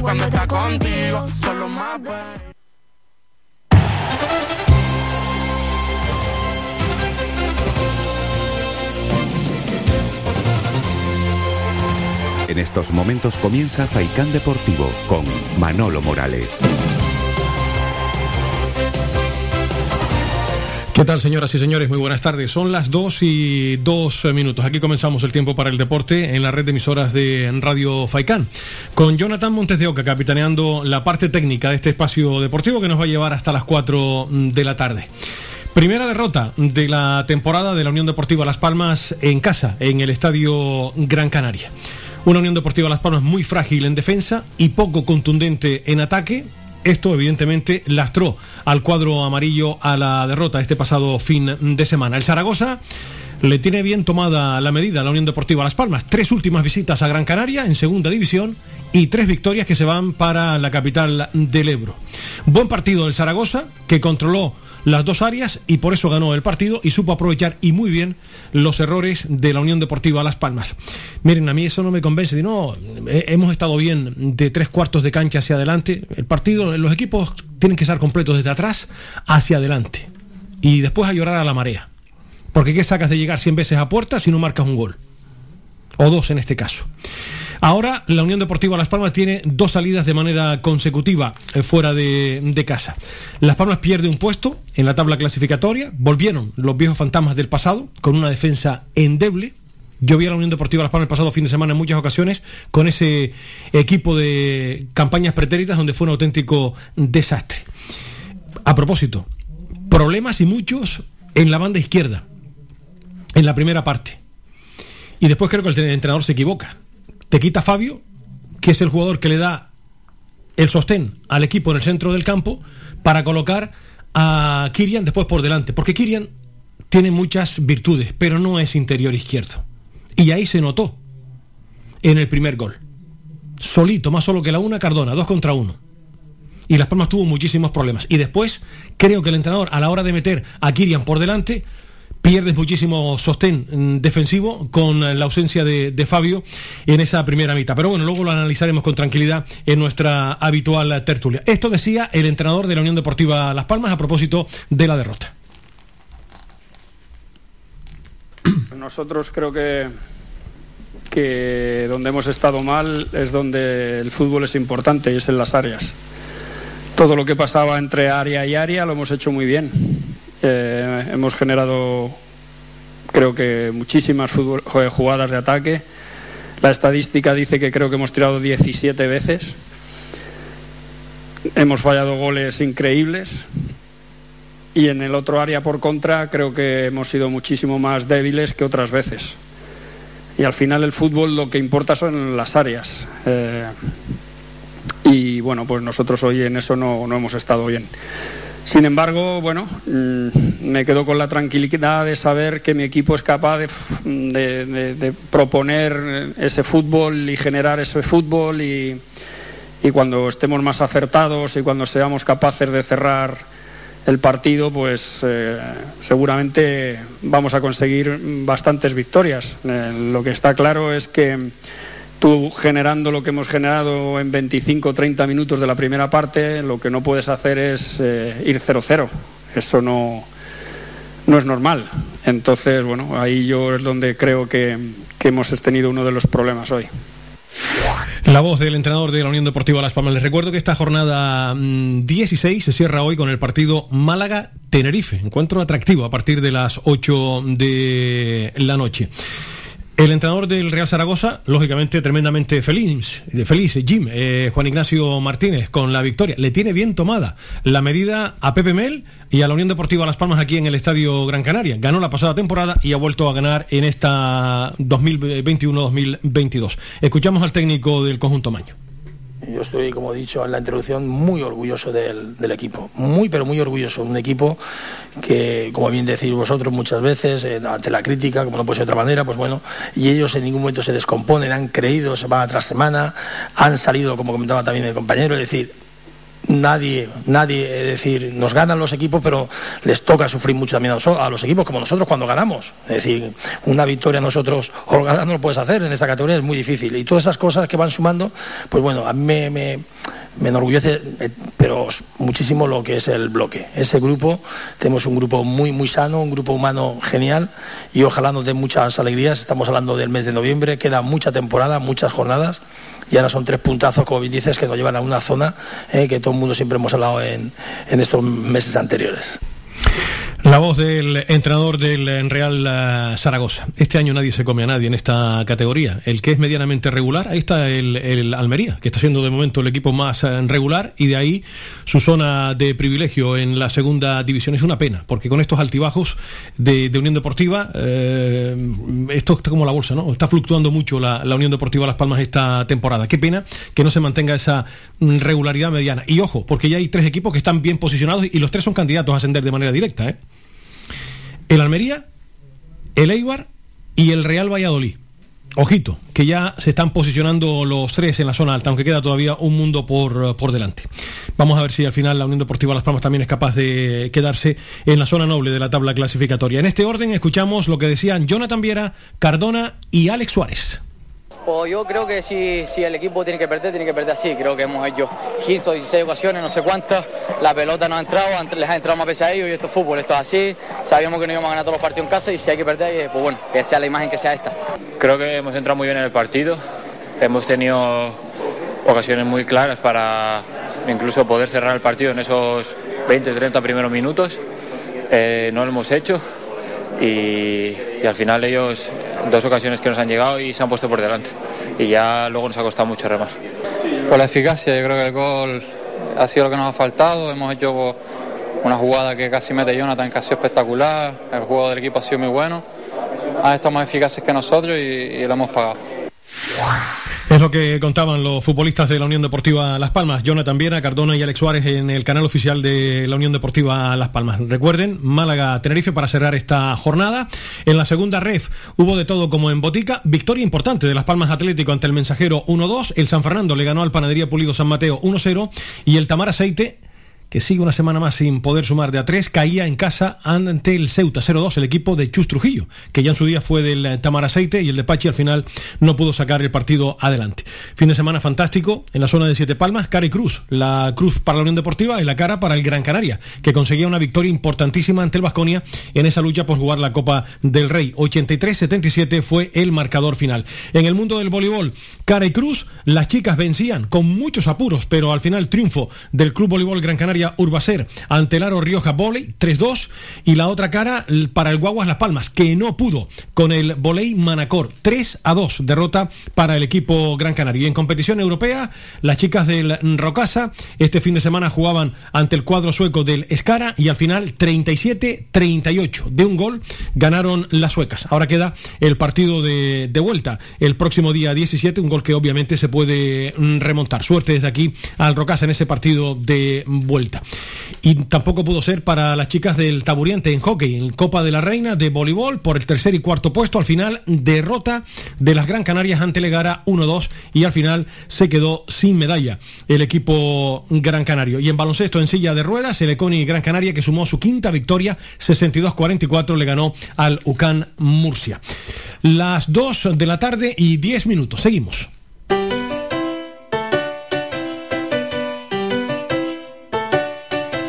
Cuando está contigo, solo más En estos momentos comienza Faikán Deportivo con Manolo Morales. ¿Qué tal, señoras y señores? Muy buenas tardes. Son las 2 y 2 minutos. Aquí comenzamos el tiempo para el deporte en la red de emisoras de Radio Faicán. Con Jonathan Montes de Oca capitaneando la parte técnica de este espacio deportivo que nos va a llevar hasta las 4 de la tarde. Primera derrota de la temporada de la Unión Deportiva Las Palmas en casa, en el Estadio Gran Canaria. Una Unión Deportiva Las Palmas muy frágil en defensa y poco contundente en ataque esto evidentemente lastró al cuadro amarillo a la derrota este pasado fin de semana. El Zaragoza le tiene bien tomada la medida a la Unión Deportiva Las Palmas. Tres últimas visitas a Gran Canaria en segunda división y tres victorias que se van para la capital del Ebro. Buen partido del Zaragoza que controló las dos áreas y por eso ganó el partido y supo aprovechar y muy bien los errores de la Unión Deportiva Las Palmas. Miren, a mí eso no me convence, no, hemos estado bien de tres cuartos de cancha hacia adelante. El partido, los equipos tienen que estar completos desde atrás hacia adelante y después a llorar a la marea. Porque ¿qué sacas de llegar 100 veces a puerta si no marcas un gol? O dos en este caso. Ahora la Unión Deportiva Las Palmas tiene dos salidas de manera consecutiva eh, fuera de, casa. Las Palmas pierde un puesto en la tabla clasificatoria, volvieron los viejos fantasmas del pasado con una defensa endeble. Yo vi a la Unión Deportiva Las Palmas el pasado fin de semana en muchas ocasiones con ese equipo de campañas pretéritas donde fue un auténtico desastre. A propósito, problemas y muchos en la banda izquierda, en la primera parte. Y después creo que el entrenador se equivoca. Te quita Fabio, que es el jugador que le da el sostén al equipo en el centro del campo, para colocar a Kirian después por delante. Porque Kirian tiene muchas virtudes, pero no es interior izquierdo. Y ahí se notó en el primer gol. Solito, más solo que la una Cardona, dos contra uno. Y Las Palmas tuvo muchísimos problemas. Y después creo que el entrenador, a la hora de meter a Kirian por delante, pierdes muchísimo sostén mm, defensivo con la ausencia de, Fabio en esa primera mitad. Pero bueno, luego lo analizaremos con tranquilidad en nuestra habitual tertulia. Esto decía el entrenador de la Unión Deportiva Las Palmas a propósito de la derrota. Nosotros creo que que donde hemos estado mal es donde el fútbol es importante y es en las áreas. Todo lo que pasaba entre área y área lo hemos hecho muy bien eh, hemos generado, creo que, muchísimas jugadas de ataque. La estadística dice que creo que hemos tirado 17 veces. Hemos fallado goles increíbles. Y en el otro área por contra creo que hemos sido muchísimo más débiles que otras veces. Y al final el fútbol lo que importa son las áreas. Eh, y bueno, pues nosotros hoy en eso no hemos estado bien. Sin embargo, bueno, mm, me quedo con la tranquilidad de saber que mi equipo es capaz de, proponer ese fútbol y generar ese fútbol y, cuando estemos más acertados y cuando seamos capaces de cerrar el partido, pues eh, seguramente vamos a conseguir bastantes victorias. Eh, lo que está claro es que tú generando lo que hemos generado en 25 o 30 minutos de la primera parte, lo que no puedes hacer es eh, ir 0-0. Eso no, no es normal. Entonces, bueno, ahí yo es donde creo que, que hemos tenido uno de los problemas hoy. La voz del entrenador de la Unión Deportiva Las Palmas. Les recuerdo que esta jornada 16 mm, se cierra hoy con el partido Málaga-Tenerife. Encuentro atractivo a partir de las 8 de la noche. El entrenador del Real Zaragoza, lógicamente tremendamente feliz, feliz Jim, eh, Juan Ignacio Martínez, con la victoria. Le tiene bien tomada la medida a Pepe Mel y a la Unión Deportiva Las Palmas aquí en el Estadio Gran Canaria. Ganó la pasada temporada y ha vuelto a ganar en esta 2021-2022. Escuchamos al técnico del conjunto Maño. Yo estoy, como he dicho en la introducción, muy orgulloso del, equipo. Muy, pero muy orgulloso. Un equipo que, como bien decís vosotros muchas veces, eh, ante la crítica, como no puede ser de otra manera, pues bueno, y ellos en ningún momento se descomponen, han creído semana tras semana, han salido, como comentaba también el compañero, es decir, nadie, nadie, es decir, nos ganan los equipos, pero les toca sufrir mucho también a los equipos, como nosotros cuando ganamos. Es decir, una victoria nosotros no lo puedes hacer en esta categoría, es muy difícil. Y todas esas cosas que van sumando, pues bueno, a mí me, me, me enorgullece, eh, pero muchísimo lo que es el bloque. Ese grupo, tenemos un grupo muy, muy sano, un grupo humano genial y ojalá nos dé muchas alegrías. Estamos hablando del mes de noviembre, queda mucha temporada, muchas jornadas y ahora son tres puntazos, como bien dices, que nos llevan a una zona eh, que todo el mundo siempre hemos hablado en, en estos meses anteriores. La voz del entrenador del Real eh, Zaragoza. Este año nadie se come a nadie en esta categoría. El que es medianamente regular, ahí está el, Almería, que está siendo de momento el equipo más eh, regular y de ahí su zona de privilegio en la segunda división. Es una pena, porque con estos altibajos de, Unión Deportiva, eh, esto está como la bolsa, ¿no? Está fluctuando mucho la, la Unión Deportiva Las Palmas esta temporada. Qué pena que no se mantenga esa regularidad mediana. Y ojo, porque ya hay tres equipos que están bien posicionados y los tres son candidatos a ascender de manera directa, ¿eh? El Almería, el Eibar y el Real Valladolid. Ojito, que ya se están posicionando los tres en la zona alta, aunque queda todavía un mundo por, por delante. Vamos a ver si al final la Unión Deportiva Las Palmas también es capaz de quedarse en la zona noble de la tabla clasificatoria. En este orden escuchamos lo que decían Jonathan Viera, Cardona y Alex Suárez. Pues yo creo que si, si el equipo tiene que perder, tiene que perder así. Creo que hemos hecho 15 o 16 ocasiones, no sé cuántas. La pelota no ha entrado, les ha entrado más veces a ellos y esto es fútbol, esto es así. Sabíamos que no íbamos a ganar todos los partidos en casa y si hay que perder, pues bueno, que sea la imagen que sea esta. Creo que hemos entrado muy bien en el partido. Hemos tenido ocasiones muy claras para incluso poder cerrar el partido en esos 20-30 primeros minutos. Eh, no lo hemos hecho y al final ellos dos ocasiones que nos han llegado y se han puesto por delante. Y ya luego nos ha costado mucho remar. Por la eficacia, yo creo que el gol ha sido lo que nos ha faltado. Hemos hecho una jugada que casi mete Jonathan, que ha sido espectacular. El juego del equipo ha sido muy bueno. Han estado más eficaces que nosotros y, y lo hemos pagado. Es lo que contaban los futbolistas de la Unión Deportiva Las Palmas, Jonathan Viera, Cardona y Alex Suárez en el canal oficial de la Unión Deportiva Las Palmas. Recuerden, Málaga-Tenerife para cerrar esta jornada. En la segunda ref hubo de todo como en botica. Victoria importante de Las Palmas Atlético ante el Mensajero 1-2. El San Fernando le ganó al Panadería Pulido San Mateo 1-0 y el Tamar Aceite que sigue una semana más sin poder sumar de a tres, caía en casa ante el Ceuta 0-2, el equipo de Chus Trujillo, que ya en su día fue del eh, Tamar Aceite y el de al final no pudo sacar el partido adelante. Fin de semana fantástico en la zona de Siete Palmas, Cari Cruz, la cruz para la Unión Deportiva y la cara para el Gran Canaria, que conseguía una victoria importantísima ante el Vasconia en esa lucha por jugar la Copa del Rey. 83-77 fue el marcador final. En el mundo del voleibol, Cara Cruz, las chicas vencían con muchos apuros, pero al final triunfo del Club Voleibol Gran Canaria Urbacer ante el Aro Rioja Voley 3-2 y la otra cara para el Guaguas Las Palmas que no pudo con el Voley Manacor 3-2 derrota para el equipo Gran Canario. Y en competición europea las chicas del Rocasa este fin de semana jugaban ante el cuadro sueco del Escara y al final 37-38 de un gol ganaron las suecas. Ahora queda el partido de, de vuelta el próximo día 17, un gol que obviamente se puede mm, remontar. Suerte desde aquí al Rocasa en ese partido de vuelta. Y tampoco pudo ser para las chicas del Taburiente en hockey, en Copa de la Reina de voleibol por el tercer y cuarto puesto. Al final, derrota de las Gran Canarias ante Legara 1-2 y al final se quedó sin medalla el equipo Gran Canario. Y en baloncesto en silla de ruedas, el Econi Gran Canaria que sumó su quinta victoria, 62-44, le ganó al UCAN Murcia. Las 2 de la tarde y 10 minutos. Seguimos.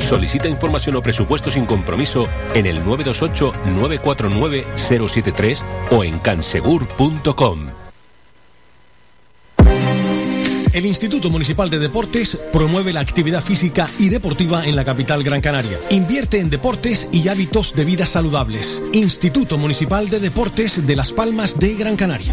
Solicita información o presupuesto sin compromiso en el 928-949-073 o en cansegur.com. El Instituto Municipal de Deportes promueve la actividad física y deportiva en la capital Gran Canaria. Invierte en deportes y hábitos de vida saludables. Instituto Municipal de Deportes de Las Palmas de Gran Canaria.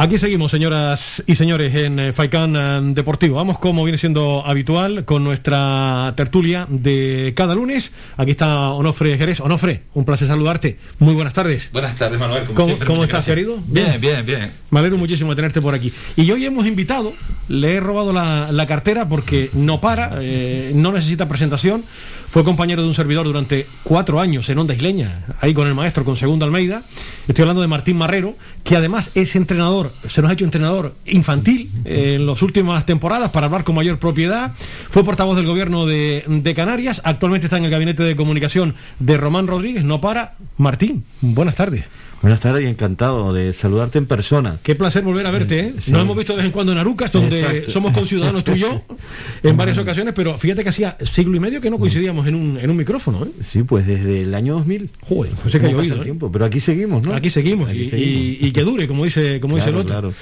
Aquí seguimos, señoras y señores, en eh, Faicán eh, Deportivo. Vamos, como viene siendo habitual, con nuestra tertulia de cada lunes. Aquí está Onofre Jerez. Onofre, un placer saludarte. Muy buenas tardes. Buenas tardes, Manuel. Como ¿Cómo, siempre, cómo muchas estás, gracias. querido? Bien, bien, bien. Me alegro muchísimo de tenerte por aquí. Y hoy hemos invitado, le he robado la, la cartera porque no para, eh, no necesita presentación. Fue compañero de un servidor durante cuatro años en Onda Isleña, ahí con el maestro, con Segundo Almeida. Estoy hablando de Martín Marrero, que además es entrenador, se nos ha hecho entrenador infantil eh, en las últimas temporadas para hablar con mayor propiedad. Fue portavoz del gobierno de, de Canarias, actualmente está en el gabinete de comunicación de Román Rodríguez. No para. Martín, buenas tardes. Buenas tardes y encantado de saludarte en persona. Qué placer volver a verte, ¿eh? Sí. Nos hemos visto de vez en cuando en Arucas, donde Exacto. somos conciudadanos tú y yo, en varias ocasiones, pero fíjate que hacía siglo y medio que no coincidíamos en un, en un micrófono, ¿eh? Sí, pues desde el año 2000. Joder, pues es que ha ¿Cómo pasa llovido, el ¿eh? tiempo? Pero aquí seguimos, ¿no? Aquí seguimos, Aquí y, seguimos. y- y que dure, como dice, como dice el otro. claro.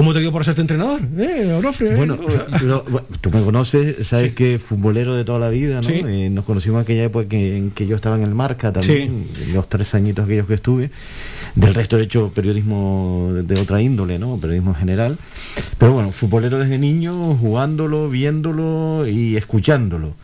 ¿Cómo te dio por hacerte entrenador? ¿Eh, Onofre? Bueno, tú me conoces, sabes que futbolero de toda la vida, ¿no? Sí. Eh, nos conocimos en aquella época que, en que yo estaba en el Marca también, los tres añitos aquellos que estuve. Del resto he hecho periodismo de otra índole, ¿no? Periodismo general. Pero bueno, futbolero desde niño, jugándolo, viéndolo y escuchándolo.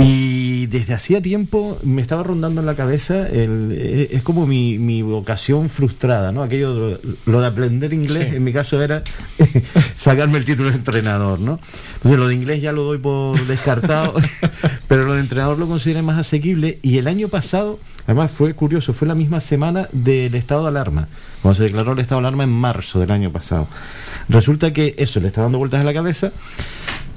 Y desde hacía tiempo me estaba rondando en la cabeza, el- eh, es como mi, mi vocación frustrada, ¿no? Aquello, lo de aprender inglés, Sí. en mi caso era sacarme el título de entrenador, ¿no? Entonces lo de inglés ya lo doy por descartado, pero lo de entrenador lo consideré más asequible y el año pasado, además fue curioso, fue la misma semana del estado de alarma, cuando se declaró el estado de alarma en marzo del año pasado. Resulta que eso le está dando vueltas a la cabeza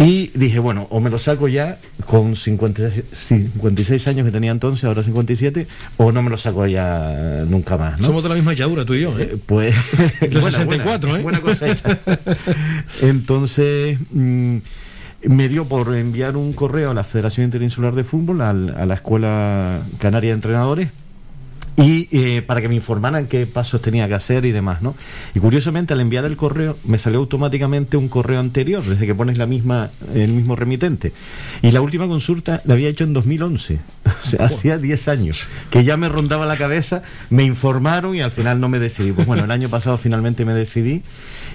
y dije, bueno, o me lo saco ya con 50 56 años que tenía entonces, ahora 57, o no me lo saco ya nunca más, ¿no? Somos de la misma lladura, tú y yo, ¿eh? Eh, Pues Del 64, ¿eh? buena cosecha. Entonces mm, me dio por enviar un correo a la Federación Interinsular de Fútbol, al- a la Escuela Canaria de Entrenadores, y eh, para que me informaran qué pasos tenía que hacer y demás, ¿no? Y curiosamente al enviar el correo me salió automáticamente un correo anterior, desde que pones la misma, el mismo remitente. Y la última consulta la había hecho en 2011, o sea, hacía 10 años, que ya me rondaba la cabeza, me informaron y al final no me decidí. Pues bueno, el año pasado finalmente me decidí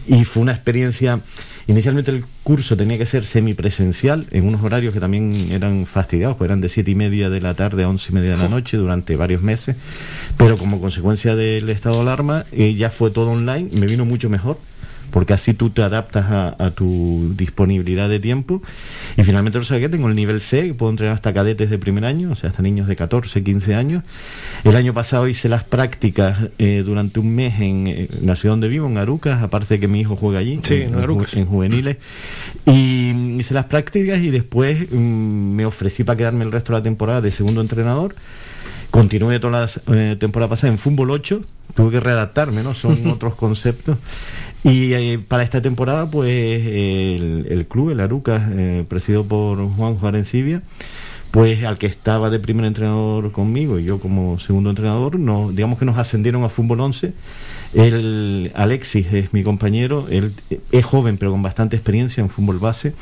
y fue una experiencia Inicialmente el curso tenía que ser semipresencial en unos horarios que también eran fastidiados, pues eran de siete y media de la tarde a once y media de la noche durante varios meses, pero como consecuencia del estado de alarma eh, ya fue todo online me vino mucho mejor porque así tú te adaptas a, tu disponibilidad de tiempo. Y finalmente lo sé que tengo el nivel C, que puedo entrenar hasta cadetes de primer año, o sea, hasta niños de 14, 15 años. El año pasado hice las prácticas eh, durante un mes en, la ciudad donde vivo, en Arucas, aparte de que mi hijo juega allí, en, en, juveniles. Y hice las prácticas y después mm, me ofrecí para quedarme el resto de la temporada de segundo entrenador. Continué toda la eh, temporada pasada en fútbol 8, tuve que readaptarme, ¿no? Son otros conceptos. Y eh, para esta temporada, pues el, club, el Aruca, eh, presidido por Juan Juarencibia, pues al que estaba de primer entrenador conmigo y yo como segundo entrenador, no, digamos que nos ascendieron a fútbol 11. El Alexis es mi compañero, él es joven pero con bastante experiencia en fútbol base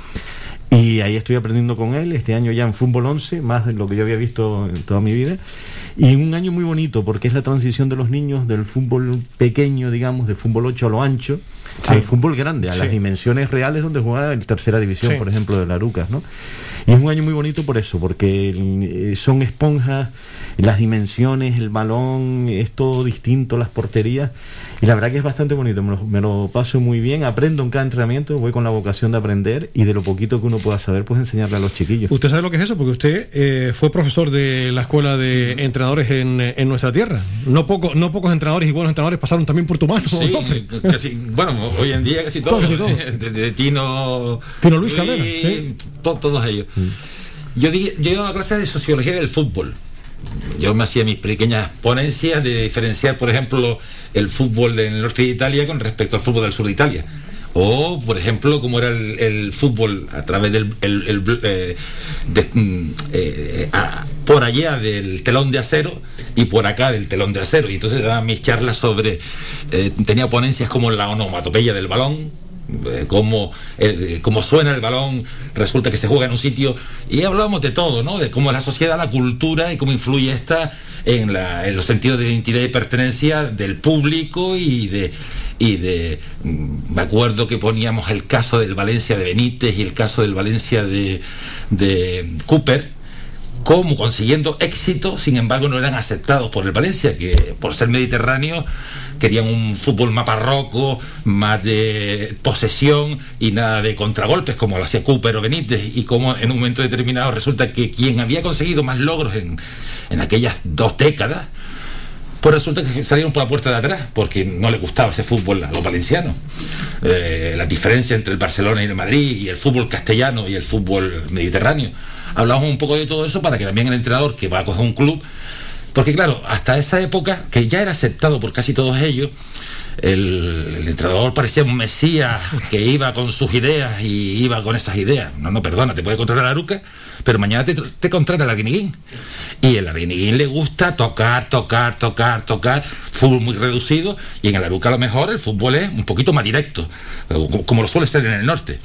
y ahí estoy aprendiendo con él, este año ya en fútbol 11, más de lo que yo había visto en toda mi vida. Y un año muy bonito porque es la transición de los niños del fútbol pequeño, digamos, de fútbol 8 a lo ancho, al fútbol grande, a las dimensiones reales donde juega en tercera división, por ejemplo, de la Arucas, ¿no? Y es un año muy bonito por eso, porque eh, son esponjas, las dimensiones, el balón, es todo distinto, las porterías. Y la verdad que es bastante bonito, me lo, paso muy bien, aprendo en cada entrenamiento, voy con la vocación de aprender y de lo poquito que uno pueda saber, pues enseñarle a los chiquillos. ¿Usted sabe lo que es eso? Porque usted eh, fue profesor de la escuela de entrenadores en, nuestra tierra. No, poco, no pocos entrenadores y buenos entrenadores pasaron también por tu mano. Sí, bueno, hoy en día casi todos. De, Tino, Tino Luis, Cabrera, todos ellos. Mm. Yo, yo iba a clase de sociología del fútbol. Yo me hacía mis pequeñas ponencias de diferenciar, por ejemplo, el fútbol del norte de Italia con respecto al fútbol del sur de Italia. O, por ejemplo, cómo era el, fútbol a través del... Eh, mm, eh, por allá del telón de acero y por acá del telón de acero. Y entonces daba mis charlas sobre... Eh, tenía ponencias como la onomatopeya del balón, cómo, eh, cómo, suena el balón, resulta que se juega en un sitio, y hablábamos de todo, ¿no? De cómo la sociedad, la cultura y cómo influye esta en, la, en los sentidos de identidad y pertenencia del público y de, y de mm, me acuerdo que poníamos el caso del Valencia de Benítez y el caso del Valencia de, de Cooper como consiguiendo éxito, sin embargo no eran aceptados por el Valencia, que por ser mediterráneo querían un fútbol más barroco, más de posesión y nada de contragolpes como lo hacía Cooper o Benítez y como en un momento determinado resulta que quien había conseguido más logros en, aquellas dos décadas, pues resulta que salieron por la puerta de atrás, porque no les gustaba ese fútbol a los valencianos. Eh, la diferencia entre el Barcelona y el Madrid, y el fútbol castellano y el fútbol mediterráneo. Hablamos un poco de todo eso para que también el entrenador que va a coger un club porque claro, hasta esa época, que ya era aceptado por casi todos ellos, el, entrenador parecía un mesías que iba con sus ideas y iba con esas ideas. No, no, perdona, te puede contratar a Aruca, pero mañana te, contrata el Arguiniguín. Y el Arguiniguín le gusta tocar, tocar, tocar, tocar, fútbol muy reducido, y en el Aruca a lo mejor el fútbol es un poquito más directo, como lo suele ser en el norte.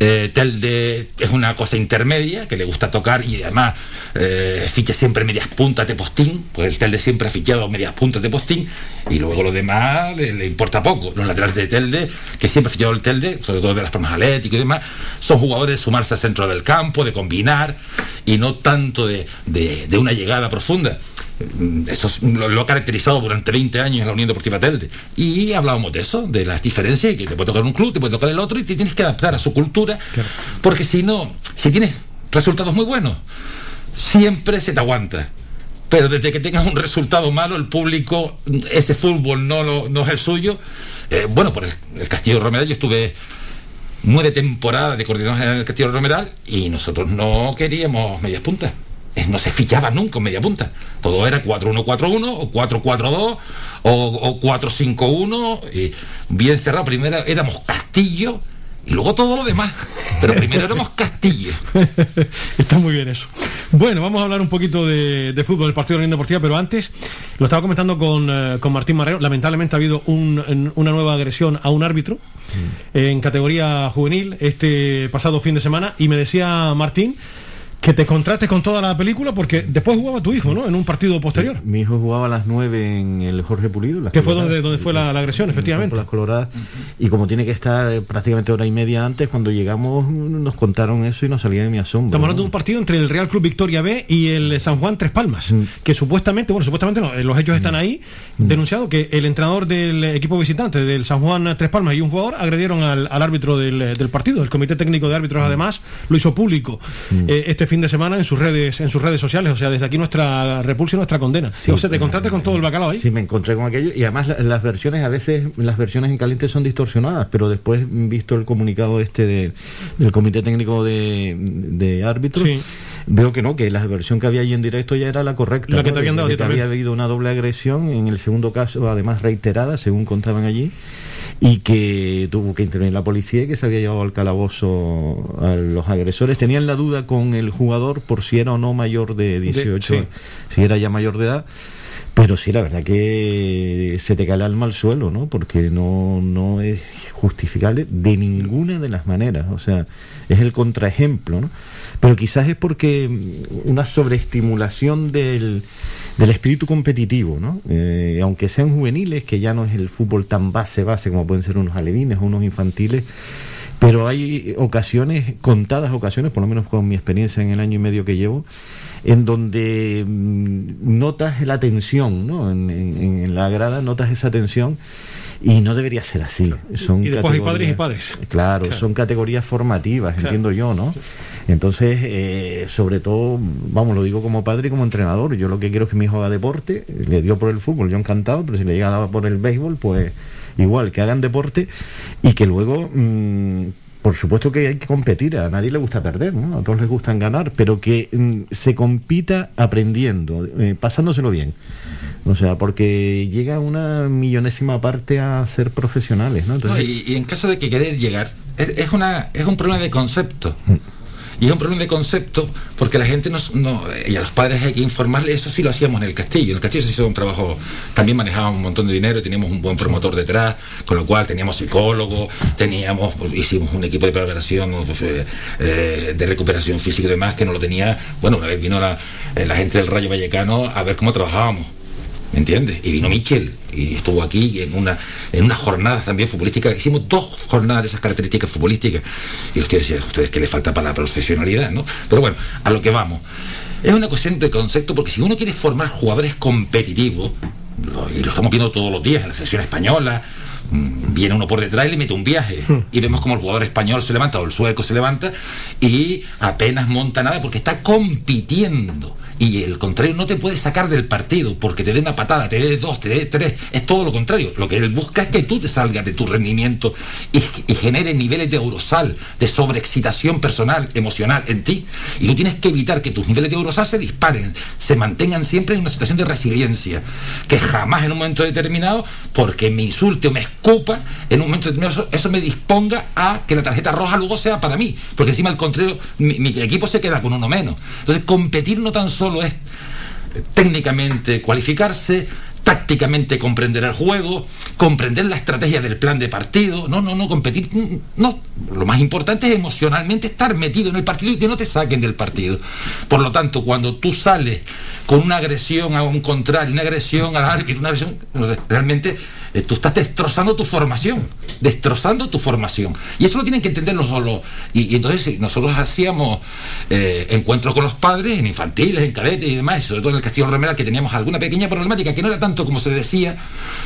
Eh, Telde es una cosa intermedia que le gusta tocar y además eh, ficha siempre medias puntas de postín, pues el Telde siempre ha fichado medias puntas de postín y luego lo demás le, importa poco. Los laterales de Telde, que siempre ha fichado el Telde, sobre todo de las formas atléticas y demás, son jugadores de sumarse al centro del campo, de combinar y no tanto de una llegada profunda. Mm, eso lo, ha caracterizado durante 20 años en la Unión Deportiva Telde. Y hablábamos de eso, de las diferencias, que te puede tocar un club, te puede tocar el otro, y te tienes que adaptar a su cultura, porque si no, si tienes resultados muy buenos, siempre se te aguanta. Pero desde que tengas un resultado malo, el público, ese fútbol no, lo, no es el suyo. Eh, bueno, por el, Castillo Romeral yo estuve nueve temporadas de coordinador general del Castillo Romeral y nosotros no queríamos medias puntas no se fichaba nunca en media punta. Todo era 4-1-4-1 o 4-4-2 o, 4-5-1. Bien cerrado. Primero éramos Castillo y luego todo lo demás. Pero primero éramos Castillo. Está muy bien eso. Bueno, vamos a hablar un poquito de, de fútbol, del partido de la Unión Deportiva, pero antes lo estaba comentando con, eh, con Martín Marrero. Lamentablemente ha habido un- una nueva agresión a un árbitro en categoría juvenil este pasado fin de semana y me decía Martín que te contrastes con toda la película porque después jugaba tu hijo, ¿no? En un partido posterior. Mi hijo jugaba a las 9 en el Jorge Pulido. las Que fue donde, donde fue la, la agresión, efectivamente. Las coloradas. Y como tiene que estar eh, prácticamente hora y media antes, cuando llegamos mm, nos contaron eso y nos salía de mi asombro. Estamos ¿no? hablando de un partido entre el Real Club Victoria B y el San Juan Tres Palmas, que supuestamente, bueno, supuestamente no, eh, los hechos están ahí, denunciado que el entrenador del equipo visitante del San Juan Tres Palmas y un jugador agredieron al, al árbitro del, eh, del partido. El Comité Técnico de Árbitros, además, lo hizo público eh, este fin de semana en sus redes en sus redes sociales. O sea, desde aquí nuestra repulsa y nuestra condena. o sea, te contrates con todo el bacalao ahí. Sí, me encontré con aquello y además la- las versiones a veces las versiones en caliente son distorsionadas, pero después visto el comunicado este de- del comité técnico de, de árbitros Sí. veo que no, que la versión que había ahí en directo ya era la correcta. La que ¿no? te habían dado que había habido una doble agresión en el segundo caso, además reiterada, según contaban allí. Y que tuvo que intervenir la policía y que se había llevado al calabozo a los agresores. Tenían la duda con el jugador por si era o no mayor de 18, sí. si era ya mayor de edad. Pero sí, la verdad que se te cae el alma al suelo, ¿no? Porque no, no es justificable de ninguna de las maneras. O sea, es el contraejemplo, ¿no? Pero quizás es porque una sobreestimulación del, del espíritu competitivo, ¿no? Eh, aunque sean juveniles, que ya no es el fútbol tan base-base como pueden ser unos alevines o unos infantiles, pero hay ocasiones, contadas ocasiones, por lo menos con mi experiencia en el año y medio que llevo, en donde mm, notas la tensión, ¿no? En, en- en la grada notas esa tensión y no debería ser así. Son Y después hay padres y padres. Claro, Claro. son categorías formativas, Claro. entiendo yo, ¿no? Entonces, eh, sobre todo, vamos, lo digo como padre y como entrenador. Yo lo que quiero es que mi hijo haga deporte, le dio por el fútbol, yo encantado, pero si le llega a dar por el béisbol, pues igual, que hagan deporte y que luego, mm, por supuesto que hay que competir, a nadie le gusta perder, ¿no? A todos les gustan ganar, pero que mm, se compita aprendiendo, eh, pasándoselo bien. O sea, porque llega una millonésima parte a ser profesionales, ¿no? No, Entonces, y, y en caso de que querer llegar, es, es una, es un problema de concepto. Y es un problema de concepto porque la gente no, no- y a los padres hay que informarles, eso sí lo hacíamos en el castillo. En el castillo se hizo un trabajo, también manejábamos un montón de dinero, teníamos un buen promotor detrás, con lo cual teníamos psicólogos, teníamos, hicimos un equipo de preparación, eh, de recuperación física y demás, que no lo tenía, bueno, una vez vino la, eh, la gente del Rayo Vallecano a ver cómo trabajábamos. ¿Me entiendes? Y vino Michel y estuvo aquí en una en unas jornadas también futbolísticas. Hicimos dos jornadas de esas características futbolísticas. Y que decían, ustedes que les falta para la profesionalidad, ¿no? Pero bueno, a lo que vamos. Es una cuestión de concepto porque si uno quiere formar jugadores competitivos, lo- y lo estamos viendo todos los días en la selección española, mm, viene uno por detrás y le mete un viaje. Y vemos como el jugador español se levanta o el sueco se levanta y apenas monta nada porque está compitiendo. Y el contrario no te puede sacar del partido porque te dé una patada, te dé dos, te dé tres. Es todo lo contrario. Lo que él busca es que tú te salgas de tu rendimiento y, genere niveles de eurosal, de sobreexcitación personal, emocional en ti. Y tú tienes que evitar que tus niveles de eurosal se disparen, se mantengan siempre en una situación de resiliencia. Que jamás en un momento determinado, porque me insulte o me escupa, en un momento determinado eso, eso me disponga a que la tarjeta roja luego sea para mí. Porque encima al contrario, mi, mi equipo se queda con uno menos. Entonces competir no tan solo es técnicamente cualificarse, tácticamente comprender el juego, comprender la estrategia del plan de partido, no, no, no, competir, mm, no, lo más importante es emocionalmente estar metido en el partido y que no te saquen del partido. Por lo tanto, cuando tú sales con una agresión a un contrario, una agresión al árbitro, una agresión, realmente eh, tú estás destrozando tu formación, destrozando tu formación. Y eso lo tienen que entender los, los- y, y entonces nosotros hacíamos eh, encuentros con los padres en infantiles, en cadetes y demás, y sobre todo en el Castillo Romera, que teníamos alguna pequeña problemática, que no era tanto como se decía,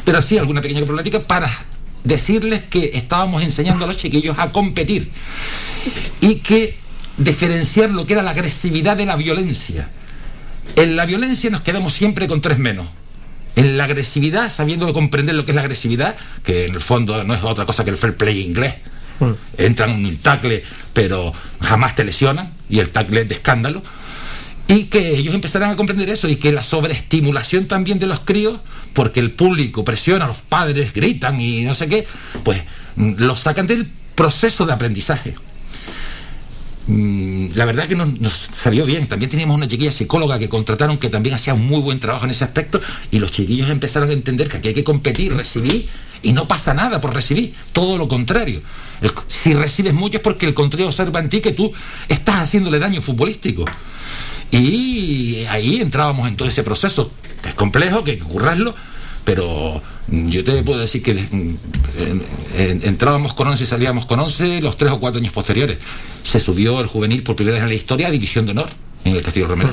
pero sí alguna pequeña problemática para decirles que estábamos enseñando a los chiquillos a competir y que diferenciar lo que era la agresividad de la violencia. En la violencia nos quedamos siempre con tres menos. En la agresividad, sabiendo comprender lo que es la agresividad, que en el fondo no es otra cosa que el fair play inglés. Entran en un tackle, pero jamás te lesionan, y el tackle es de escándalo. Y que ellos empezarán a comprender eso, y que la sobreestimulación también de los críos, porque el público presiona, los padres gritan y no sé qué, pues mm, los sacan del proceso de aprendizaje. Mm, la verdad que nos, salió bien. También teníamos una chiquilla psicóloga que contrataron que también hacía un muy buen trabajo en ese aspecto y los chiquillos empezaron a entender que aquí hay que competir, recibir y no pasa nada por recibir, todo lo contrario. Si recibes mucho es porque el contrario observa en ti que tú estás haciéndole daño futbolístico. Y ahí entrábamos en todo ese proceso. Es complejo, que hay que currarlo, pero yo te puedo decir que entrábamos con 11 y salíamos con 11 los tres o cuatro años posteriores. Se subió el juvenil por primera vez en la historia a División de Honor en el Castillo Romero.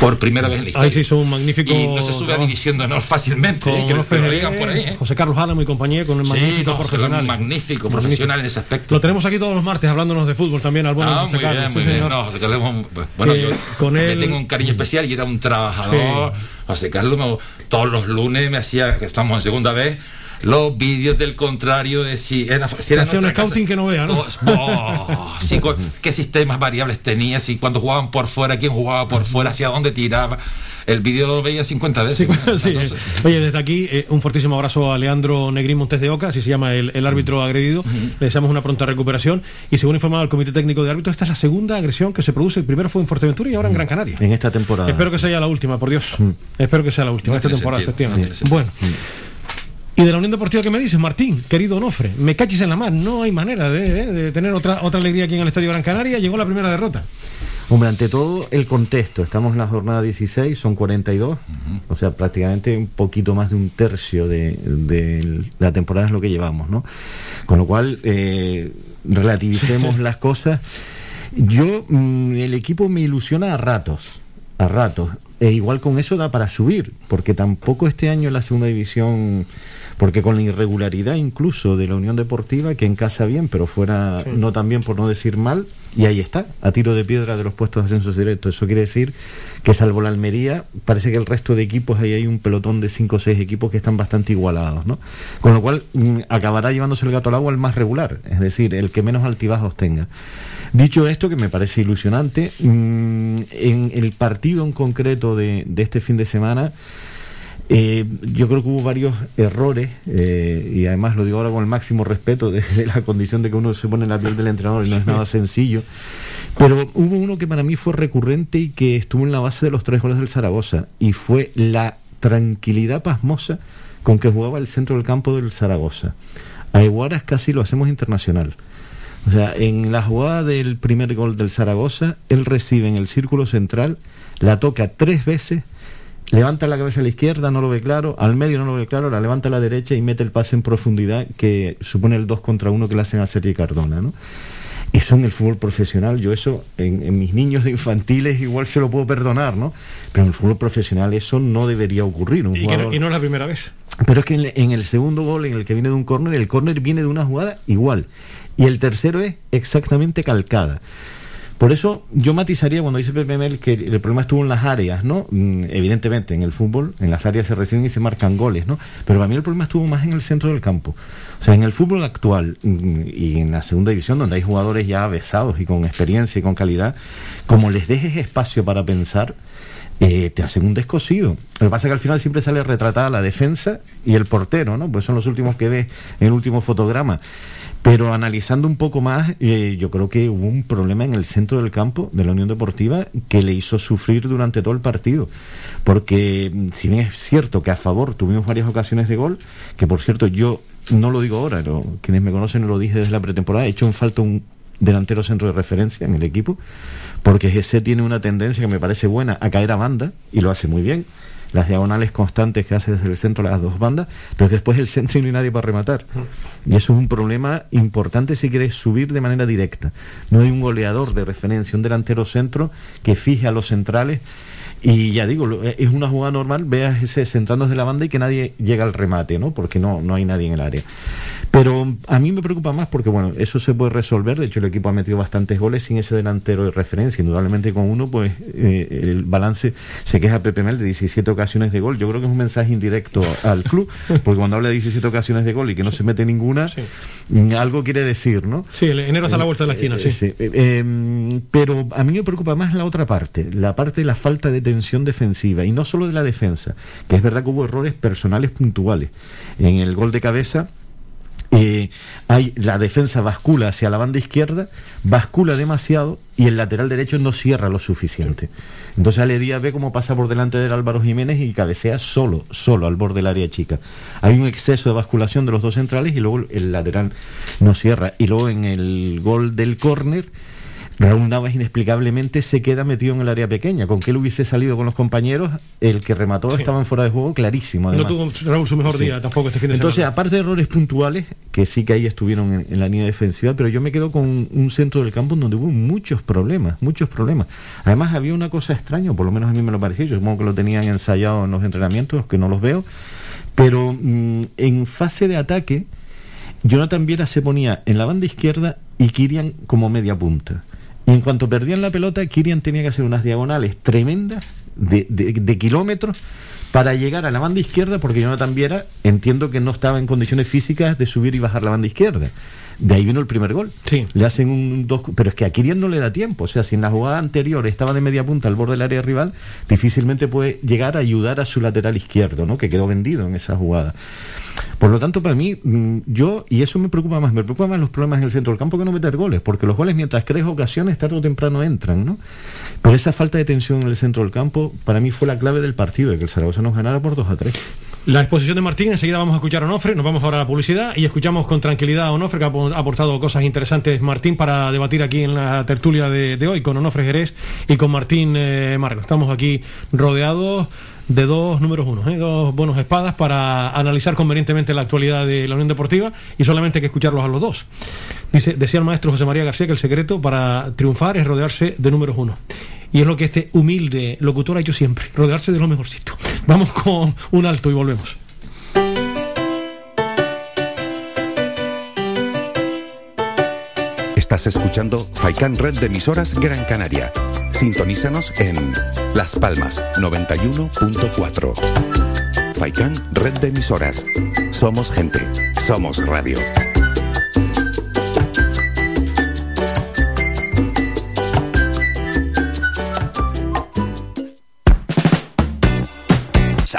Por primera vez en la historia. Ahí se hizo un magnífico. Y no se sube a división de honor fácilmente. ¿eh? que lo lo digan por ahí. ¿eh? José Carlos Álamo y compañía con el magnífico sí, no, profesional. Un magnífico profesional en ese aspecto. Lo tenemos aquí todos los martes hablándonos de fútbol también al bueno ah, José muy Carlos. bien, muy sí, bien. No, José Carlos, bueno, Eh, yo con él- tengo un cariño especial y era un trabajador. José Carlos me- todos los lunes me hacía, que estamos en segunda vez, los vídeos del contrario de si era, si era un scouting casa. que no vea, ¿no? Todos, oh, sí, cu- qué sistemas variables tenía, si cuando jugaban por fuera, quién jugaba por fuera, hacia dónde tiraba. El vídeo lo veía 50 veces. Sí, eh. Oye, desde aquí eh, un fortísimo abrazo a Leandro Negrín Montes de Oca, así se llama el, el árbitro agredido. Le deseamos una pronta recuperación. Y según informado el Comité Técnico de Árbitros, esta es la segunda agresión que se produce. El primero fue en Fuerteventura y ahora en Gran Canaria. En esta temporada. Espero que sea la última, por Dios. Espero que sea la última, No esta temporada, sentido, no bueno. Y de la Unión Deportiva que me dices, Martín, querido Onofre, me cachis en la mar, no hay manera de, eh, de tener otra, otra alegría aquí en el Estadio Gran Canaria, llegó la primera derrota. Hombre, ante todo el contexto, estamos en la jornada 16, son 42, o sea, prácticamente un poquito más de un tercio de, de la temporada es lo que llevamos, ¿no? Con lo cual, eh, relativicemos las cosas. Yo, mm, el equipo me ilusiona a ratos, a ratos. E igual con eso da para subir, porque tampoco este año en la segunda división, porque con la irregularidad incluso de la Unión Deportiva, que en casa bien, pero fuera no tan bien por no decir mal, y ahí está, a tiro de piedra de los puestos de ascensos directos. Eso quiere decir que salvo la Almería, parece que el resto de equipos, ahí hay un pelotón de 5 o 6 equipos que están bastante igualados, ¿no? Con lo cual mm, acabará llevándose el gato al agua el más regular, es decir, el que menos altibajos tenga. Dicho esto, que me parece ilusionante, mm, en el partido en concreto de, de este fin de semana, eh, yo creo que hubo varios errores eh, y además lo digo ahora con el máximo respeto de, de la condición de que uno se pone en la piel del entrenador y no es nada sencillo. Pero hubo uno que para mí fue recurrente y que estuvo en la base de los tres goles del Zaragoza y fue la tranquilidad pasmosa con que jugaba el centro del campo del Zaragoza. A Iguaras casi lo hacemos internacional. O sea, en la jugada del primer gol del Zaragoza, él recibe en el círculo central, la toca tres veces, levanta la cabeza a la izquierda, no lo ve claro, al medio no lo ve claro, la levanta a la derecha y mete el pase en profundidad que supone el 2 contra 1 que le hacen a Sergi Cardona, ¿no? Eso en el fútbol profesional, yo eso en, en mis niños de infantiles igual se lo puedo perdonar, ¿no? Pero en el fútbol profesional eso no debería ocurrir. Un Y, que no, jugador- y no es la primera vez. pero es que en el segundo gol, en el que viene de un córner, el córner viene de una jugada igual. Y el tercero es exactamente calcada. Por eso yo matizaría cuando dice Pepe Mel que el problema estuvo en las áreas, ¿no? Mm, Evidentemente, en el fútbol, en las áreas se reciben y se marcan goles, ¿no? Pero para mí el problema estuvo más en el centro del campo. O sea, en el fútbol actual mm, y en la segunda división, donde hay jugadores ya besados y con experiencia y con calidad, como les dejes espacio para pensar, eh, te hacen un descosido. Lo que pasa es que al final siempre sale retratada la defensa y el portero, ¿no? Pues son los últimos que ves en el último fotograma. Pero analizando un poco más, eh, yo creo que hubo un problema en el centro del campo de la Unión Deportiva que le hizo sufrir durante todo el partido. Porque mm, si bien es cierto que a favor tuvimos varias ocasiones de gol, que por cierto yo no lo digo ahora, lo- quienes me conocen lo dije desde la pretemporada, he hecho en falta un delantero centro de referencia en el equipo, porque ese tiene una tendencia que me parece buena a caer a banda y lo hace muy bien. Las diagonales constantes que hace desde el centro las dos bandas, pero que después el centro y no hay nadie para rematar. Y eso es un problema importante si quieres subir de manera directa. No hay un goleador de referencia, un delantero centro que fije a los centrales. Y ya digo, lo- es una jugada normal, veas ese centrando de la banda y que nadie llega al remate, ¿no? Porque no, no hay nadie en el área. Pero a mí me preocupa más porque, bueno, eso se puede resolver. De hecho, el equipo ha metido bastantes goles sin ese delantero de referencia. Indudablemente con uno, pues eh, el balance se queja Pepe Mel de 17 ocasiones de gol. Yo creo que es un mensaje indirecto al club, porque cuando habla de 17 ocasiones de gol y que no se mete ninguna, mm, algo quiere decir, ¿no? Sí, el enero está a la vuelta de la esquina, Eh, sí. eh, eh, pero a mí me preocupa más la otra parte, la parte de la falta de tensión defensiva, y no solo de la defensa, que es verdad que hubo errores personales puntuales. En el gol de cabeza, eh, hay la defensa bascula hacia la banda izquierda, bascula demasiado y el lateral derecho no cierra lo suficiente. Entonces Aledía ve cómo pasa por delante del Álvaro Jiménez y cabecea solo, solo al borde del área chica. Hay un exceso de basculación de los dos centrales y luego el lateral no cierra. Y luego en el gol del córner Raúl Navas inexplicablemente se queda metido en el área pequeña. Con que él hubiese salido con los compañeros, el que remató estaba en fuera de juego clarísimo. No tuvo Raúl su mejor Sí. día tampoco este fin de Entonces, semana. aparte de errores puntuales, que sí que ahí estuvieron en, en la línea defensiva, pero yo me quedo con un centro del campo donde hubo muchos problemas, muchos problemas. Además, había una cosa extraña, por lo menos a mí me lo pareció, yo supongo que lo tenían ensayado en los entrenamientos, que no los veo, pero mm, en fase de ataque, Jonathan Viera se ponía en la banda izquierda y Kirian como media punta. Y en cuanto perdían la pelota, Kirian tenía que hacer unas diagonales tremendas de, de- de kilómetros para llegar a la banda izquierda, porque Jonathan Viera entiendo que no estaba en condiciones físicas de subir y bajar la banda izquierda. De ahí vino el primer gol. Le hacen un dos, pero es que a no le da tiempo. O sea, si en la jugada anterior estaba de media punta al borde del área rival, difícilmente puede llegar a ayudar a su lateral izquierdo, ¿no? Que quedó vendido en esa jugada. Por lo tanto, para mí, mm, yo, y eso me preocupa más, me preocupa más los problemas en el centro del campo que no meter goles, porque los goles, mientras crees ocasiones, tarde o temprano entran, ¿no? Pero esa falta de tensión en el centro del campo, para mí fue la clave del partido, de que el Zaragoza nos ganara por 2 a 3. La exposición de Martín, enseguida vamos a escuchar a Onofre, nos vamos ahora a la publicidad y escuchamos con tranquilidad a Onofre, que ha apo- ha aportado cosas interesantes, Martín, para debatir aquí en la tertulia de, hoy con Onofre Jerez y con Martín eh, Marrero. Estamos aquí rodeados de dos números uno, ¿eh? dos buenos espadas para analizar convenientemente la actualidad de la Unión Deportiva y solamente hay que escucharlos a los dos. Dice, decía el maestro José María García que el secreto para triunfar es rodearse de números uno. Y es lo que este humilde locutor ha hecho siempre, rodearse de lo mejorcito. Vamos con un alto y volvemos. Estás escuchando Faikan Red de emisoras Gran Canaria. Sintonízanos en Las Palmas 91.4. Faikan Red de emisoras. Somos gente. Somos radio.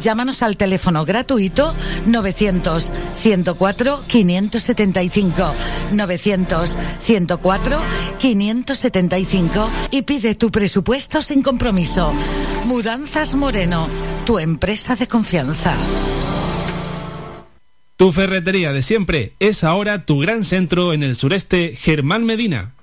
Llámanos al teléfono gratuito 900 104 575 900 104 575 y pide tu presupuesto sin compromiso. Mudanzas Moreno, tu empresa de confianza. Tu ferretería de siempre es ahora tu gran centro en el sureste Germán Medina.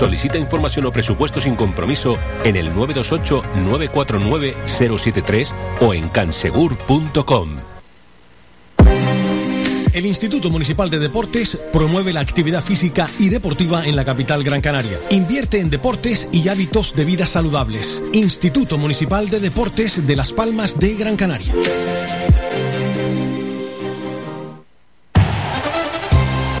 Solicita información o presupuesto sin compromiso en el 928-949-073 o en cansegur.com. El Instituto Municipal de Deportes promueve la actividad física y deportiva en la capital Gran Canaria. Invierte en deportes y hábitos de vida saludables. Instituto Municipal de Deportes de Las Palmas de Gran Canaria.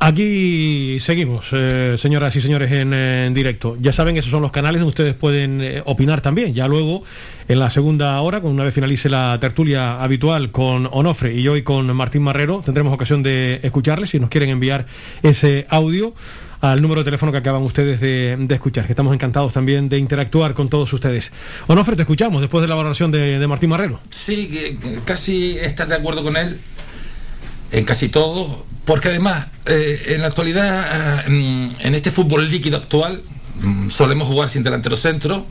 Aquí seguimos, eh, señoras y señores, en, eh, en directo. Ya saben, esos son los canales donde ustedes pueden eh, opinar también. Ya luego, en la segunda hora, con una vez finalice la tertulia habitual con Onofre y hoy con Martín Marrero, tendremos ocasión de escucharles si nos quieren enviar ese audio al número de teléfono que acaban ustedes de, escuchar, que estamos encantados también de interactuar con todos ustedes. Onofre, te escuchamos después de la valoración de, Martín Marrero. Sí, casi estás de acuerdo con él en casi todo, porque además eh, en la actualidad, eh, mm, en este fútbol líquido actual, mm, solemos jugar sin delantero centro.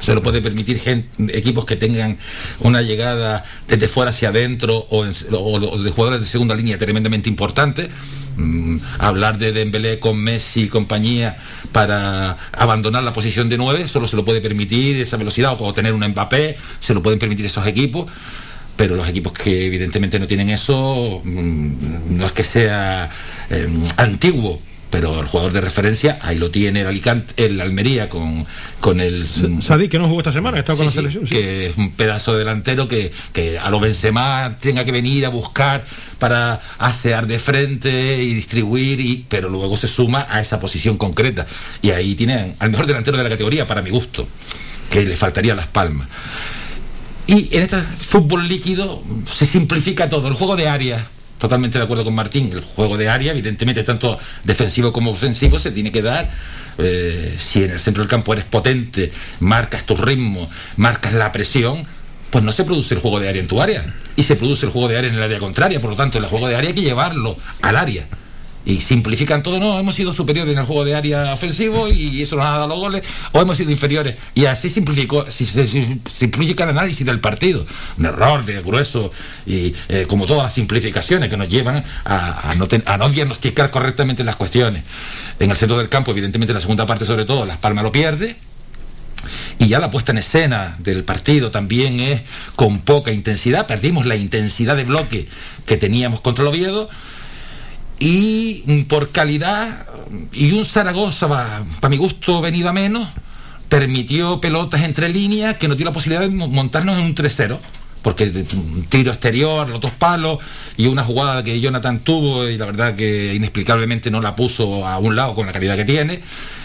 Se lo puede permitir equipos que tengan una llegada desde fuera hacia adentro o, en- o de jugadores de segunda línea tremendamente importante. Mm, hablar de Dembélé con Messi y compañía para abandonar la posición de 9 solo se lo puede permitir esa velocidad o tener un Mbappé, se lo pueden permitir esos equipos pero los equipos que evidentemente no tienen eso, mm, no es que sea eh, antiguo, pero el jugador de referencia, ahí lo tiene el Alicante, el Almería con, con el... Sadik, que no jugó esta semana, está con la selección. sí. que es un pedazo de delantero que, que a lo Benzema tenga que venir a buscar para asear de frente y distribuir, y, pero luego se suma a esa posición concreta. Y ahí tienen al mejor delantero de la categoría, para mi gusto, que le faltaría las palmas. Y en este fútbol líquido se simplifica todo, el juego de área. Totalmente de acuerdo con Martín, el juego de área, evidentemente tanto defensivo como ofensivo, se tiene que dar. eh, si en el centro del campo eres potente, marcas tu ritmo, marcas la presión, pues no se produce el juego de área en tu área. Y se produce el juego de área en el área contraria. Por lo tanto, el juego de área hay que llevarlo al área y simplifican todo, no, hemos sido superiores en el juego de área ofensivo y eso nos ha dado los goles, o hemos sido inferiores. Y así simplificó, si- se si- simplifica el análisis del partido. Un error de grueso y eh, como todas las simplificaciones que nos llevan a, no diagnosticar correctamente las cuestiones. En el centro del campo, evidentemente, en la segunda parte sobre todo, Las Palmas lo pierde, y ya la puesta en escena del partido también es con poca intensidad. Perdimos la intensidad de bloque que teníamos contra el Oviedo. Y mm, por calidad y un Zaragoza, para mi gusto, venido a menos, permitió pelotas entre líneas que nos dio la posibilidad de mo- montarnos en un 3-0. Porque un tiro exterior, los dos palos y una jugada que Jonathan tuvo y la verdad que inexplicablemente no la puso a un lado con la calidad que tiene.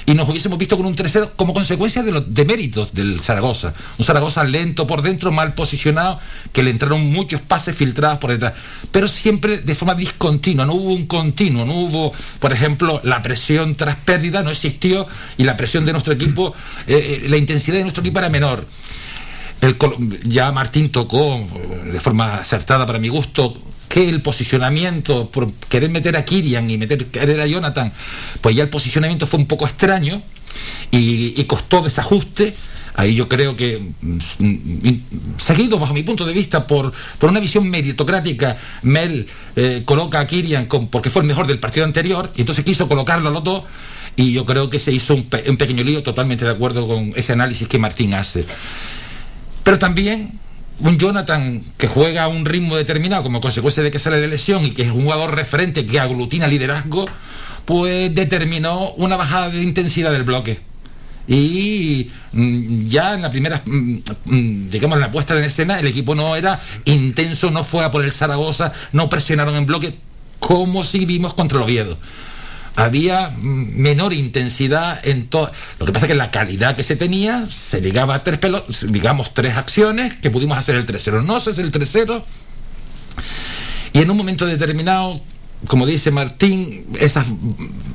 Y nos hubiésemos visto con un 3-0 como consecuencia de los deméritos del Zaragoza. Un Zaragoza lento por dentro, mal posicionado, que le entraron muchos pases filtrados por detrás. Pero siempre de forma discontinua, no hubo un continuo, no hubo, por ejemplo, la presión tras pérdida, no existió y la presión de nuestro equipo, eh, eh, la intensidad de nuestro equipo era menor. Ya Martín tocó eh, de forma acertada para mi gusto que el posicionamiento por querer meter a Kirian y meter querer a Jonathan, pues ya el posicionamiento fue un poco extraño y, costó desajuste. Ahí yo creo que, mm, mm, seguido bajo mi punto de vista por, por una visión meritocrática, Mel eh, coloca a Kirian porque fue el mejor del partido anterior y entonces quiso colocarlo a los dos y yo creo que se hizo un pequeño lío totalmente de acuerdo con ese análisis que Martín hace. Pero también un Jonathan que juega a un ritmo determinado como consecuencia de que sale de lesión y que es un jugador referente que aglutina liderazgo, pues determinó una bajada de intensidad del bloque. Y mm, ya en la primera, mm, mm, digamos, en la puesta en escena, el equipo no era intenso, no fue a por el Zaragoza, no presionaron en bloque, como si vimos contra el Oviedo había menor intensidad en todo. Lo que pasa es que la calidad que se tenía se ligaba a tres pelo- digamos tres acciones que pudimos hacer el 3-0. No hace el 3-0 y en un momento determinado, como dice Martín, esa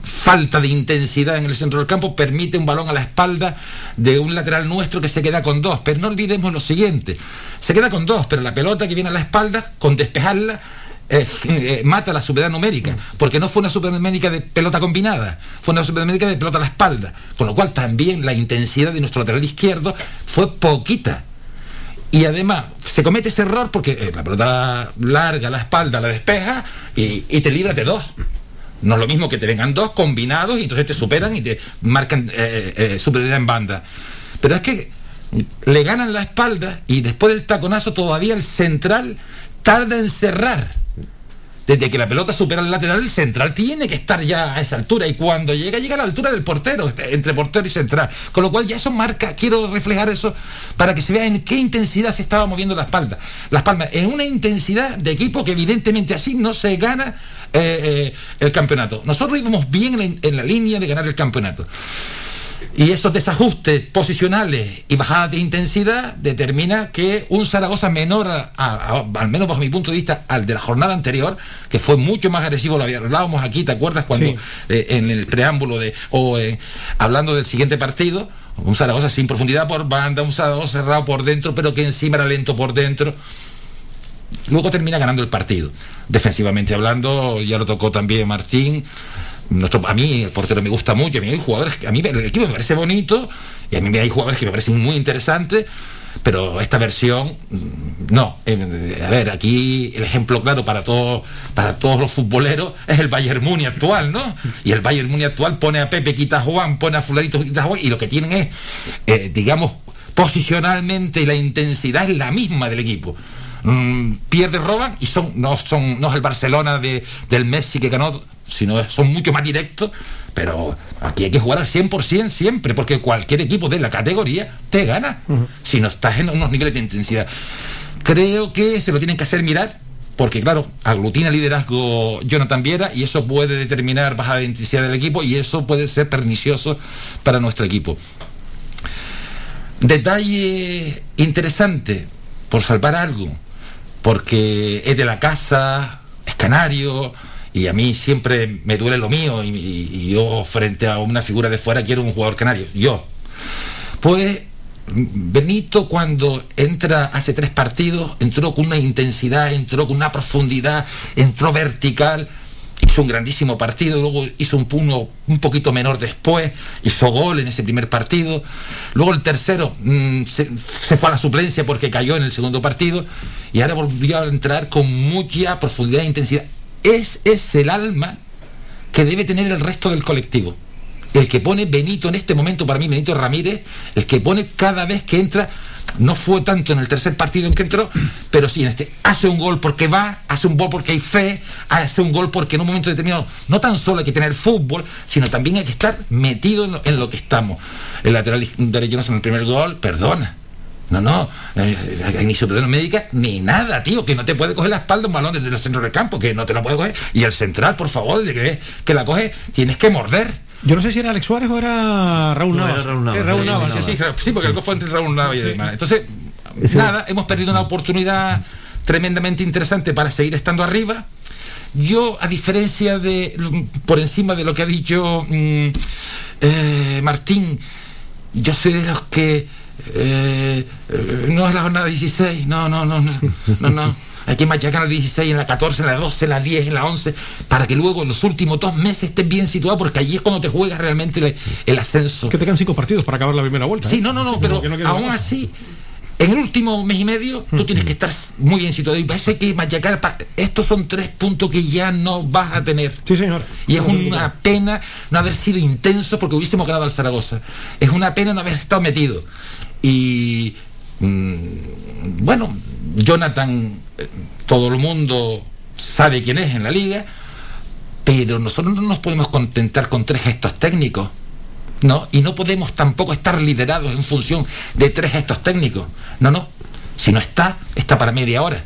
falta de intensidad en el centro del campo permite un balón a la espalda de un lateral nuestro que se queda con dos. Pero no olvidemos lo siguiente, se queda con dos, pero la pelota que viene a la espalda, con despejarla, eh, eh, mata la superioridad numérica, porque no fue una superioridad numérica de pelota combinada, fue una superioridad numérica de pelota a la espalda, con lo cual también la intensidad de nuestro lateral izquierdo fue poquita. Y además se comete ese error porque eh, la pelota larga, la espalda, la despeja y, te libras de dos. No es lo mismo que te vengan dos combinados y entonces te superan y te marcan superioridad en banda. Pero es que le ganan la espalda y después del taconazo todavía el central tarda en cerrar. Desde que la pelota supera el lateral, el central tiene que estar ya a esa altura y cuando llega, llega a la altura del portero, este, entre portero y central. Con lo cual ya eso marca, quiero reflejar eso para que se vea en qué intensidad se estaba moviendo la espalda. La espalda, en una intensidad de equipo que evidentemente así no se gana eh, eh, el campeonato. Nosotros íbamos bien en, en la línea de ganar el campeonato. Y esos desajustes posicionales y bajadas de intensidad determina que un Zaragoza menor, a- a- a- al menos bajo mi punto de vista, al de la jornada anterior, que fue mucho más agresivo, lo hablábamos aquí, ¿te acuerdas? Cuando Sí. eh, en el preámbulo de, o eh, hablando del siguiente partido, un Zaragoza sin profundidad por banda, un Zaragoza cerrado por dentro, pero que encima era lento por dentro luego termina ganando el partido. Defensivamente hablando, ya lo tocó también Martín. Nuestro, a mí el portero me gusta mucho, a mí hay jugadores, que- a mí el equipo me parece bonito y a mí hay jugadores que me parecen muy interesantes, pero esta versión mm, no. A ver, aquí el ejemplo claro para todos para todos los futboleros es el Bayern Muni actual, ¿no? Y el Bayern Muni actual pone a Pepe, quita a Juan, pone a Fularito, quita Juan y lo que tienen es, eh, digamos, posicionalmente la intensidad es la misma del equipo mm, pierden, roban y son no son no es el Barcelona de, del Messi que ganó, sino son mucho más directos, pero aquí hay que jugar al 100% siempre, porque cualquier equipo de la categoría te gana si no estás en unos niveles de intensidad. Creo que se lo tienen que hacer mirar. Porque claro, aglutina liderazgo Jonathan Viera y eso puede determinar bajada de intensidad del equipo y eso puede ser pernicioso para nuestro equipo. Detalle interesante, por salvar algo, porque es de la casa, es canario, y a mí siempre me duele lo mío, y, yo frente a una figura de fuera quiero un jugador canario, yo. Pues Benito cuando entra hace tres partidos, entró con una intensidad, entró con una profundidad, entró vertical, hizo un grandísimo partido, luego hizo un uno un poquito menor después, hizo gol en ese primer partido, luego el tercero mm, se, se fue a la suplencia porque cayó en el segundo partido y ahora volvió a entrar con mucha profundidad e intensidad. Es, es el alma que debe tener el resto del colectivo. El que pone Benito en este momento, para mí, Benito Ramírez, el que pone cada vez que entra, no fue tanto en el tercer partido en que entró, pero sí en este, hace un gol porque va, hace un gol porque hay fe, hace un gol porque en un momento determinado no tan solo hay que tener fútbol, sino también hay que estar metido en lo, que estamos. El lateral derecho en el primer gol, perdona. No, no, eh, ni superior médica, ni nada, tío, que no te puede coger la espalda un balón desde el centro del campo, que no te la puede coger. Y el central, por favor, de que ves que la coge, tienes que morder. Yo no sé si era Alex Suárez o era Raúl No, Navas. era Raúl Navas. Eh, Raúl Navas, sí, ¿no? Sí, sí, sí, porque el gol fue entre Raúl Nava y demás. Entonces, nada, hemos perdido una oportunidad tremendamente interesante para seguir estando arriba. Yo, a diferencia de, por encima de lo que ha dicho mm, eh, Martín, yo soy de los que eh, eh, no es la jornada 16, no, no, no, no, no, no. hay que machacar en la 16, en la 14, en la 12, en la 10, en la 11, para que luego en los últimos dos meses estés bien situado, porque allí es cuando te juegas realmente el, el ascenso. Que te quedan cinco partidos para acabar la primera vuelta. Sí, ¿eh? no, no, no, pero no aún así, en el último mes y medio, tú tienes que estar muy bien situado. Y para eso hay que machacar. Estos son tres puntos que ya no vas a tener. Sí, señor. Y es una pena no haber sido intenso porque hubiésemos ganado al Zaragoza. Es una pena no haber estado metido. Y mm, bueno, Jonathan, eh, todo el mundo sabe quién es en la liga, pero nosotros no nos podemos contentar con tres gestos técnicos. ¿no? Y no podemos tampoco estar liderados en función de tres gestos técnicos. No, no. Si no está, está para media hora.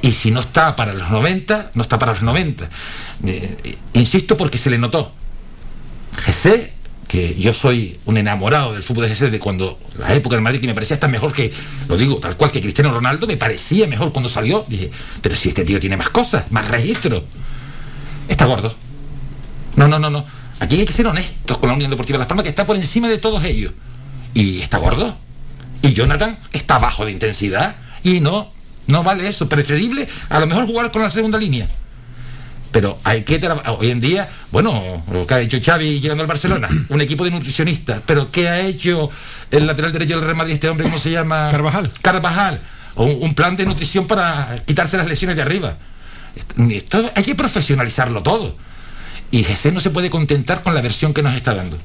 Y si no está para los 90, no está para los 90. Eh, insisto porque se le notó. Que yo soy un enamorado del fútbol de Jesé de cuando la época del Madrid que me parecía hasta mejor que, lo digo tal cual que Cristiano Ronaldo, me parecía mejor cuando salió. Dije, pero si este tío tiene más cosas, más registro. Está gordo. No, no, no, no. Aquí hay que ser honestos con la Unión Deportiva Las Palmas, que está por encima de todos ellos. Y está gordo. Y Jonathan está bajo de intensidad. Y no, no vale eso. Preferible a lo mejor jugar con la segunda línea. Pero hay que trabajar. Hoy en día, bueno, lo que ha hecho Xavi llegando al Barcelona, un equipo de nutricionistas. Pero ¿qué ha hecho el lateral derecho del Real Madrid, este hombre, cómo se llama? Carvajal. Carvajal. Un, un plan de nutrición para quitarse las lesiones de arriba. Esto hay que profesionalizarlo todo. Y Jesús no se puede contentar con la versión que nos está dando.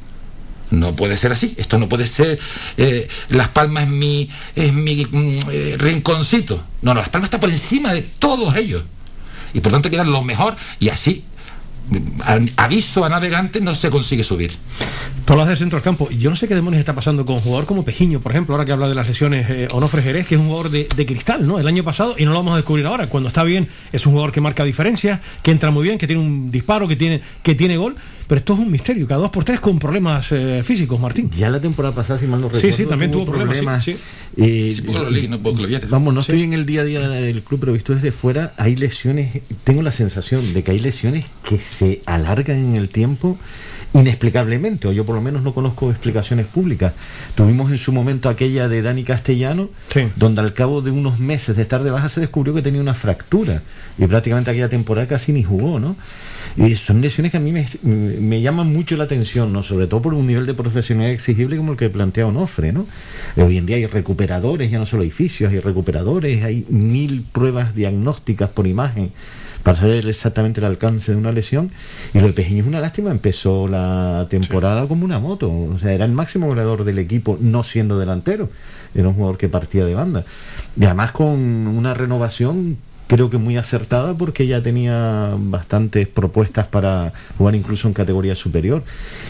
No puede ser así. Esto no puede ser. eh, Las Palmas es mi, es mi mm, eh, rinconcito. No, no, Las Palmas está por encima de todos ellos. Y por tanto hay que dar lo mejor y así, aviso a navegantes, no se consigue subir. Tú hablas del centro del campo. Yo no sé qué demonios está pasando con un jugador como Pejiño, por ejemplo, ahora que habla de las lesiones eh, Onofre Jerez, que es un jugador de, de cristal, ¿no? El año pasado, y no lo vamos a descubrir ahora. Cuando está bien, es un jugador que marca diferencias, que entra muy bien, que tiene un disparo, que tiene, que tiene gol. Pero esto es un misterio, cada dos por tres con problemas eh, físicos, Martín. Ya la temporada pasada, si mal no Sí, recuerdo, sí, también tuvo problemas, sí, Eh, Sí, lo leí, no viera. Vamos, no estoy en el día a día del club, pero visto desde fuera, hay lesiones, tengo la sensación de que hay lesiones que se alargan en el tiempo inexplicablemente, o yo por lo menos no conozco explicaciones públicas. Tuvimos en su momento aquella de Dani Castellano, donde al cabo de unos meses de estar de baja se descubrió que tenía una fractura y prácticamente aquella temporada casi ni jugó, ¿no? Y son lesiones que a mí me, me llaman mucho la atención, ¿no? Sobre todo por un nivel de profesionalidad exigible como el que plantea Onofre, ¿no? Hoy en día hay recuperadores, ya no solo hay fisios, hay recuperadores, hay mil pruebas diagnósticas por imagen para saber exactamente el alcance de una lesión. Y lo de Pejiño es una lástima, empezó la temporada como una moto, o sea, era el máximo goleador del equipo, no siendo delantero, era un jugador que partía de banda. Y además con una renovación creo que muy acertada porque ya tenía bastantes propuestas para jugar incluso en categoría superior.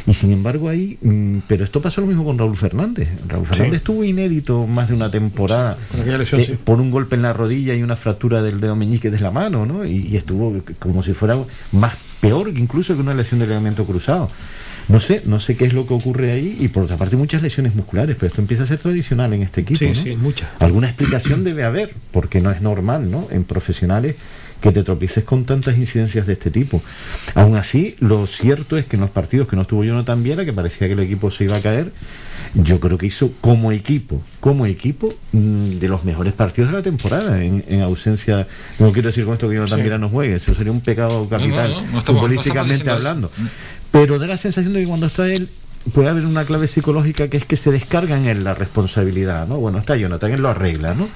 Y sin embargo ahí, mm, pero esto pasó lo mismo con Raúl Fernández. Raúl Sí. Fernández estuvo inédito más de una temporada lesión, eh, sí. por un golpe en la rodilla y una fractura del dedo meñique de la mano, ¿no? Y, y estuvo como si fuera más peor que incluso que una lesión del ligamento cruzado. No sé, no sé qué es lo que ocurre ahí y por otra parte muchas lesiones musculares, pero esto empieza a ser tradicional en este equipo. Sí, ¿no? sí, muchas. Alguna explicación debe haber, porque no es normal, ¿no? En profesionales que te tropieces con tantas incidencias de este tipo. Aún así, lo cierto es que en los partidos que no estuvo Jonathan Viera, que parecía que el equipo se iba a caer, yo creo que hizo como equipo, como equipo, mm, de los mejores partidos de la temporada, en, en ausencia, no quiero decir con esto que Jonathan Sí. Viera no juegue, eso sería un pecado capital, no, no estamos- futbolísticamente hablando. Pero da la sensación de que cuando está él puede haber una clave psicológica que es que se descarga en él la responsabilidad, ¿no? Bueno, está Jonathan, él lo arregla, ¿no?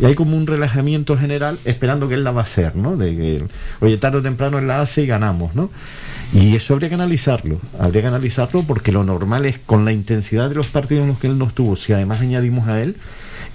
Y hay como un relajamiento general esperando que él la va a hacer, ¿no? De que, oye, tarde o temprano él la hace y ganamos, ¿no? Y eso habría que analizarlo, habría que analizarlo porque lo normal es con la intensidad de los partidos en los que él no estuvo, si además añadimos a él,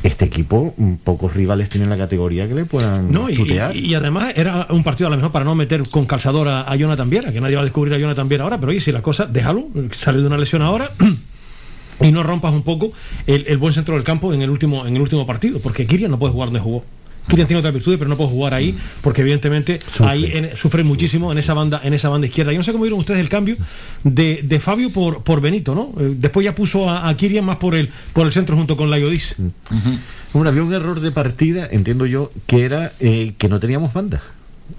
este equipo, mm, pocos rivales tienen la categoría que le puedan No, y, tutear. y- y además era un partido a lo mejor para no meter con calzador a, a Jonathan Viera, que nadie va a descubrir a Jonathan Viera ahora, pero oye, si la cosa, déjalo, sale de una lesión ahora y no rompas un poco el, el buen centro del campo en el último en el último partido, porque Kirian no puede jugar donde jugó. Kirian tiene otras virtudes, pero no puede jugar ahí, porque evidentemente ahí en- sufre muchísimo en esa banda en esa banda izquierda. Yo no sé cómo vieron ustedes el cambio de, de Fabio por, por Benito, ¿no? Eh, Después ya puso a, a más por el por el centro junto con Layodis. Bueno, había un error de partida, entiendo yo, que era eh, que no teníamos banda.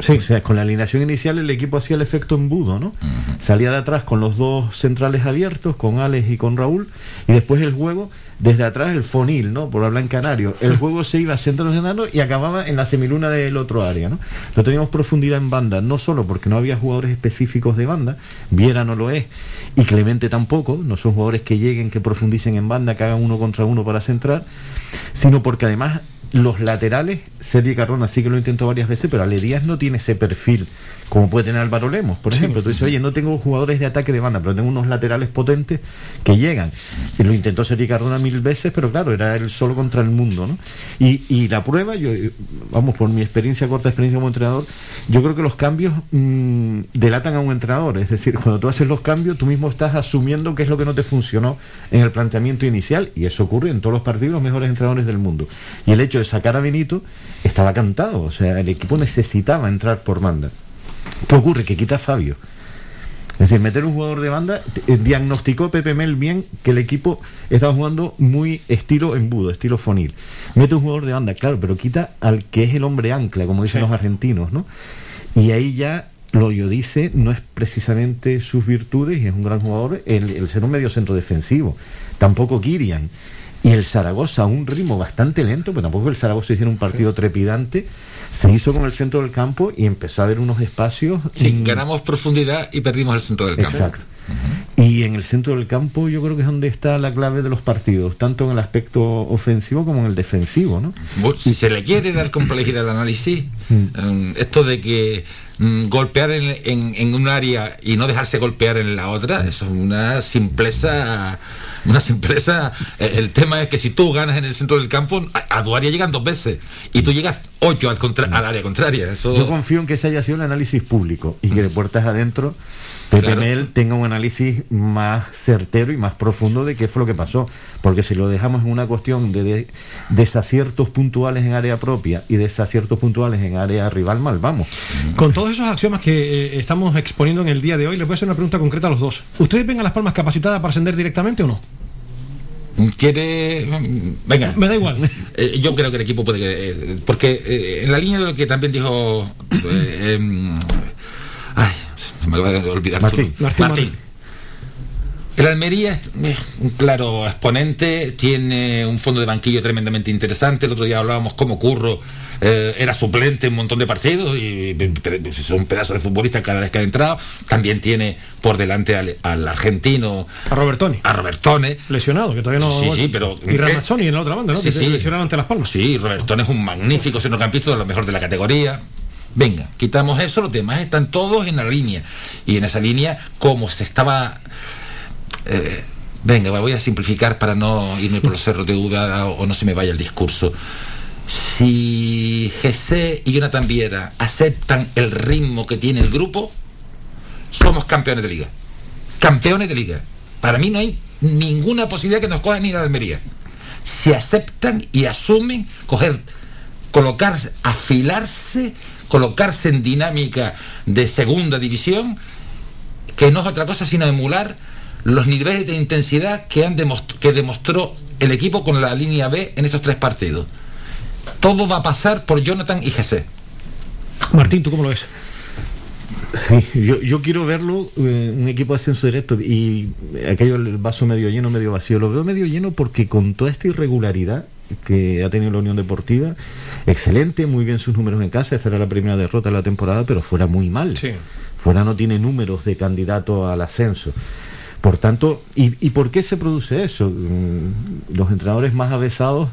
Sí. O sea, con la alineación inicial el equipo hacía el efecto embudo, ¿no? Salía de atrás con los dos centrales abiertos, con Alex y con Raúl, y después el juego, desde atrás el fonil, ¿no? Por hablar en canario. El juego se iba centro los enanos y acababa en la semiluna del otro área, ¿no? No teníamos profundidad en banda, no solo porque no había jugadores específicos de banda, Viera no lo es, y Clemente tampoco, no son jugadores que lleguen, que profundicen en banda, que hagan uno contra uno para centrar, sino porque además los laterales, Sergi Carrona sí que lo intentó varias veces, pero Ale Díaz no tiene ese perfil como puede tener Álvaro Lemos, por ejemplo. Tú dices, oye, no tengo jugadores de ataque de banda, pero tengo unos laterales potentes que llegan. Y lo intentó Sergi Cardona mil veces, pero claro, era él solo contra el mundo, ¿no? Y, y la prueba, yo, vamos, por mi experiencia, corta experiencia como entrenador, yo creo que los cambios mm, delatan a un entrenador. Es decir, cuando tú haces los cambios, tú mismo estás asumiendo qué es lo que no te funcionó en el planteamiento inicial, y eso ocurre en todos los partidos, los mejores entrenadores del mundo. Y el hecho de sacar a Benito estaba cantado, o sea, el equipo necesitaba entrar por banda. ¿Qué ocurre? Que quita a Fabio. Es decir, meter un jugador de banda, eh, diagnosticó Pepe Mel bien que el equipo estaba jugando muy estilo embudo, estilo fonil. Mete un jugador de banda, claro, pero quita al que es el hombre ancla, como dicen los argentinos, ¿no? Y ahí ya lo yo dice no es precisamente sus virtudes, y es un gran jugador, el, el ser un medio centro defensivo. Tampoco Kirian. Y el Zaragoza a un ritmo bastante lento, pero tampoco el Zaragoza hiciera un partido trepidante se hizo con el centro del campo y empezó a haber unos espacios. Sí, mm, ganamos profundidad y perdimos el centro del campo. Exacto. Y en el centro del campo yo creo que es donde está la clave de los partidos, tanto en el aspecto ofensivo como en el defensivo, ¿no? Si se le quiere dar complejidad al análisis, mm, esto de que mm, golpear en, en, un área y no dejarse golpear en la otra, eso es una simpleza simpleza. Eh, el tema es que si tú ganas en el centro del campo, a, tu área llegan dos veces y tú llegas ocho al, contra, al área contraria. Eso... Yo confío en que ese haya sido el análisis público y que de puertas adentro Pepe tenga un análisis más certero y más profundo de qué fue lo que pasó. Porque si lo dejamos en una cuestión de, desaciertos puntuales en área propia y desaciertos puntuales en área rival, mal vamos. Con todos esos axiomas que eh, estamos exponiendo en el día de hoy, les voy a hacer una pregunta concreta a los dos. ¿Ustedes ven a Las Palmas capacitada para ascender directamente o no? quiere venga me da igual eh, yo creo que el equipo puede eh, porque en la línea de lo que también dijo em, me voy a olvidar Martín. Martín. El Almería es un claro exponente, tiene un fondo de banquillo tremendamente interesante. El otro día hablábamos cómo Curro eh, era suplente en un montón de partidos y es un pedazo de futbolista cada vez que ha entrado. También tiene por delante al, argentino. A Robertone. A Robertone. Lesionado, que todavía no. Sí, sí, pero. Y Ramazzoni en la otra banda, ¿no? Sí, que lesionado ante las palmas. Sí, Robertone es un magnífico centrocampista, de lo mejor de la categoría. Venga, quitamos eso, los demás están todos en la línea. Y en esa línea, como se estaba... Eh, venga, voy a simplificar para no irme por los cerros de Uga o, no se me vaya el discurso. Si Jesse y Jonathan Viera aceptan el ritmo que tiene el grupo, somos campeones de liga. Campeones de liga. Para mí no hay ninguna posibilidad que nos cojan ni la Almería. Si aceptan y asumen coger, colocarse, afilarse colocarse en dinámica de segunda división, que no es otra cosa sino emular los niveles de intensidad que, han que demostró el equipo con la línea B en estos tres partidos. Todo va a pasar por Jonathan y Jesse. Martín, ¿tú cómo lo ves? Sí, yo, quiero verlo, eh, un equipo de ascenso directo, y aquello el vaso medio lleno, medio vacío. Lo veo medio lleno porque con toda esta irregularidad que ha tenido la Unión Deportiva, excelente, muy bien sus números en casa, esta era la primera derrota de la temporada, pero fuera muy mal. Fuera no tiene números de candidato al ascenso. Por tanto, ¿y, por qué se produce eso? Mm, los entrenadores más avesados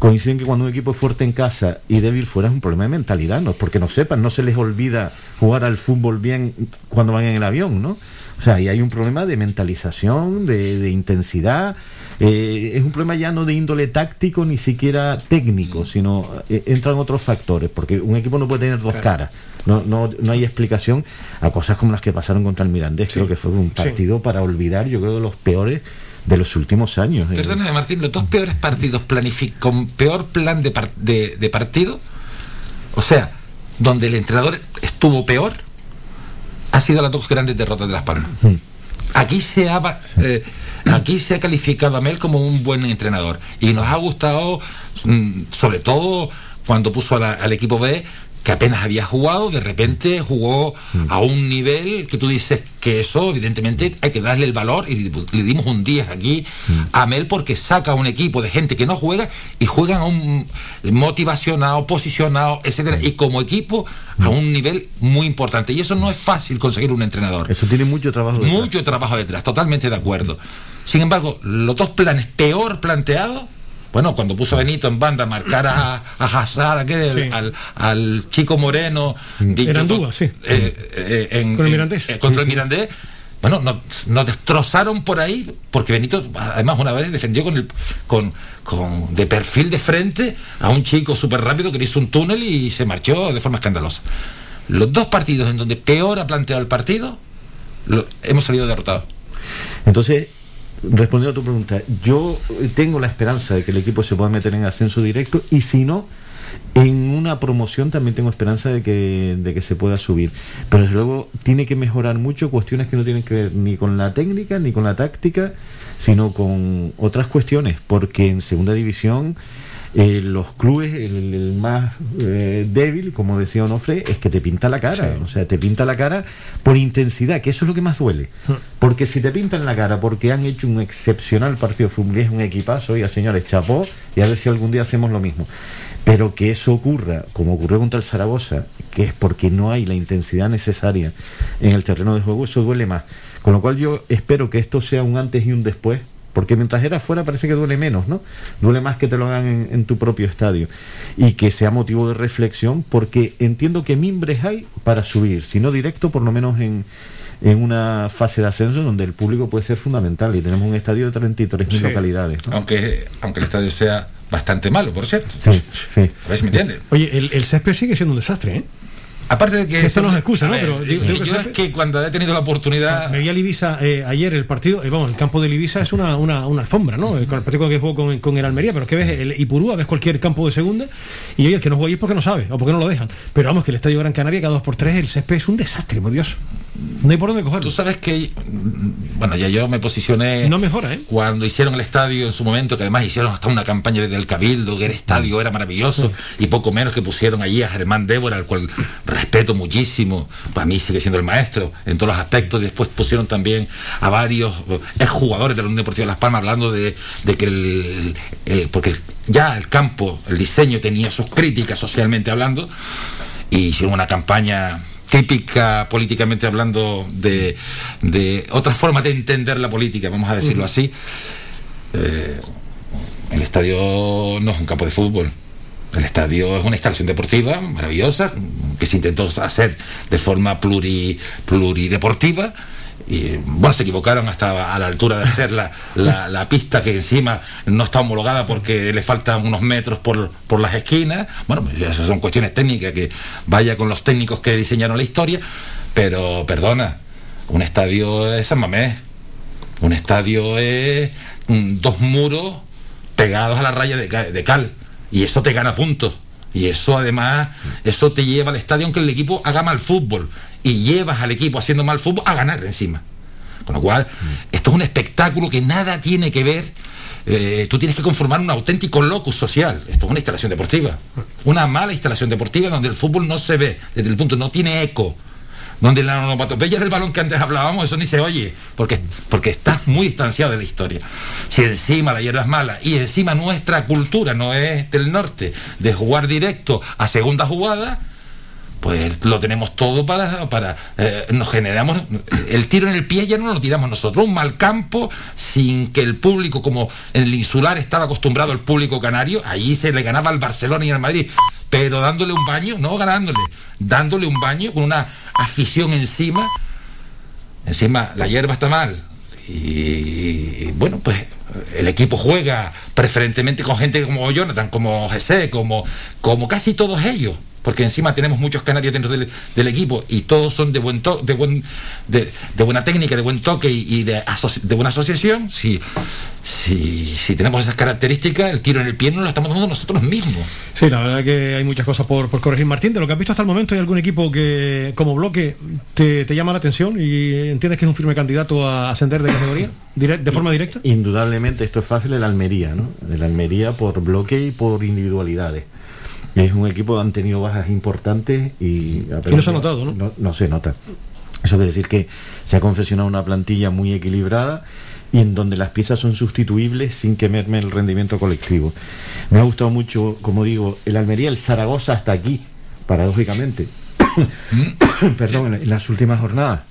coinciden que cuando un equipo es fuerte en casa y débil fuera es un problema de mentalidad, no porque no sepan, no se les olvida jugar al fútbol bien cuando van en el avión, ¿no? O sea, ahí hay un problema de mentalización, de intensidad, eh, es un problema ya no de índole táctico ni siquiera técnico, sino eh, entran otros factores, porque un equipo no puede tener dos caras. No, no, no hay explicación a cosas como las que pasaron contra el Mirandés. Creo que fue un partido para olvidar, yo creo, de los peores de los últimos años. Eh. Perdóname, Martín, los dos peores partidos con peor plan de, de, partido, o sea, donde el entrenador estuvo peor, ha sido las dos grandes derrotas de Las Palmas. Mm. Aquí se ha... Aquí se ha calificado a Mel como un buen entrenador y nos ha gustado, mm, sobre todo cuando puso al equipo B que apenas había jugado, de repente jugó a un nivel que tú dices que eso, evidentemente, hay que darle el valor y le dimos un 10 aquí a Mel porque saca un equipo de gente que no juega y juegan a un motivacionado, posicionado, etcétera, y como equipo a un nivel muy importante. Y eso no es fácil conseguir un entrenador. Eso tiene mucho trabajo detrás. Mucho trabajo detrás, totalmente de acuerdo. Sin embargo, los dos planes peor planteados bueno, cuando puso Benito en banda a marcar a, a Hazard, aquel, al, al, chico moreno. Eran dudas, sí. Eh, eh, en, Con el Mirandés. Eh, contra el Mirandés. Bueno, nos, nos, destrozaron por ahí, porque Benito, además, una vez defendió con el con, con de perfil de frente a un chico súper rápido que le hizo un túnel y se marchó de forma escandalosa. Los dos partidos en donde peor ha planteado el partido, lo, hemos salido derrotados. Entonces, respondiendo a tu pregunta, yo tengo la esperanza de que el equipo se pueda meter en ascenso directo y si no, en una promoción también tengo esperanza de que, de que se pueda subir. Pero desde luego tiene que mejorar mucho cuestiones que no tienen que ver ni con la técnica ni con la táctica, sino con otras cuestiones, porque en segunda división eh, los clubes, el, el más eh, débil, como decía Onofre, es que te pinta la cara. O sea, te pinta la cara por intensidad, que eso es lo que más duele. Porque si te pintan la cara porque han hecho un excepcional partido fútbol, es un equipazo, oiga señores, chapó, y a ver si algún día hacemos lo mismo. Pero que eso ocurra, como ocurrió contra el Zaragoza, que es porque no hay la intensidad necesaria en el terreno de juego, eso duele más. Con lo cual yo espero que esto sea un antes y un después porque mientras era afuera parece que duele menos, ¿no? Duele más que te lo hagan en, en, tu propio estadio. Y que sea motivo de reflexión, porque entiendo que mimbres hay para subir, si no directo, por lo menos en, en una fase de ascenso donde el público puede ser fundamental. Y tenemos un estadio de 33.000 sí. localidades. ¿no? Aunque, aunque el estadio sea bastante malo, por cierto. Sí, sí. A ver si me entiende. Oye, el, el césped sigue siendo un desastre, ¿eh? Aparte de que. Esto no es excusa, ¿no? Pero digo, digo yo que es que cuando he tenido la oportunidad. Me vi al Ibiza eh, ayer el partido, eh, vamos, el campo del Ibiza es una, una, una alfombra, ¿no? El partido que jugó con, con, el Almería, pero es que ves el Ipurúa, ves cualquier campo de segunda, y oye, el que no juega ahí es porque no sabe, o porque no lo dejan. Pero vamos, que el Estadio Gran Canaria, cada dos por tres, el césped es un desastre, por Dios. No hay por dónde cogerlo. Tú sabes que. Bueno, ya yo me posicioné. No mejora, ¿eh? Cuando hicieron el estadio en su momento, que además hicieron hasta una campaña desde el Cabildo, que el estadio era maravilloso, y poco menos que pusieron allí a Germán Débora, al cual respeto muchísimo para mí sigue siendo el maestro en todos los aspectos. Después pusieron también a varios exjugadores de la Unión Deportiva Las Palmas hablando de, de que el, el, porque ya el campo, el diseño tenía sus críticas socialmente hablando, y hicieron una campaña típica políticamente hablando de, de otra forma de entender la política, vamos a decirlo uh -huh. así. Eh, el estadio no es un campo de fútbol. El estadio es una instalación deportiva maravillosa que se intentó hacer de forma pluri, plurideportiva. Y bueno, se equivocaron hasta a la altura de hacer la, la, pista que encima no está homologada porque le faltan unos metros por, por las esquinas. Bueno, esas son cuestiones técnicas que vaya con los técnicos que diseñaron la historia. Pero perdona, un estadio es San Mamés. Un estadio es dos muros pegados a la raya de cal y eso te gana puntos. Y eso además, eso te lleva al estadio aunque el equipo haga mal fútbol. Y llevas al equipo haciendo mal fútbol a ganar encima. Con lo cual, esto es un espectáculo que nada tiene que ver. Eh, tú tienes que conformar un auténtico locus social. Esto es una instalación deportiva. Una mala instalación deportiva donde el fútbol no se ve, desde el punto, no tiene eco donde la onomatopeya del balón que antes hablábamos, eso ni se oye, porque, porque estás muy distanciado de la historia. Si encima la hierba es mala y encima nuestra cultura no es del norte, de jugar directo a segunda jugada, pues lo tenemos todo para, para eh, nos generamos el tiro en el pie ya no lo tiramos nosotros, un mal campo sin que el público, como en el insular estaba acostumbrado el público canario, ahí se le ganaba al Barcelona y al Madrid, pero dándole un baño, no ganándole, dándole un baño con una afición encima, encima la hierba está mal, y bueno, pues el equipo juega preferentemente con gente como Jonathan, como Jesse, como, como casi todos ellos porque encima tenemos muchos canarios dentro del, del equipo y todos son de buen to de buen de, de, buena técnica, de buen toque y, y de, de, buena asociación, si, si, si, tenemos esas características, el tiro en el pie no lo estamos dando nosotros mismos. Sí, la verdad que hay muchas cosas por, por corregir. Martín, de lo que has visto hasta el momento, ¿hay algún equipo que como bloque te, te llama la atención y entiendes que es un firme candidato a ascender de categoría? de forma directa? Indudablemente, esto es fácil, el Almería, ¿no? El Almería por bloque y por individualidades Es un equipo que han tenido bajas importantes y... Y no se ha notado, ¿no? No, se nota. Eso quiere decir que se ha confeccionado una plantilla muy equilibrada y en donde las piezas son sustituibles sin que merme el rendimiento colectivo. Me ha gustado mucho, como digo, el Almería, el Zaragoza hasta aquí, paradójicamente. Perdón, en las últimas jornadas.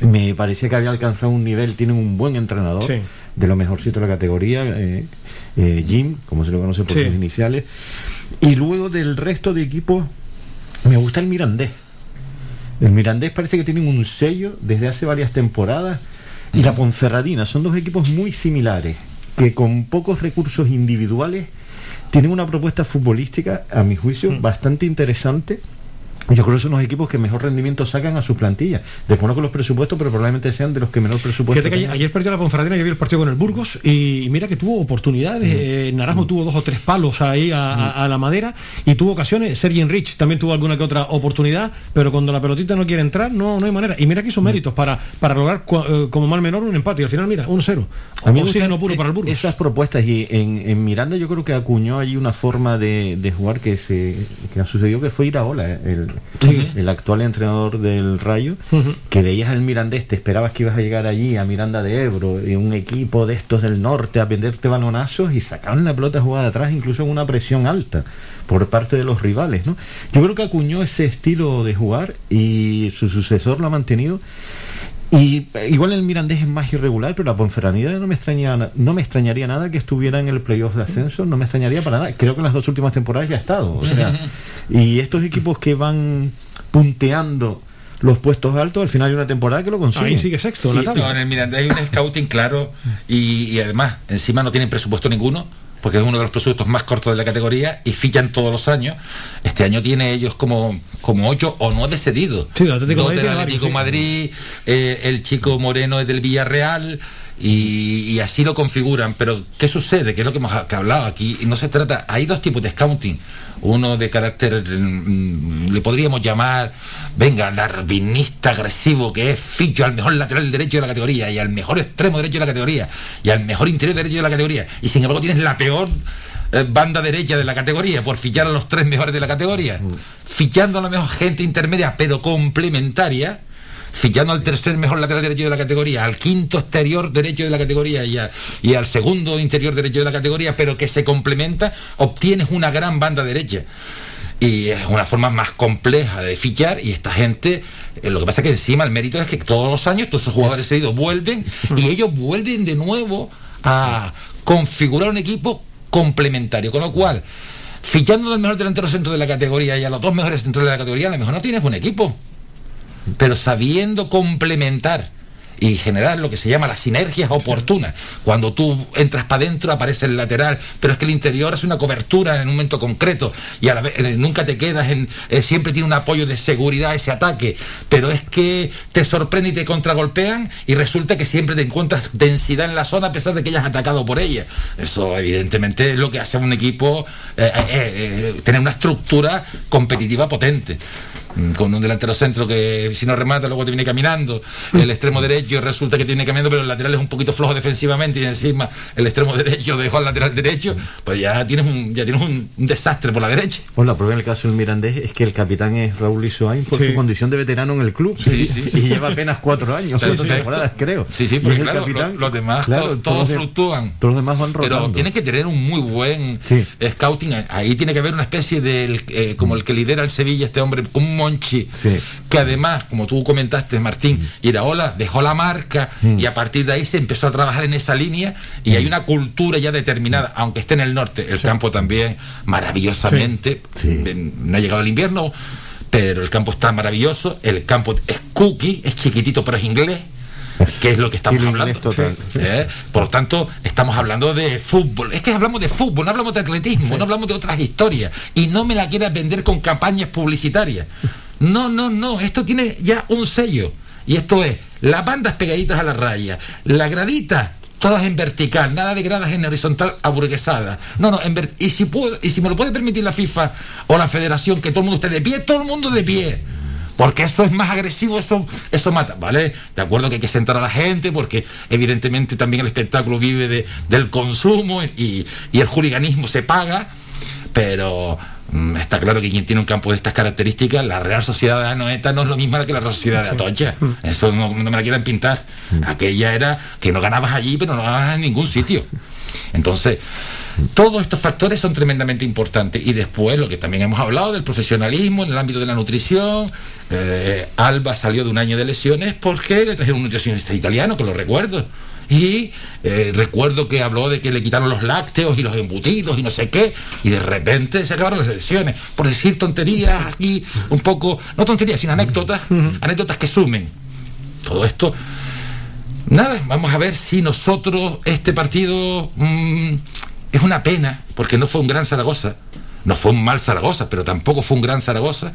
Me parecía que había alcanzado un nivel, tienen un buen entrenador, de lo mejorcito de la categoría, eh, eh, Jim, como se lo conoce por sus iniciales. Y luego del resto de equipos, me gusta el Mirandés. El Mirandés parece que tienen un sello desde hace varias temporadas. Y la Ponferradina son dos equipos muy similares, que con pocos recursos individuales tienen una propuesta futbolística, a mi juicio, bastante interesante yo creo que son los equipos que mejor rendimiento sacan a sus plantillas. Desconozco los presupuestos, pero probablemente sean de los que menor presupuesto. Fíjate que ayer, perdió la Ponferradina, yo vi el partido con el Burgos y mira que tuvo oportunidades. Mm. Eh, Naranjo tuvo dos o tres palos ahí a, la madera y tuvo ocasiones. Sergio Rich también tuvo alguna que otra oportunidad, pero cuando la pelotita no quiere entrar, no, no hay manera. Y mira que hizo méritos para, para lograr eh, como mal menor un empate. Y al final, mira, 1-0. no puro para el Burgos. Esas propuestas y en, Miranda yo creo que acuñó allí una forma de, jugar que se que ha sucedido que fue ir a ola. El, el actual entrenador del Rayo, que veías al Mirandés, te esperabas que ibas a llegar allí a Miranda de Ebro, y un equipo de estos del norte a venderte balonazos y sacaban la pelota jugada atrás, incluso en una presión alta por parte de los rivales. ¿no? Yo creo que acuñó ese estilo de jugar y su sucesor lo ha mantenido. Y eh, igual el Mirandés es más irregular, pero la Ponferradina no me extrañaría, no me extrañaría nada que estuviera en el playoff de ascenso, no me extrañaría para nada. Creo que en las dos últimas temporadas ya ha estado. O sea, y estos equipos que van punteando los puestos altos al final de una temporada que lo consiguen. Ahí sigue sexto en No, en el Mirandés hay un scouting claro y, y además encima no tienen presupuesto ninguno porque es uno de los presupuestos más cortos de la categoría y fichan todos los años. Este año tiene ellos como, como ocho o nueve cedidos. Sí, el Atlético Dos del Atlético Madrid, eh, el chico Moreno es del Villarreal. Y, así lo configuran, pero ¿qué sucede? Que es lo que hemos hablado aquí, y no se trata, hay dos tipos de scouting, uno de carácter, mm, le podríamos llamar, venga, darwinista agresivo, que es ficho al mejor lateral derecho de la categoría y al mejor extremo derecho de la categoría y al mejor interior derecho de la categoría, y sin embargo tienes la peor eh, banda derecha de la categoría por fichar a los tres mejores de la categoría, mm. fichando a la mejor gente intermedia, pero complementaria fichando al tercer mejor lateral derecho de la categoría, al quinto exterior derecho de la categoría y, y al segundo interior derecho de la categoría, pero que se complementa, obtienes una gran banda derecha. Y es una forma más compleja de fichar y esta gente eh, lo que pasa es que encima el mérito es que todos los años todos esos jugadores cedidos vuelven y ellos vuelven de nuevo a configurar un equipo complementario. Con lo cual fichando al mejor delantero centro de la categoría y a los dos mejores centros de la categoría a lo mejor no tienes un equipo pero sabiendo complementar y generar lo que se llama las sinergias oportunas. Cuando tú entras para adentro aparece el lateral, pero es que el interior es una cobertura en un momento concreto y a la vez eh, nunca te quedas en eh, siempre tiene un apoyo de seguridad ese ataque, pero es que te sorprende y te contragolpean y resulta que siempre te encuentras densidad en la zona a pesar de que hayas atacado por ella. Eso evidentemente es lo que hace a un equipo eh, tener una estructura competitiva potente. Mm, con un delantero centro que si no remata luego te viene caminando, el extremo derecho resulta que tiene caminando, pero el lateral es un poquito flojo defensivamente y encima el extremo derecho dejó al lateral derecho, pues ya tienes un, ya tienes un, desastre por la derecha. Pues la prueba en el caso del Mirandés es que el capitán es Raúl Isoain por su condición de veterano en el club y, lleva apenas cuatro años, temporadas, creo. Sí, sí, porque claro, los, demás todos, fluctúan. Todos los demás van Pero tienes que tener un muy buen scouting. Ahí tiene que haber una especie de, eh, como el que lidera el Sevilla, este hombre, Monchi, que además, como tú comentaste, Martín, mm. Iraola dejó la marca mm. y a partir de ahí se empezó a trabajar en esa línea y hay mm. una cultura ya determinada, aunque esté en el norte, el campo también maravillosamente, no ha llegado el invierno, pero el campo está maravilloso, el campo es cookie, es chiquitito pero es inglés que es lo que estamos hablando. ¿Eh? Por lo tanto, estamos hablando de fútbol. Es que hablamos de fútbol, no hablamos de atletismo, no hablamos de otras historias. Y no me la quieras vender con campañas publicitarias. No, no, no. Esto tiene ya un sello. Y esto es las bandas pegaditas a la raya, la gradita todas en vertical, nada de gradas en horizontal aburguesada. No, no, en y si puedo, y si me lo puede permitir la FIFA o la Federación que todo el mundo esté de pie, todo el mundo de pie porque eso es más agresivo, eso, eso mata, ¿vale? De acuerdo que hay que sentar a la gente, porque evidentemente también el espectáculo vive de, del consumo y, y el juliganismo se paga, pero Mm, Está claro que quien tiene un campo de estas características, la Real Sociedad de Anoeta no es lo mismo que la Real Sociedad de Atocha. Eso no, no me la quieran pintar. Aquella era que no ganabas allí, pero no ganabas en ningún sitio. Entonces, todos estos factores son tremendamente importantes. Y después, lo que también hemos hablado del profesionalismo en el ámbito de la nutrición. eh, Alba salió de un año de lesiones porque le trajeron un nutricionista italiano, que lo recuerdo. Y eh, recuerdo que habló de que le quitaron los lácteos y los embutidos y no sé qué, y de repente se acabaron las lesiones. Por decir tonterías aquí, un poco, no tonterías, sino anécdotas, anécdotas que sumen. Todo esto Nada, vamos a ver si nosotros, este partido mm, es una pena, porque no fue un gran Zaragoza, no fue un mal Zaragoza, pero tampoco fue un gran Zaragoza,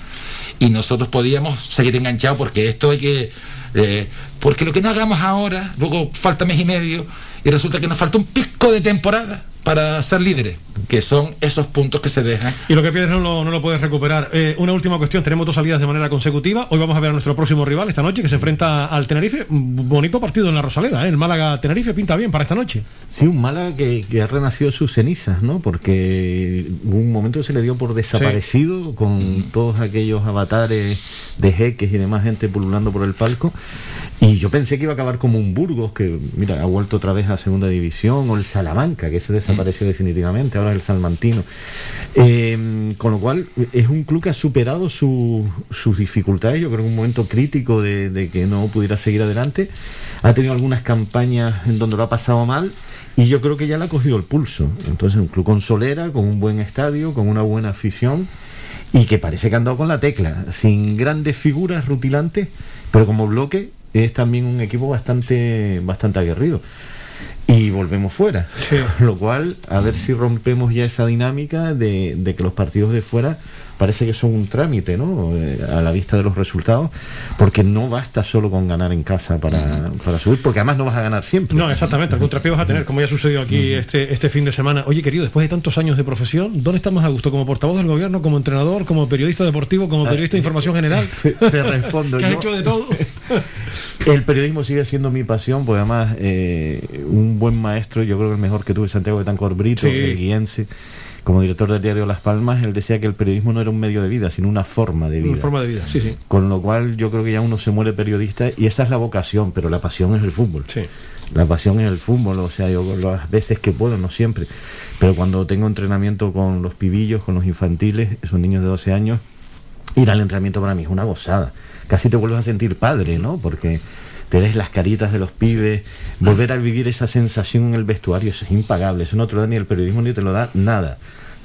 y nosotros podíamos seguir enganchados porque esto hay que... eh, porque lo que no hagamos ahora, luego falta mes y medio, y resulta que nos falta un pico de temporada para ser líderes, que son esos puntos que se dejan. Y lo que pierdes no lo, no lo puedes recuperar. Eh, una última cuestión, tenemos dos salidas de manera consecutiva. Hoy vamos a ver a nuestro próximo rival esta noche, que se enfrenta al Tenerife. Un bonito partido en la Rosaleda, ¿eh? el Málaga-Tenerife pinta bien para esta noche. Sí, un Málaga que, que ha renacido sus cenizas, ¿no? Porque hubo un momento se le dio por desaparecido con todos aquellos avatares de jeques y demás gente pululando por el palco. Y yo pensé que iba a acabar como un Burgos, que mira, ha vuelto otra vez a segunda división, o el Salamanca, que se desapareció definitivamente, ahora es el Salmantino. Eh, con lo cual, es un club que ha superado su- sus dificultades, yo creo que un momento crítico de, de que no pudiera seguir adelante. Ha tenido algunas campañas en donde lo ha pasado mal. Y yo creo que ya le ha cogido el pulso. Entonces, un club con solera, con un buen estadio, con una buena afición y que parece que ha andado con la tecla, sin grandes figuras rutilantes, pero como bloque es también un equipo bastante, bastante aguerrido. Y volvemos fuera. Lo cual, a ver si rompemos ya esa dinámica de, de que los partidos de fuera parece que son un trámite, ¿no? Eh, a la vista de los resultados, porque no basta solo con ganar en casa para, para subir, porque además no vas a ganar siempre. No, exactamente, el contrapié vas a tener, como ya sucedió aquí este, este fin de semana. Oye, querido, después de tantos años de profesión, ¿dónde estás más a gusto? ¿Como portavoz del gobierno, como entrenador, como periodista deportivo, como periodista de información general? Te respondo. ¿Que has yo- hecho de todo? El periodismo sigue siendo mi pasión, porque además eh, un buen maestro, yo creo que el mejor que tuve, Santiago de Tancor Brito, Sí. el guiense, como director del diario Las Palmas, él decía que el periodismo no era un medio de vida, sino una forma de vida. Una forma de vida, sí, sí. Con lo cual yo creo que ya uno se muere periodista y esa es la vocación, pero la pasión es el fútbol. La pasión es el fútbol, o sea, yo las veces que puedo, no siempre, pero cuando tengo entrenamiento con los pibillos, con los infantiles, esos niños de 12 años, ir al entrenamiento para mí es una gozada. Casi te vuelves a sentir padre, ¿no? Porque te ves las caritas de los pibes, volver a vivir esa sensación en el vestuario, es impagable, eso no te lo da ni el periodismo ni te lo da nada.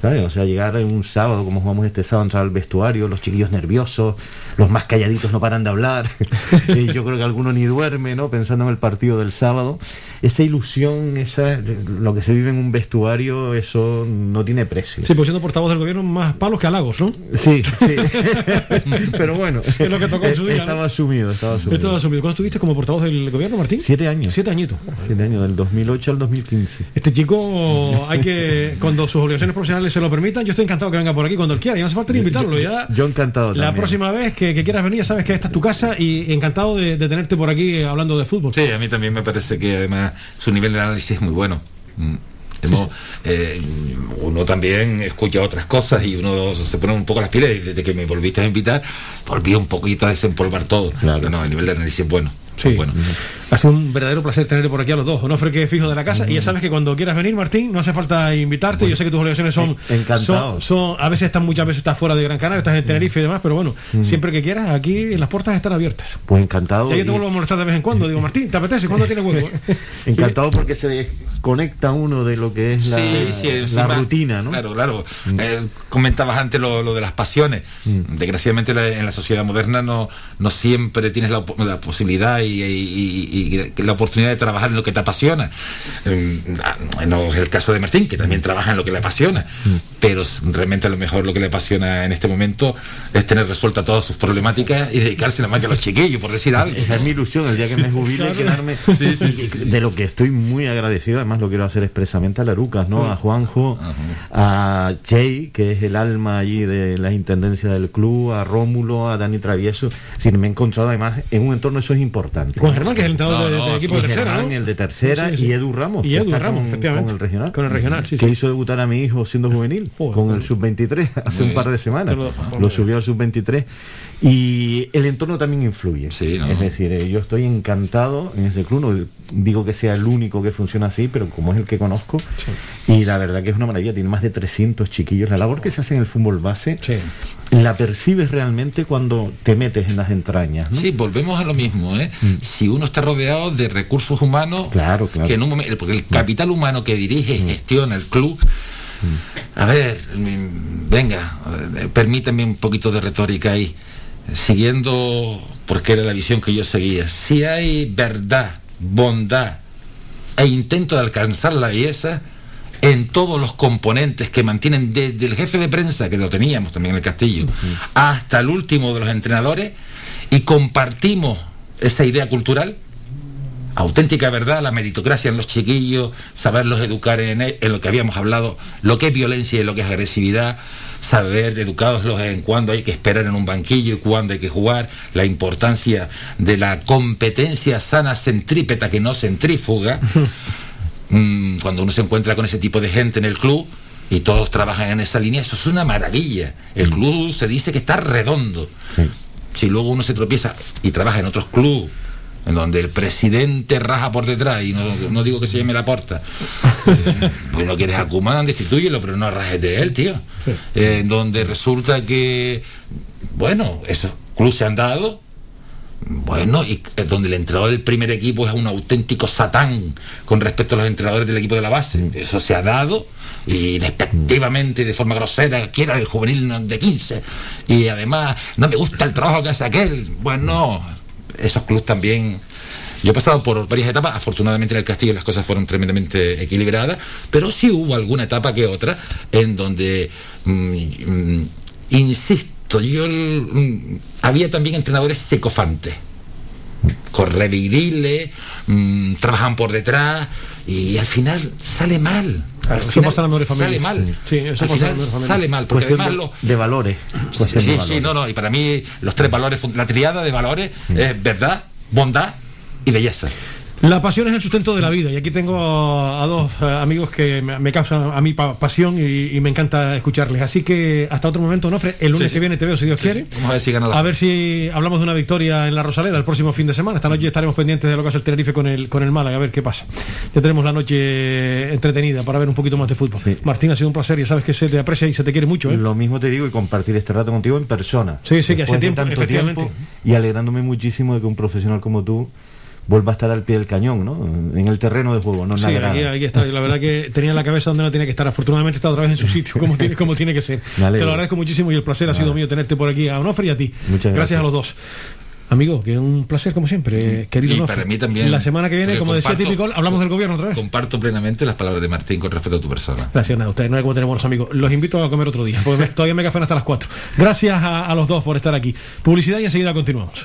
¿sabes? O sea, llegar un sábado, como jugamos este sábado, entrar al vestuario, los chiquillos nerviosos, los más calladitos no paran de hablar, yo creo que alguno ni duerme, ¿no? Pensando en el partido del sábado. Esa ilusión, esa, lo que se vive en un vestuario, eso no tiene precio. Sí, pues siendo portavoz del gobierno, más palos que halagos, ¿no? Sí, sí. Pero bueno, Es lo que tocó en su día. ¿no? estaba asumido, estaba asumido. Estaba asumido. ¿Cuándo estuviste como portavoz del gobierno, Martín? Siete años. Siete añitos. Siete años, del 2008 al 2015. Este chico, hay que, cuando sus obligaciones profesionales se lo permitan, yo estoy encantado que venga por aquí cuando él quiera. Y no hace falta ni invitarlo. Ya, Yo encantado la también. próxima vez que, que quieras venir, ya sabes que esta es tu casa y encantado de, de tenerte por aquí hablando de fútbol. Sí, a mí también me parece que además su nivel de análisis es muy bueno. Mm. Hemos, eh, uno también escucha otras cosas y uno se pone un poco las pilas y desde que me volviste a invitar volví un poquito a desempolvar todo. Pero no, el nivel de análisis es bueno. Sí. bueno. Ha sido un verdadero placer tenerte por aquí a los dos. Onofre que es fijo de la casa. Y ya sabes que cuando quieras venir, Martín, no hace falta invitarte. Yo sé que tus obligaciones son, son, son- a veces estás muchas veces estás fuera de Gran Canaria, estás en Tenerife y demás, pero bueno, siempre que quieras, aquí las puertas están abiertas. Pues encantado. Ya yo te vuelvo a molestar de vez en cuando. Digo, Martín, ¿te apetece? ¿Cuándo tienes huevo? Encantado porque se desconecta uno de lo que es la, Sí, sí, rutina, ¿no? Claro, claro. Eh, comentabas antes lo, lo de las pasiones. Desgraciadamente la- en la sociedad moderna no, no siempre tienes la, la posibilidad y, la oportunidad de trabajar en lo que te apasiona. Eh, ah, no es el caso de Martín, que también trabaja en lo que le apasiona. Pero realmente a lo mejor lo que le apasiona en este momento es tener resuelta todas sus problemáticas y dedicarse nada más que a los chiquillos, por decir algo. Esa es mi ilusión, el día que me jubile, Claro. quedarme Sí, sí, sí, sí. de lo que estoy muy agradecido. Además, además lo quiero hacer expresamente a Larucas, ¿no? Mm. A Juanjo, a Jay, que es el alma allí de la intendencia del club, a Rómulo, a Dani Travieso. Es decir, me he encontrado además en un entorno eso es importante. Juan Germán, que es el entrenador de- del equipo de tercera, Germán, ¿no? el de tercera, Sí, sí. y Edu Ramos. Y Edu Ramos, con, efectivamente. con el regional. Con el regional, sí, Que sí. hizo debutar a mi hijo siendo juvenil, con el sub-23, hace un par de semanas. Lo subió al sub-23. Y el entorno también influye. Es decir, eh, yo estoy encantado en ese club. No digo que sea el único que funciona así, pero como es el que conozco. Y la verdad que es una maravilla. Tiene más de 300 chiquillos. La labor que se hace en el fútbol base la percibes realmente cuando te metes en las entrañas. ¿no? Sí, volvemos a lo mismo, ¿eh? Si uno está rodeado de recursos humanos, claro, claro. que en un momento, porque el capital humano que dirige y gestiona el club, a ver, mm, venga, eh, permítame un poquito de retórica ahí, siguiendo, porque era la visión que yo seguía, si hay verdad, bondad e intento de alcanzar la belleza, en todos los componentes que mantienen desde el jefe de prensa, que lo teníamos también en el castillo, hasta el último de los entrenadores, y compartimos esa idea cultural, auténtica verdad, la meritocracia en los chiquillos, saberlos educar en, en lo que habíamos hablado, lo que es violencia y lo que es agresividad, saber educarlos en cuándo hay que esperar en un banquillo y cuándo hay que jugar, la importancia de la competencia sana centrípeta que no centrífuga, Mm, cuando uno se encuentra con ese tipo de gente en el club y todos trabajan en esa línea, eso es una maravilla. El club se dice que está redondo. Si luego uno se tropieza y trabaja en otros clubes, en donde el presidente raja por detrás, y no, no digo que se llame la porta, eh, no quieres a Kuman, destituyelo, pero no rajes de él, tío. Eh, en donde resulta que, bueno, esos clubes se han dado, bueno, y donde el entrenador del primer equipo es un auténtico satán con respecto a los entrenadores del equipo de la base. Eso se ha dado y despectivamente, de forma grosera, quiera el juvenil de 15. Y además, no me gusta el trabajo que hace aquel. Bueno, esos clubes también. Yo he pasado por varias etapas, afortunadamente en el Castillo las cosas fueron tremendamente equilibradas, pero sí hubo alguna etapa que otra en donde, mm, mm, insisto, yo mm, había también entrenadores secofantes, correviriles, mm, trabajan por detrás y al final sale mal. Al eso pasa en mejores Sale mal. Sí, eso pasa en sale mal, porque Cuestión además de, lo, de valores. Sí, sí, no, no, y para mí los tres valores, la triada de valores es verdad, bondad y belleza. La pasión es el sustento de la vida y aquí tengo a, a dos eh, amigos que me, me causan a mí pa- pasión y, y me encanta escucharles. Así que hasta otro momento, Nofre, el lunes Sí, sí. que viene te veo si Dios Sí, quiere. Vamos a ver si gana la A ver si hablamos de una victoria en la Rosaleda el próximo fin de semana. Esta noche estaremos pendientes de lo que hace el Tenerife con el, con el Málaga, a ver qué pasa. Ya tenemos la noche entretenida para ver un poquito más de fútbol. Martín, ha sido un placer y sabes que se te aprecia y se te quiere mucho. ¿eh? Lo mismo te digo y compartir este rato contigo en persona. Sí, sí, que hace efectivamente. tiempo, y alegrándome muchísimo de que un profesional como tú vuelva a estar al pie del cañón, ¿no? En el terreno de juego, no Sí, grada. aquí, aquí está. La verdad que tenía la cabeza donde no tenía que estar. Afortunadamente está otra vez en su sitio, como tiene, como tiene que ser. Te lo agradezco muchísimo y el placer ha sido mío tenerte por aquí a Onofre y a ti. Muchas gracias. a los dos. Amigo, que un placer como siempre, querido Y Onofre. para mí también. La semana que viene, como decía Típico, hablamos del gobierno otra vez. Comparto plenamente las palabras de Martín con respecto a tu persona. Gracias, nada, ustedes no hay como tener buenos amigos. Los invito a comer otro día, porque me- todavía me café hasta las 4. Gracias a, a los dos por estar aquí. Publicidad y enseguida continuamos.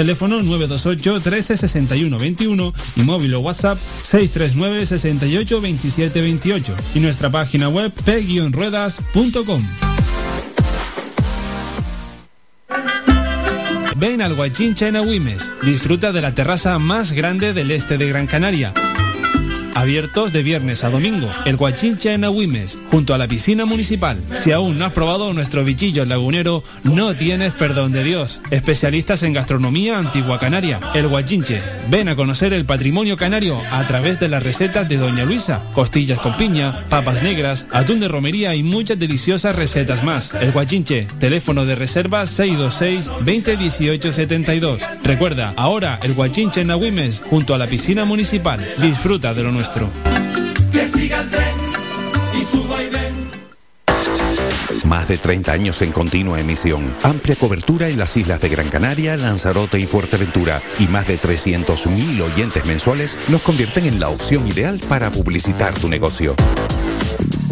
teléfono 928 13 61 21 y móvil o WhatsApp 639 68 27 28 y nuestra página web p-ruedas.com. Ven al Guachincha en Agüimes, disfruta de la terraza más grande del este de Gran Canaria abiertos de viernes a domingo. El Guachincha en Agüimes, junto a la piscina municipal. Si aún no has probado nuestro bichillo lagunero, no tienes perdón de Dios. Especialistas en gastronomía antigua canaria. El Guachinche. Ven a conocer el patrimonio canario a través de las recetas de Doña Luisa. Costillas con piña, papas negras, atún de romería y muchas deliciosas recetas más. El Guachinche. Teléfono de reserva 626 2018 72. Recuerda, ahora el Guachinche en Agüimes, junto a la piscina municipal. Disfruta de lo nuestro. Que siga el tren y su. Más de 30 años en continua emisión, amplia cobertura en las islas de Gran Canaria, Lanzarote y Fuerteventura y más de 300.000 oyentes mensuales nos convierten en la opción ideal para publicitar tu negocio.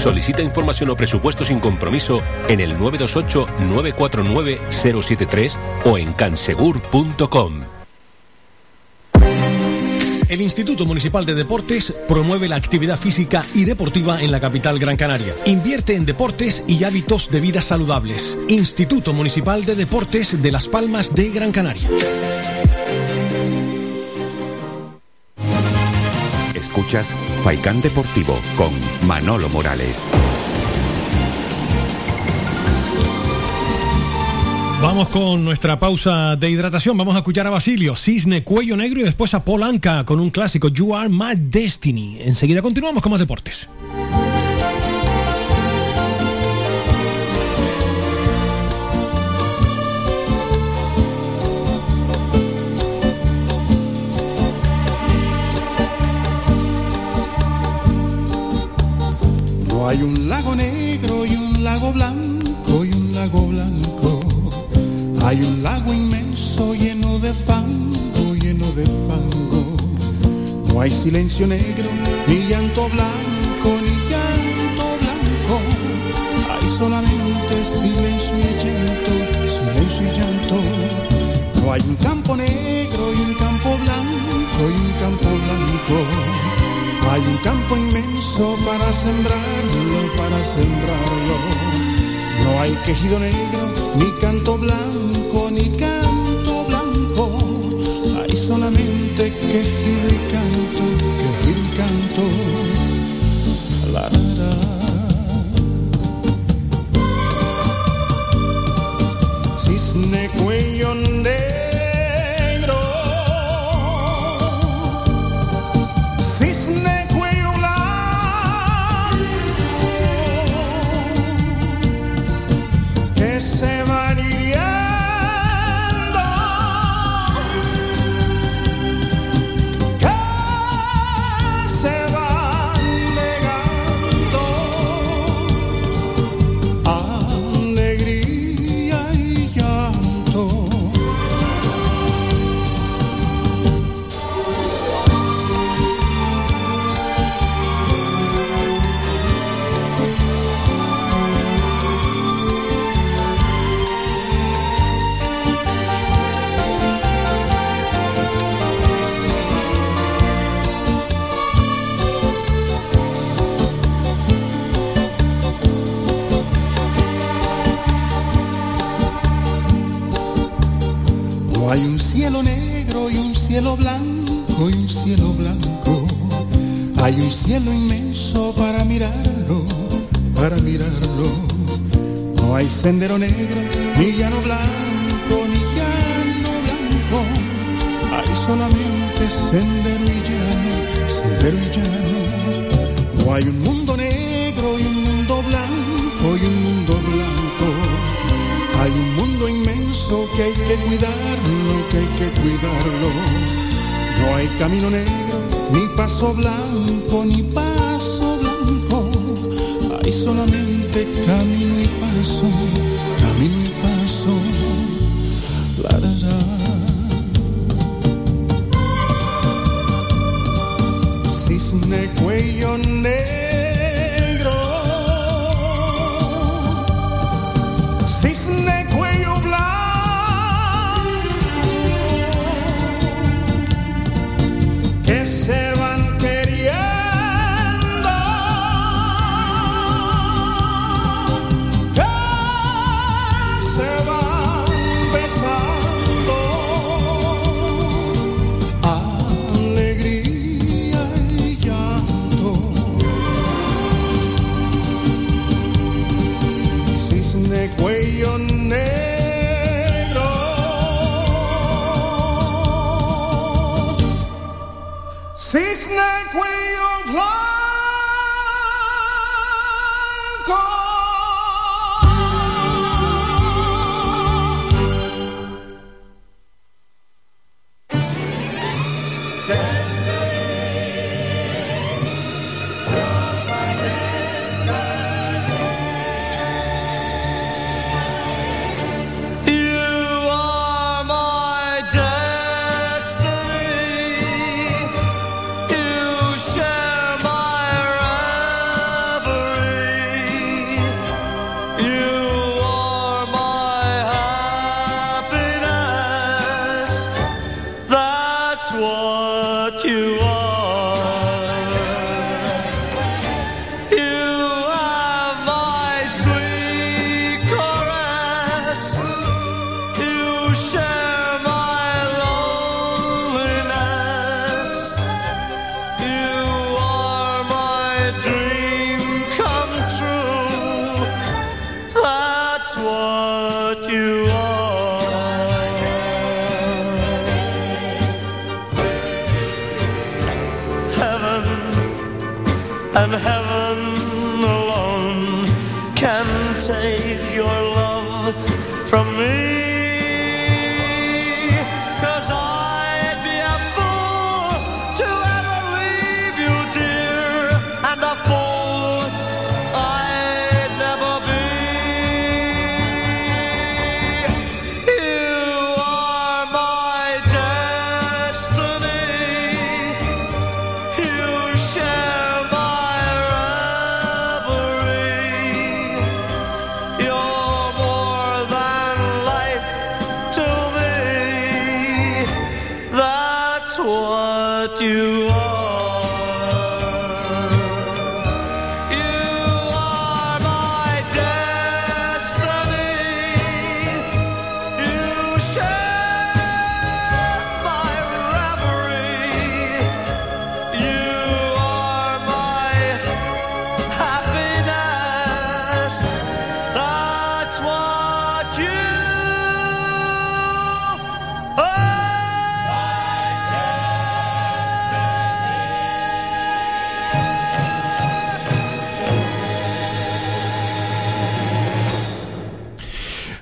Solicita información o presupuesto sin compromiso en el 928-949-073 o en cansegur.com. El Instituto Municipal de Deportes promueve la actividad física y deportiva en la capital Gran Canaria. Invierte en deportes y hábitos de vida saludables. Instituto Municipal de Deportes de Las Palmas de Gran Canaria. Escuchas Deportivo con Manolo Morales. Vamos con nuestra pausa de hidratación. Vamos a escuchar a Basilio, Cisne, Cuello Negro y después a Polanca con un clásico, You Are My Destiny. Enseguida continuamos con más deportes. Hay un lago negro y un lago blanco y un lago blanco. Hay un lago inmenso lleno de fango, lleno de fango. No hay silencio negro, ni llanto blanco, ni llanto blanco. Hay solamente silencio y llanto, silencio y llanto. No hay un campo negro y un campo blanco y un campo blanco. Un campo inmenso para sembrarlo, para sembrarlo. No hay quejido negro, ni canto blanco, ni canto blanco. Hay solamente quejido y canto, quejido y canto. La, la, la. Cisne cuello cielo blanco y un cielo blanco. Hay un cielo inmenso para mirarlo, para mirarlo. No hay sendero negro, ni llano blanco, ni llano blanco. Hay solamente sendero y llano, sendero y llano. No hay un mundo negro y un mundo blanco y un mundo blanco. Hay un mundo inmenso que hay que cuidarlo, que hay que cuidarlo. Camino negro, ni paso blanco, ni paso blanco. Hay solamente camino y paso, camino y.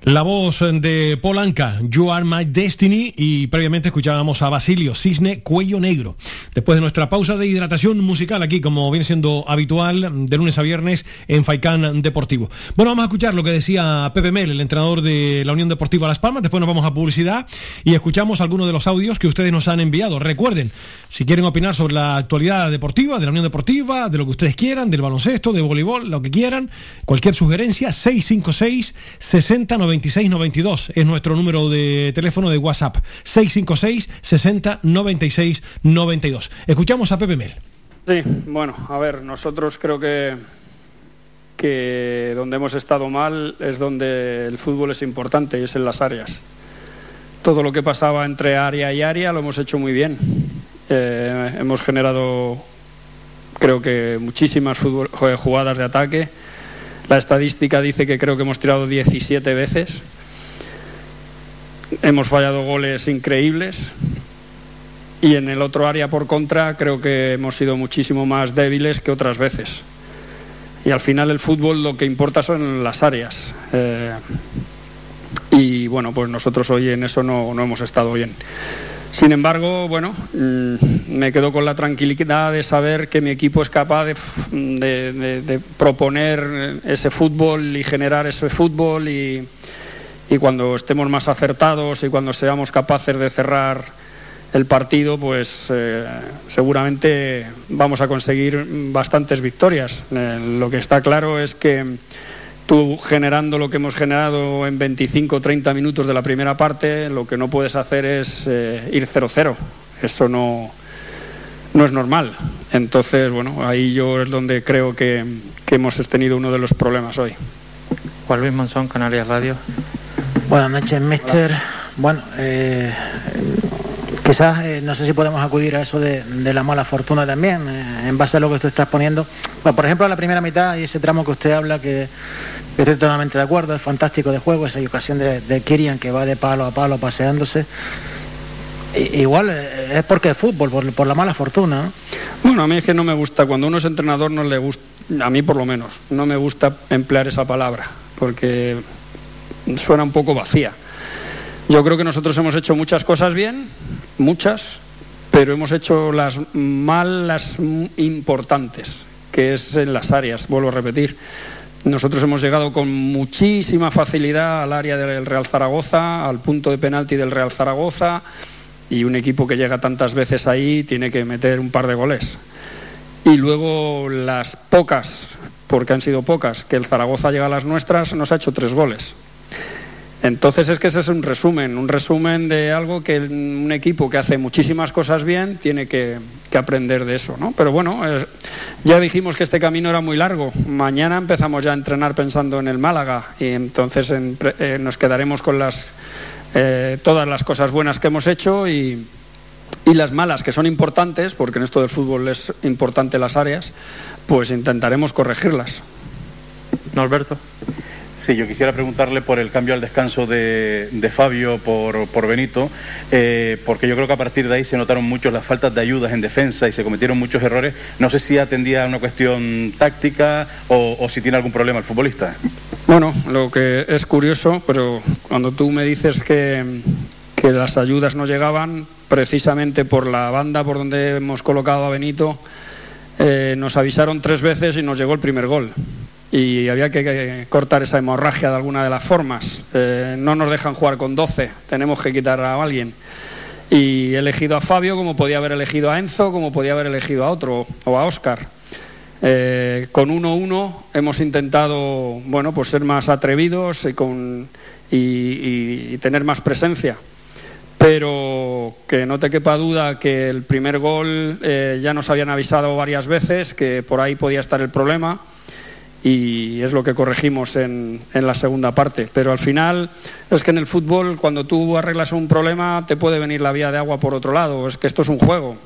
La voz de Polanca, You Are My Destiny, y previamente escuchábamos a Basilio Cisne Cuello Negro. Después de nuestra pausa de hidratación musical aquí, como viene siendo habitual, de lunes a viernes en Faicán Deportivo. Bueno, vamos a escuchar lo que decía Pepe Mel, el entrenador de la Unión Deportiva Las Palmas. Después nos vamos a publicidad y escuchamos algunos de los audios que ustedes nos han enviado. Recuerden, si quieren opinar sobre la actualidad deportiva, de la Unión Deportiva, de lo que ustedes quieran, del baloncesto, de voleibol, lo que quieran, cualquier sugerencia, 656 60 96 92 es nuestro número de teléfono de WhatsApp. 656 60 96 92. Escuchamos a Pepe Mel. Sí, bueno, a ver, nosotros creo que, que donde hemos estado mal es donde el fútbol es importante y es en las áreas. todo lo que pasaba entre área y área lo hemos hecho muy bien. Eh, hemos generado, creo que, muchísimas eh, jugadas de ataque. La estadística dice que creo que hemos tirado 17 veces. Hemos fallado goles increíbles. Y en el otro área por contra creo que hemos sido muchísimo más débiles que otras veces. Y al final el fútbol lo que importa son las áreas. Eh, y bueno, pues nosotros hoy en eso no, no hemos estado bien. Sin embargo, bueno, mm, me quedo con la tranquilidad de saber que mi equipo es capaz de, proponer ese fútbol y generar ese fútbol y, y cuando estemos más acertados y cuando seamos capaces de cerrar el partido, pues eh, seguramente vamos a conseguir bastantes victorias. Eh, lo que está claro es que tú generando lo que hemos generado en 25 o 30 minutos de la primera parte, lo que no puedes hacer es eh, ir 0-0. Eso no, no es normal. Entonces, bueno, ahí yo es donde creo que, que hemos tenido uno de los problemas hoy. Juan Luis Monzón, Canarias Radio. Buenas noches, mister. Bueno, eh, quizás eh, no sé si podemos acudir a eso de, la mala fortuna también, eh, en base a lo que usted está poniendo. Por ejemplo, la primera mitad y ese tramo que usted habla, que, estoy totalmente de acuerdo, es fantástico de juego, esa ocasión de, de Kirian que va de palo a palo paseándose. Igual eh, es porque es fútbol, por, por la mala fortuna. ¿no? Bueno, a mí es que no me gusta, cuando uno es entrenador no le gusta, a mí por lo menos, no me gusta emplear esa palabra, porque suena un poco vacía. Yo creo que nosotros hemos hecho muchas cosas bien, muchas, pero hemos hecho las mal, las importantes, que es en las áreas, vuelvo a repetir. Nosotros hemos llegado con muchísima facilidad al área del Real Zaragoza, al punto de penalti del Real Zaragoza, y un equipo que llega tantas veces ahí tiene que meter un par de goles. Y luego las pocas, porque han sido pocas, que el Zaragoza llega a las nuestras, nos ha hecho tres goles. Entonces es que ese es un resumen, un resumen de algo que un equipo que hace muchísimas cosas bien tiene que, aprender de eso, ¿no? Pero bueno, eh, ya dijimos que este camino era muy largo. Mañana empezamos ya a entrenar pensando en el Málaga y entonces en eh, nos quedaremos con las eh, todas las cosas buenas que hemos hecho y, y las malas que son importantes, porque en esto del fútbol es importante las áreas, pues intentaremos corregirlas. Norberto. Sí, yo quisiera preguntarle por el cambio al descanso de, de Fabio por, por Benito, eh, porque yo creo que a partir de ahí se notaron mucho las faltas de ayudas en defensa y se cometieron muchos errores. No sé si atendía a una cuestión táctica o, o si tiene algún problema el futbolista. Bueno, lo que es curioso, pero cuando tú me dices que, que las ayudas no llegaban, precisamente por la banda por donde hemos colocado a Benito, eh, nos avisaron tres veces y nos llegó el primer gol. Y había que, cortar esa hemorragia de alguna de las formas. Eh, no nos dejan jugar con 12, tenemos que quitar a alguien. Y he elegido a Fabio como podía haber elegido a Enzo, como podía haber elegido a otro, o a Óscar. Eh, con 1-1 hemos intentado bueno, pues ser más atrevidos y, con, y tener más presencia. Pero que no te quepa duda que el primer gol eh, ya nos habían avisado varias veces que por ahí podía estar el problema y es lo que corregimos en, en la segunda parte. Pero al final es que en el fútbol cuando tú arreglas un problema te puede venir la vía de agua por otro lado. Es que esto es un juego.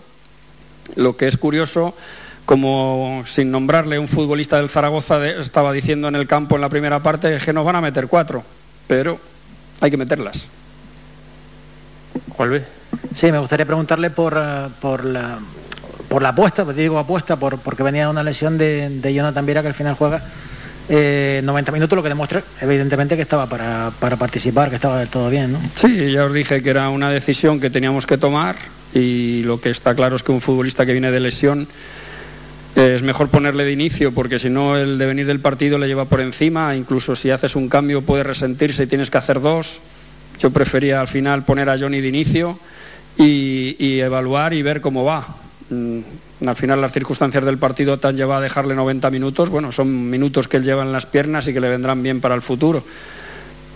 Lo que es curioso, como sin nombrarle un futbolista del Zaragoza de- estaba diciendo en el campo en la primera parte, es que nos van a meter cuatro, pero hay que meterlas. Juan Luis. Sí, me gustaría preguntarle por, eh, por, la, por la apuesta, pues digo apuesta, por, porque venía una lesión de, Jonathan Viera que al final juega eh, 90 minutos, lo que demuestra evidentemente que estaba para, participar, que estaba todo bien. Sí, ya os dije que era una decisión que teníamos que tomar y lo que está claro es que un futbolista que viene de lesión eh, es mejor ponerle de inicio porque si no el devenir del partido le lleva por encima, incluso si haces un cambio puede resentirse y tienes que hacer dos. Yo prefería al final poner a Johnny de inicio y evaluar y ver cómo va. Mm, Al final las circunstancias del partido te han llevado a dejarle 90 minutos. Bueno, son minutos que él lleva en las piernas y que le vendrán bien para el futuro.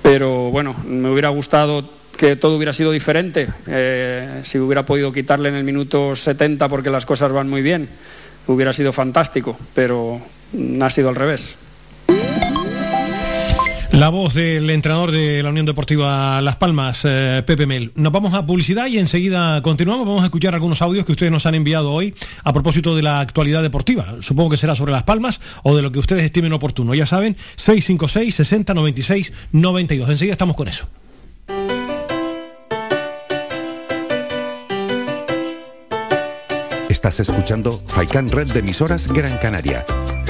Pero bueno, me hubiera gustado que todo hubiera sido diferente. Eh, si hubiera podido quitarle en el minuto 70 porque las cosas van muy bien, hubiera sido fantástico. Pero mm, ha sido al revés. La voz del entrenador de la Unión Deportiva Las Palmas, eh, Pepe Mel. Nos vamos a publicidad y enseguida continuamos. Vamos a escuchar algunos audios que ustedes nos han enviado hoy a propósito de la actualidad deportiva. Supongo que será sobre Las Palmas o de lo que ustedes estimen oportuno. Ya saben, 656 60 96 92. Enseguida estamos con eso. Estás escuchando Faikan Red de emisoras Gran Canaria.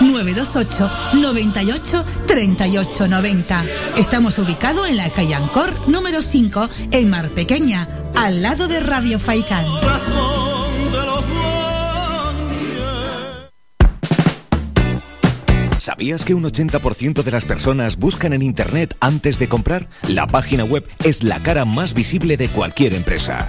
928 98 38 90. Estamos ubicados en la calle Ancor número 5 en Mar Pequeña, al lado de Radio Faicán. ¿Sabías que un 80% de las personas buscan en Internet antes de comprar? La página web es la cara más visible de cualquier empresa.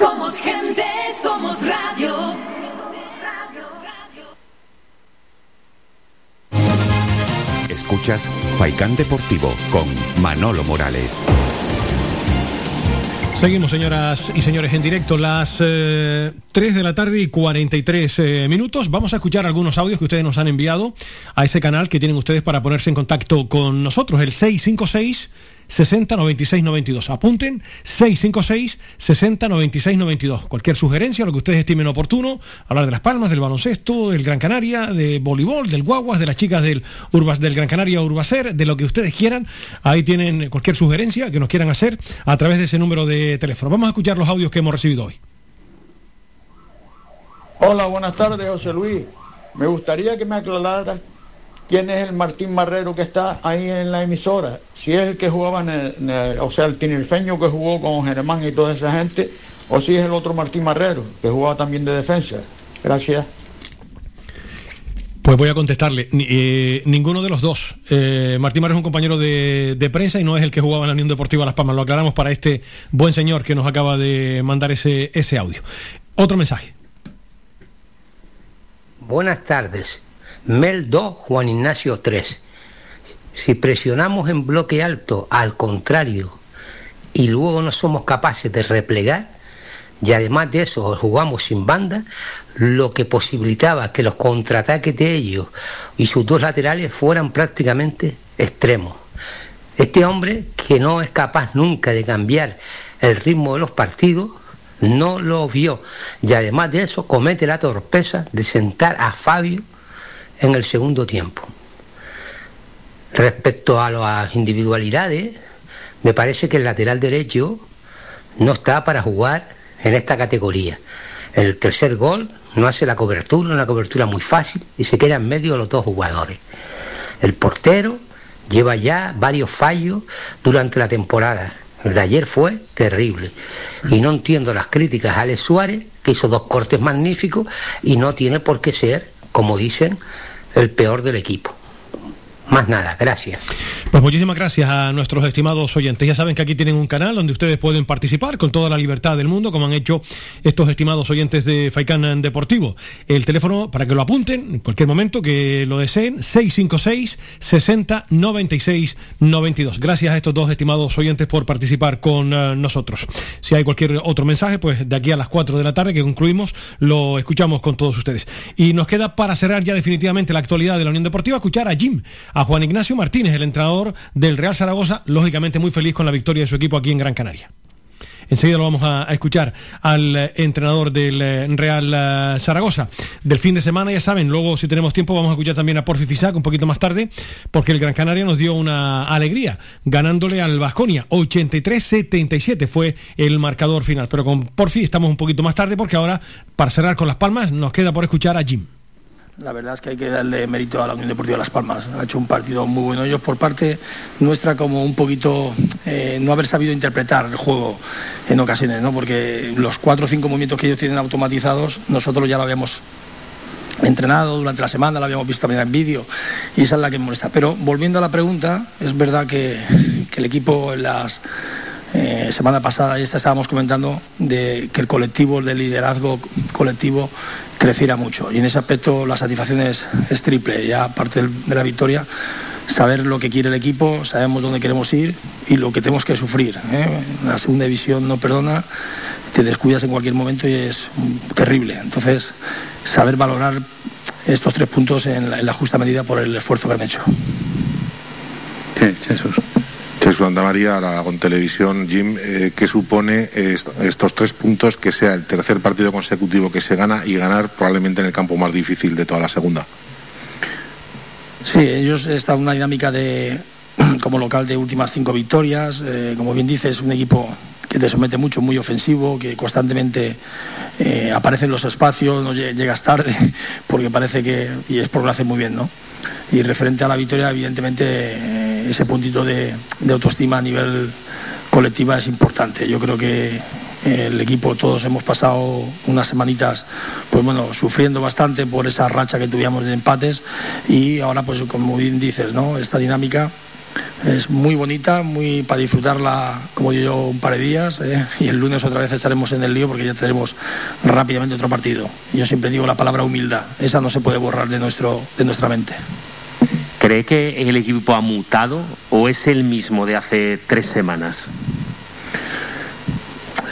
Somos gente, somos radio. Escuchas Faikán Deportivo con Manolo Morales. Seguimos, señoras y señores, en directo, las eh, 3 de la tarde y 43 eh, minutos. Vamos a escuchar algunos audios que ustedes nos han enviado a ese canal que tienen ustedes para ponerse en contacto con nosotros, el 656 60 96 92. Apunten 656 60 96 92. Cualquier sugerencia, lo que ustedes estimen oportuno, hablar de las palmas, del baloncesto, del Gran Canaria, de voleibol, del guaguas, de las chicas del Urbas, del Gran Canaria Urbacer, de lo que ustedes quieran. Ahí tienen cualquier sugerencia que nos quieran hacer a través de ese número de teléfono. Vamos a escuchar los audios que hemos recibido hoy. Hola, buenas tardes, José Luis. Me gustaría que me aclarara quién es el Martín Marrero que está ahí en la emisora. Si es el que jugaba en el, en el- o sea, el tinerfeño que jugó con Germán y toda esa gente, o si es el otro Martín Marrero, que jugaba también de defensa. Gracias. Pues voy a contestarle. Ni- eh, ninguno de los dos. Eh, Martín Mar es un compañero de, de prensa y no es el que jugaba en la Unión Deportiva Las Palmas. Lo aclaramos para este buen señor que nos acaba de mandar ese, ese audio. Otro mensaje. Buenas tardes. Mel 2, Juan Ignacio 3. Si presionamos en bloque alto al contrario y luego no somos capaces de replegar, y además de eso jugamos sin banda, lo que posibilitaba que los contraataques de ellos y sus dos laterales fueran prácticamente extremos. Este hombre, que no es capaz nunca de cambiar el ritmo de los partidos, no lo vio. Y además de eso, comete la torpeza de sentar a Fabio en el segundo tiempo. Respecto a las individualidades, me parece que el lateral derecho no está para jugar en esta categoría. El tercer gol no hace la cobertura, una cobertura muy fácil y se queda en medio de los dos jugadores. El portero lleva ya varios fallos durante la temporada. El de ayer fue terrible. Y no entiendo las críticas a Alex Suárez, que hizo dos cortes magníficos y no tiene por qué ser, como dicen, el peor del equipo. Más nada, gracias. Pues muchísimas gracias a nuestros estimados oyentes. Ya saben que aquí tienen un canal donde ustedes pueden participar con toda la libertad del mundo, como han hecho estos estimados oyentes de Faikan Deportivo. El teléfono, para que lo apunten en cualquier momento que lo deseen, 656 60 96 92. Gracias a estos dos estimados oyentes por participar con eh, nosotros. Si hay cualquier otro mensaje, pues de aquí a las 4 de la tarde que concluimos, lo escuchamos con todos ustedes. Y nos queda para cerrar ya definitivamente la actualidad de la Unión Deportiva, escuchar a Jim, Juan Ignacio Martínez, el entrenador del Real Zaragoza, lógicamente muy feliz con la victoria de su equipo aquí en Gran Canaria. Enseguida lo vamos a, a escuchar al eh, entrenador del eh, Real eh, Zaragoza. Del fin de semana, ya saben, luego si tenemos tiempo vamos a escuchar también a Porfi Fisac un poquito más tarde, porque el Gran Canaria nos dio una alegría, ganándole al Vasconia. 83-77 fue el marcador final. Pero con Porfi estamos un poquito más tarde, porque ahora, para cerrar con Las Palmas, nos queda por escuchar a Jim. La verdad es que hay que darle mérito a la Unión Deportiva Las Palmas. Ha hecho un partido muy bueno. Ellos por parte nuestra como un poquito eh, no haber sabido interpretar el juego en ocasiones, ¿no? Porque los cuatro o cinco movimientos que ellos tienen automatizados, nosotros ya lo habíamos entrenado durante la semana, lo habíamos visto también en vídeo y esa es la que me molesta. Pero volviendo a la pregunta, es verdad que, que el equipo en las eh, semana pasada y esta estábamos comentando de que el colectivo, el de liderazgo colectivo creciera mucho. Y en ese aspecto la satisfacción es, triple. Ya aparte del- de la victoria, saber lo que quiere el equipo, sabemos dónde queremos ir y lo que tenemos que sufrir. ¿eh? La segunda división no perdona, te descuidas en cualquier momento y es terrible. Entonces, saber valorar estos tres puntos en la, en la justa medida por el esfuerzo que han hecho. Jesús. Jesús Santa María, Aragón Televisión, Jim, eh, ¿qué supone est- estos tres puntos que sea el tercer partido consecutivo que se gana y ganar probablemente en el campo más difícil de toda la segunda? Sí, ellos están en una dinámica de como local de últimas cinco victorias. eh, como bien dices, un equipo que te somete mucho, muy ofensivo, que constantemente eh, aparece en los espacios, no lle- llegas tarde, porque parece que, y es porque lo hace muy bien, ¿no? Y referente a la victoria, evidentemente, ese puntito de, autoestima a nivel colectiva es importante. Yo creo que el equipo, todos hemos pasado unas semanitas, pues bueno, sufriendo bastante por esa racha que tuvimos de empates y ahora, pues como bien dices. Esta dinámica es muy bonita, muy para disfrutarla, como digo un par de días ¿eh? y el lunes otra vez estaremos en el lío porque ya tendremos rápidamente otro partido. Yo siempre digo la palabra humildad, esa no se puede borrar de, nuestro, de nuestra mente. ¿Cree que el equipo ha mutado o es el mismo de hace tres semanas?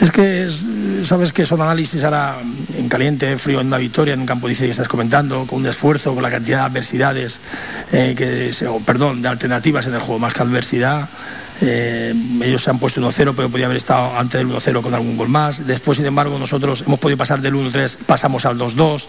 Es que es- sabes que son análisis ahora en caliente, frío, en una victoria, en un campo dice que estás comentando, con un esfuerzo, con la cantidad de adversidades, eh, que perdón, de alternativas en el juego, más que adversidad. Eh, ellos se han puesto 1-0, pero podía haber estado antes del 1-0 con algún gol más. Después, sin embargo, nosotros hemos podido pasar del 1-3, pasamos al 2-2.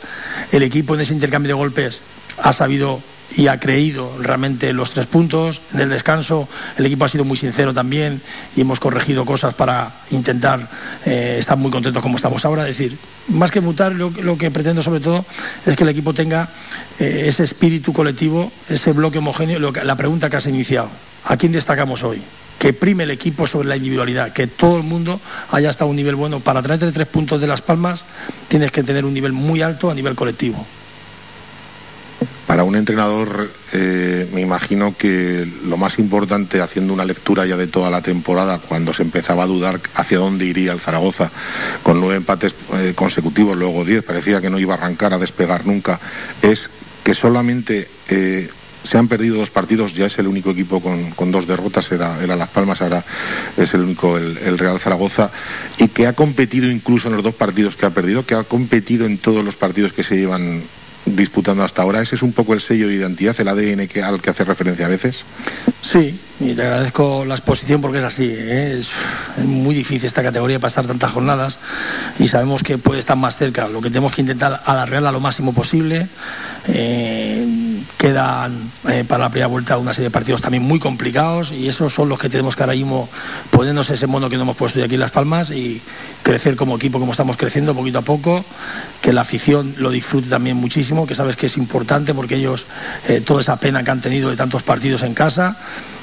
El equipo en ese intercambio de golpes ha sabido y ha creído realmente los tres puntos. En el descanso el equipo ha sido muy sincero también y hemos corregido cosas para intentar eh, estar muy contentos como estamos ahora. Es decir, más que mutar, lo, que- lo que pretendo sobre todo es que el equipo tenga eh, ese espíritu colectivo, ese bloque homogéneo. La pregunta que has iniciado, ¿a quién destacamos hoy? que prime el equipo sobre la individualidad, que todo el mundo haya hasta un nivel bueno. Para traerte tres puntos de Las Palmas tienes que tener un nivel muy alto a nivel colectivo. Para un entrenador, eh, me imagino que lo más importante, haciendo una lectura ya de toda la temporada, cuando se empezaba a dudar hacia dónde iría el Zaragoza, con nueve empates eh, consecutivos, luego diez, parecía que no iba a arrancar, a despegar nunca, es que solamente eh, se han perdido dos partidos, ya es el único equipo con, dos derrotas, era, era Las Palmas, ahora es el único el Real Zaragoza, y que ha competido incluso en los dos partidos que ha perdido, que ha competido en todos los partidos que se llevan disputando hasta ahora. Ese es un poco el sello de identidad, el ADN que, al que hace referencia a veces. Sí, y te agradezco la exposición porque es así. ¿eh? Es, muy difícil esta categoría pasar tantas jornadas y sabemos que puede estar más cerca. Lo que tenemos que intentar alargarla lo máximo posible. Eh, quedan eh, para la primera vuelta una serie de partidos también muy complicados y esos son los que tenemos que ahora mismo ponernos ese mono que no hemos puesto de aquí en Las Palmas y crecer como equipo como estamos creciendo poquito a poco, que la afición lo disfrute también muchísimo, que sabes que es importante porque ellos toda esa pena que han tenido de tantos partidos en casa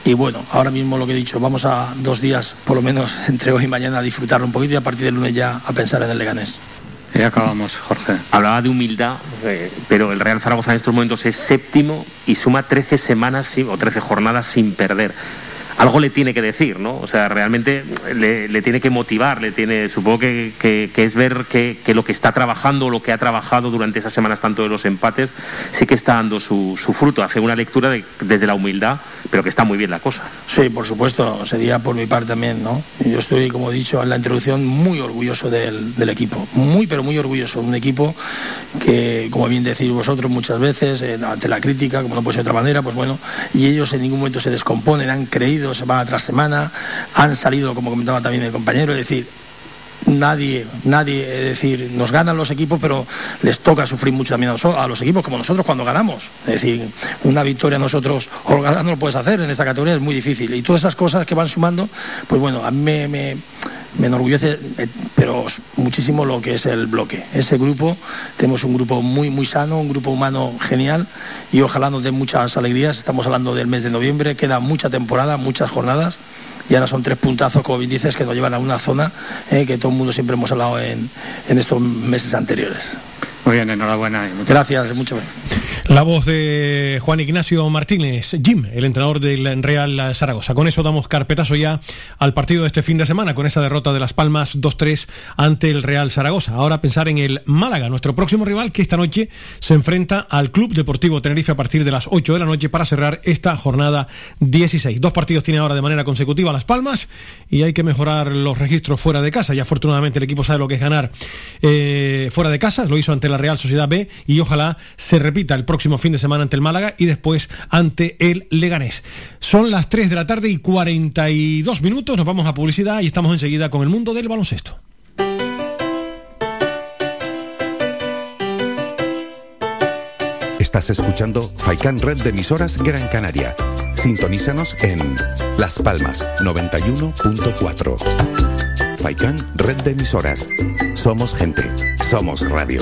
y bueno, ahora mismo lo que he dicho, vamos a dos días por lo menos entre hoy y mañana a disfrutarlo un poquito y a partir del lunes ya a pensar en el Leganés. Y acabamos, Jorge. Hablaba de humildad, pero el Real Zaragoza en estos momentos es séptimo y suma 13 semanas o 13 jornadas sin perder. Algo le tiene que decir, ¿no? O sea, realmente le, tiene que motivar, le tiene, supongo que, que- que es ver que, que lo que está trabajando, lo que ha trabajado durante esas semanas, tanto de los empates, sí que está dando su, su fruto. Hace una lectura de- desde la humildad, pero que está muy bien la cosa. Sí, por supuesto, sería por mi parte también, ¿no? Yo estoy, como he dicho en la introducción, muy orgulloso del, del equipo, muy, pero muy orgulloso. Un equipo que, como bien decís vosotros muchas veces, eh, ante la crítica, como no puede ser de otra manera, pues bueno, y ellos en ningún momento se descomponen, han creído semana tras semana, han salido, como comentaba también el compañero, es decir, nadie, nadie, es decir, nos ganan los equipos, pero les toca sufrir mucho también a los, equipos, como nosotros cuando ganamos. Es decir, una victoria nosotros no lo puedes hacer en esta categoría, es muy difícil. Y todas esas cosas que van sumando, pues bueno, a mí me, me- me enorgullece, eh, pero muchísimo lo que es el bloque. Ese grupo, tenemos un grupo muy, muy sano, un grupo humano genial y ojalá nos dé muchas alegrías. Estamos hablando del mes de noviembre, queda mucha temporada, muchas jornadas y ahora son tres puntazos, como bien dices, que nos llevan a una zona eh, que todo el mundo siempre hemos hablado en, en estos meses anteriores. Muy bien, enhorabuena. y muchas Gracias, mucho. La voz de Juan Ignacio Martínez, Jim, el entrenador del Real Zaragoza. Con eso damos carpetazo ya al partido de este fin de semana, con esa derrota de Las Palmas 2-3 ante el Real Zaragoza. Ahora pensar en el Málaga, nuestro próximo rival, que esta noche se enfrenta al Club Deportivo Tenerife a partir de las 8 de la noche para cerrar esta jornada 16. Dos partidos tiene ahora de manera consecutiva Las Palmas y hay que mejorar los registros fuera de casa. Y afortunadamente el equipo sabe lo que es ganar eh, fuera de casa, lo hizo ante la Real Sociedad B y ojalá se repita el próximo fin de semana ante el Málaga y después ante el Leganés. Son las 3 de la tarde y 42 minutos, nos vamos a publicidad y estamos enseguida con el mundo del baloncesto. Estás escuchando Faikan Red de emisoras Gran Canaria. Sintonízanos en Las Palmas 91.4. Faikan Red de emisoras. Somos gente. Somos radio.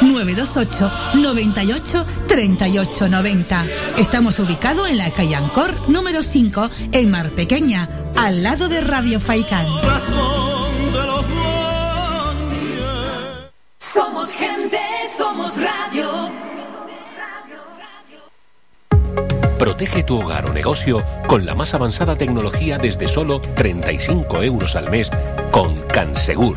928 98 38 90. Estamos ubicados en la calle Ancor número 5 en Mar Pequeña, al lado de Radio Faicán. Somos gente, somos radio. Protege tu hogar o negocio con la más avanzada tecnología desde solo 35 euros al mes con Cansegur.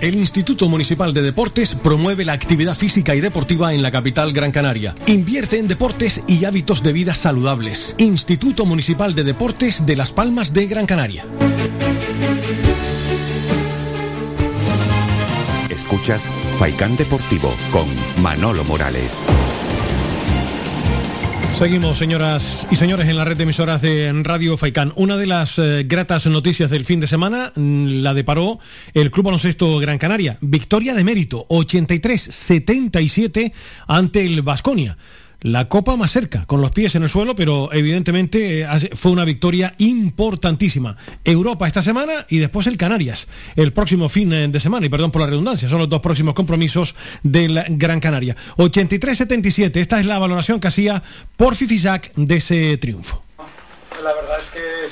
El Instituto Municipal de Deportes promueve la actividad física y deportiva en la capital Gran Canaria. Invierte en deportes y hábitos de vida saludables. Instituto Municipal de Deportes de Las Palmas de Gran Canaria. Escuchas Faikán Deportivo con Manolo Morales. Seguimos, señoras y señores, en la red de emisoras de Radio Faicán. Una de las eh, gratas noticias del fin de semana mm, la deparó el Club Baloncesto Gran Canaria. Victoria de mérito, 83-77 ante el Vasconia. La copa más cerca, con los pies en el suelo, pero evidentemente eh, fue una victoria importantísima. Europa esta semana y después el Canarias el próximo fin eh, de semana. Y perdón por la redundancia, son los dos próximos compromisos del Gran Canaria. 83-77, esta es la valoración que hacía por Fifisac de ese triunfo. La verdad es que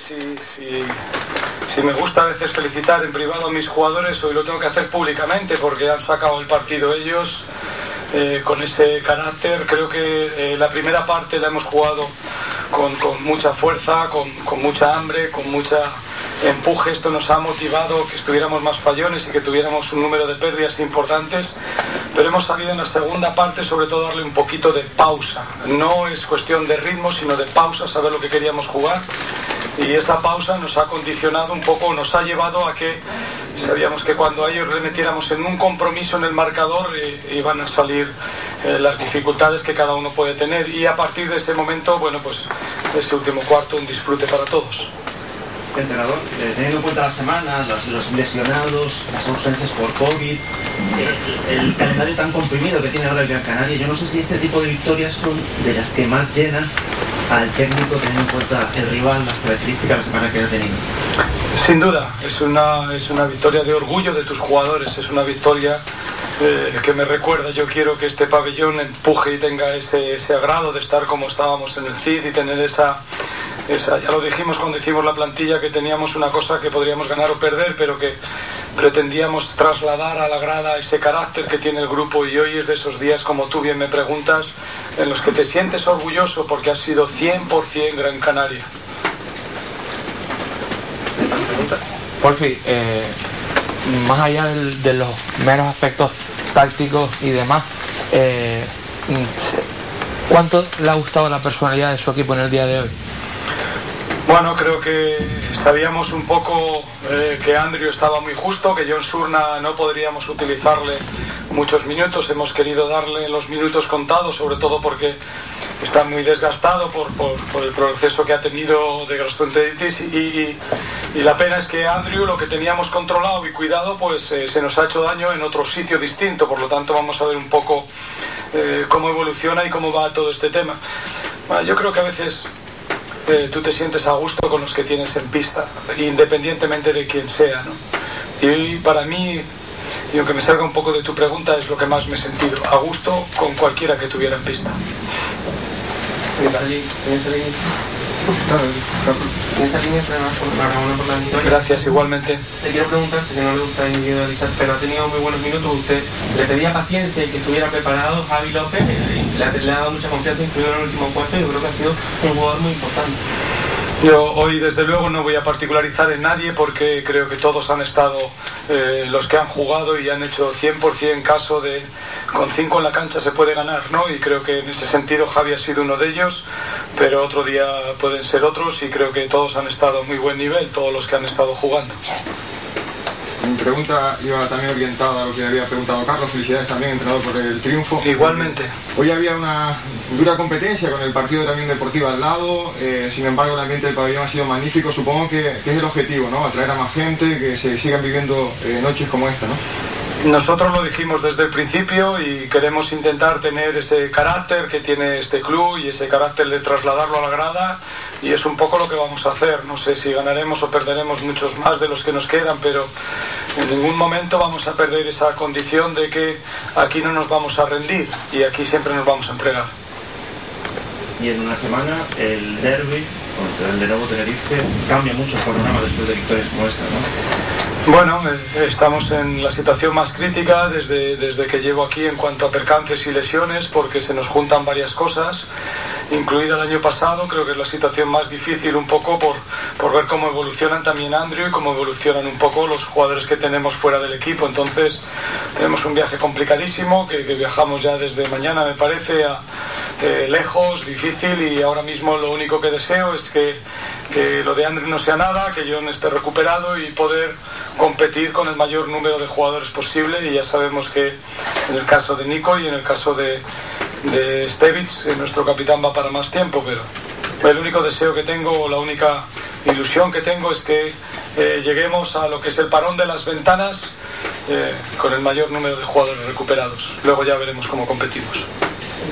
si me gusta a veces felicitar en privado a mis jugadores, hoy lo tengo que hacer públicamente porque han sacado el partido ellos eh, con ese carácter. Creo que eh, la primera parte la hemos jugado con, mucha fuerza, con, con mucha hambre, con mucha empuje. Esto nos ha motivado que estuviéramos más fallones y que tuviéramos un número de pérdidas importantes. Pero hemos sabido en la segunda parte sobre todo darle un poquito de pausa. No es cuestión de ritmo, sino de pausa, saber lo que queríamos jugar. Y esa pausa nos ha condicionado un poco, nos ha llevado a que sabíamos que cuando a ellos le en un compromiso en el marcador eh, iban a salir eh, las dificultades que cada uno puede tener. Y a partir de ese momento, bueno, pues ese último cuarto un disfrute para todos. Entrenador, eh, teniendo en cuenta la semana, los, lesionados, las ausencias por COVID, el, el calendario tan comprimido que tiene ahora el Gran Canaria, yo no sé si este tipo de victorias son de las que más llenan al técnico teniendo en cuenta el rival, las características la semana que ha tenido. Sin duda, es una, es una victoria de orgullo de tus jugadores, es una victoria eh, que me recuerda, yo quiero que este pabellón empuje y tenga ese, ese agrado de estar como estábamos en el CID y tener esa, esa, ya lo dijimos cuando hicimos la plantilla, que teníamos una cosa que podríamos ganar o perder, pero que pretendíamos trasladar a la grada ese carácter que tiene el grupo y hoy es de esos días, como tú bien me preguntas, en los que te sientes orgulloso porque has sido 100% Gran Canaria. Porfi, eh, más allá de los meros aspectos tácticos y demás, eh, ¿cuánto le ha gustado la personalidad de su equipo en el día de hoy? Bueno, creo que sabíamos un poco eh, que Andrew estaba muy justo, que John Surna no podríamos utilizarle muchos minutos. Hemos querido darle los minutos contados, sobre todo porque está muy desgastado por, el proceso que ha tenido de gastroenteritis y, y- la pena es que Andrew, lo que teníamos controlado y cuidado, pues eh, se nos ha hecho daño en otro sitio distinto. Por lo tanto, vamos a ver un poco eh, cómo evoluciona y cómo va todo este tema. Yo creo que a veces eh, tú te sientes a gusto con los que tienes en pista, independientemente de quién sea. ¿no? Y para mí, y aunque me salga un poco de tu pregunta, es lo que más me he sentido, a gusto con cualquiera que tuviera en pista. En esa línea, por la victoria. Gracias, igualmente. Le quiero preguntar, que no le gusta individualizar, pero ha tenido muy buenos minutos. Usted le pedía paciencia y que estuviera preparado. Javi López eh, le, ha- dado mucha confianza, incluido en el último puesto. y Yo creo que ha sido un jugador muy importante. Yo hoy desde luego no voy a particularizar en nadie porque creo que todos han estado, eh, los que han jugado y han hecho 100% caso de con cinco en la cancha se puede ganar, ¿no? Y creo que en ese sentido Javi ha sido uno de ellos, pero otro día pueden ser otros y creo que todos han estado a muy buen nivel, todos los que han estado jugando. Mi pregunta iba también orientada a lo que había preguntado Carlos. Felicidades también, entrenador, por el triunfo. Igualmente. Hoy había una dura competencia con el partido de la Unión Deportiva al lado. eh, sin embargo, el ambiente del pabellón ha sido magnífico. Supongo que, que es el objetivo, ¿no? Atraer a más gente, que se sigan viviendo eh, noches como esta, ¿no? Nosotros lo dijimos desde el principio y queremos intentar tener ese carácter que tiene este club y ese carácter de trasladarlo a la grada y es un poco lo que vamos a hacer. No sé si ganaremos o perderemos muchos más de los que nos quedan, pero en ningún momento vamos a perder esa condición de que aquí no nos vamos a rendir y aquí siempre nos vamos a entregar. Y en una semana el derby contra el de Nuevo Tenerife cambia mucho el panorama después de victorias como esta, ¿no? Bueno, eh, estamos en la situación más crítica desde, desde que llevo aquí en cuanto a percances y lesiones, porque se nos juntan varias cosas, incluida el año pasado. Creo que es la situación más difícil un poco por, por ver cómo evolucionan también Andrew y cómo evolucionan un poco los jugadores que tenemos fuera del equipo. Entonces, tenemos un viaje complicadísimo, que, viajamos ya desde mañana, me parece, a, eh, lejos, difícil, y ahora mismo lo único que deseo es que, que lo de Andrew no sea nada, que John esté recuperado y poder competir con el mayor número de jugadores posible. Y ya sabemos que en el caso de Nico y en el caso de, de Stevitz, eh, nuestro capitán va para más tiempo, pero el único deseo que tengo, la única ilusión que tengo es que eh, lleguemos a lo que es el parón de las ventanas eh, con el mayor número de jugadores recuperados. Luego ya veremos cómo competimos.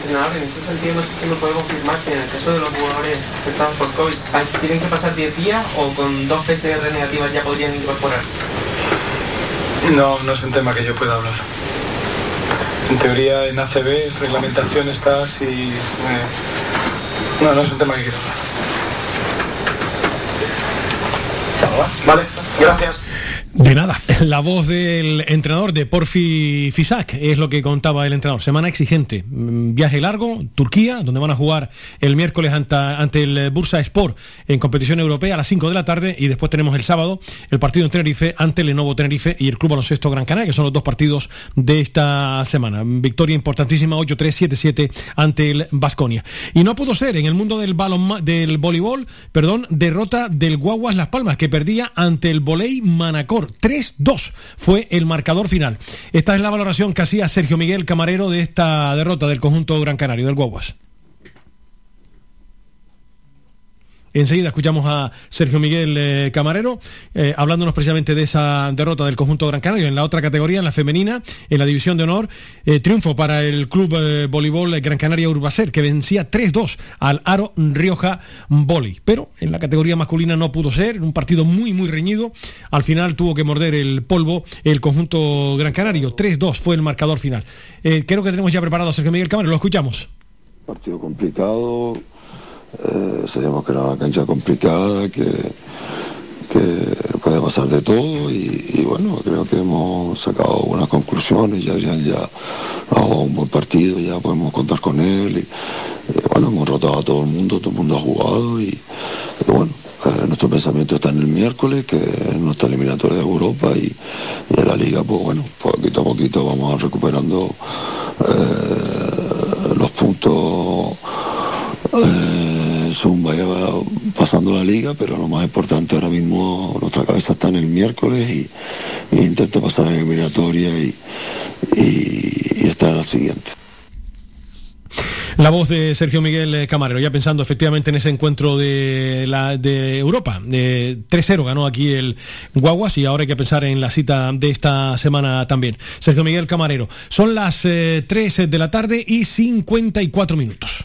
Entrenador, en ese sentido no sé si me puede confirmar si en el caso de los jugadores afectados por COVID, ¿tienen que pasar 10 días o con dos PCR negativas ya podrían incorporarse? No, no es un tema que yo pueda hablar. En teoría en ACB, reglamentación está si... Eh, no, no es un tema que quiero hablar. Vale, gracias. De nada, la voz del entrenador de Porfi Fisak es lo que contaba el entrenador. Semana exigente, mm, viaje largo, Turquía, donde van a jugar el miércoles ante, el Bursa Sport en competición europea a las 5 de la tarde y después tenemos el sábado el partido en Tenerife ante el Lenovo Tenerife y el Club Baloncesto Gran Canaria, que son los dos partidos de esta semana. Victoria importantísima 8-3-7-7 ante el Vasconia. Y no pudo ser en el mundo del balón del voleibol, perdón, derrota del Guaguas Las Palmas que perdía ante el Voley Manacor 3-2 fue el marcador final. Esta es la valoración que hacía Sergio Miguel Camarero de esta derrota del conjunto Gran Canario, del Guaguas. Enseguida escuchamos a Sergio Miguel eh, Camarero eh, hablándonos precisamente de esa derrota del conjunto Gran Canario. En la otra categoría, en la femenina, en la división de honor, eh, triunfo para el club voleibol Gran Canaria Urbacer, que vencía 3-2 al Aro Rioja Boli. Pero en la categoría masculina no pudo ser, un partido muy, muy reñido. Al final tuvo que morder el polvo el conjunto Gran Canario. 3-2 fue el marcador final. creo que tenemos ya preparado a Sergio Miguel Camarero. Lo escuchamos. Partido complicado, eh, sabíamos que era una cancha complicada, que, que puede pasar de todo y, bueno, creo que hemos sacado buenas conclusiones, ya Adrián ya ha un buen partido, ya podemos contar con él y, bueno, hemos rotado a todo el mundo, todo el mundo ha jugado y, bueno, eh, nuestro pensamiento está en el miércoles, que es nuestra eliminatoria de Europa y, en la liga, pues bueno, poquito a poquito vamos recuperando eh, los puntos. Zoom vaya pasando la liga, pero lo más importante ahora mismo, nuestra cabeza está en el miércoles y, intento pasar la eliminatoria y, y, estar en la siguiente. La voz de Sergio Miguel eh, Camarero, ya pensando efectivamente en ese encuentro de, la, de Europa. 3-0 ganó aquí el Guaguas y ahora hay que pensar en la cita de esta semana también. Sergio Miguel Camarero. Son las 3 eh, de la tarde y 54 minutos.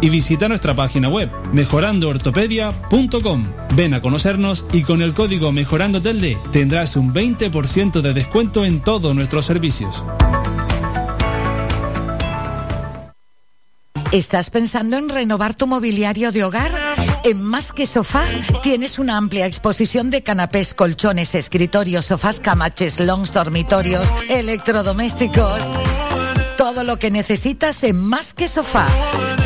y visita nuestra página web mejorandoortopedia.com. Ven a conocernos y con el código Mejorando Telde tendrás un 20% de descuento en todos nuestros servicios. ¿Estás pensando en renovar tu mobiliario de hogar? En Más que Sofá tienes una amplia exposición de canapés, colchones, escritorios, sofás, camaches, longs, dormitorios, electrodomésticos. Todo lo que necesitas en Más que Sofá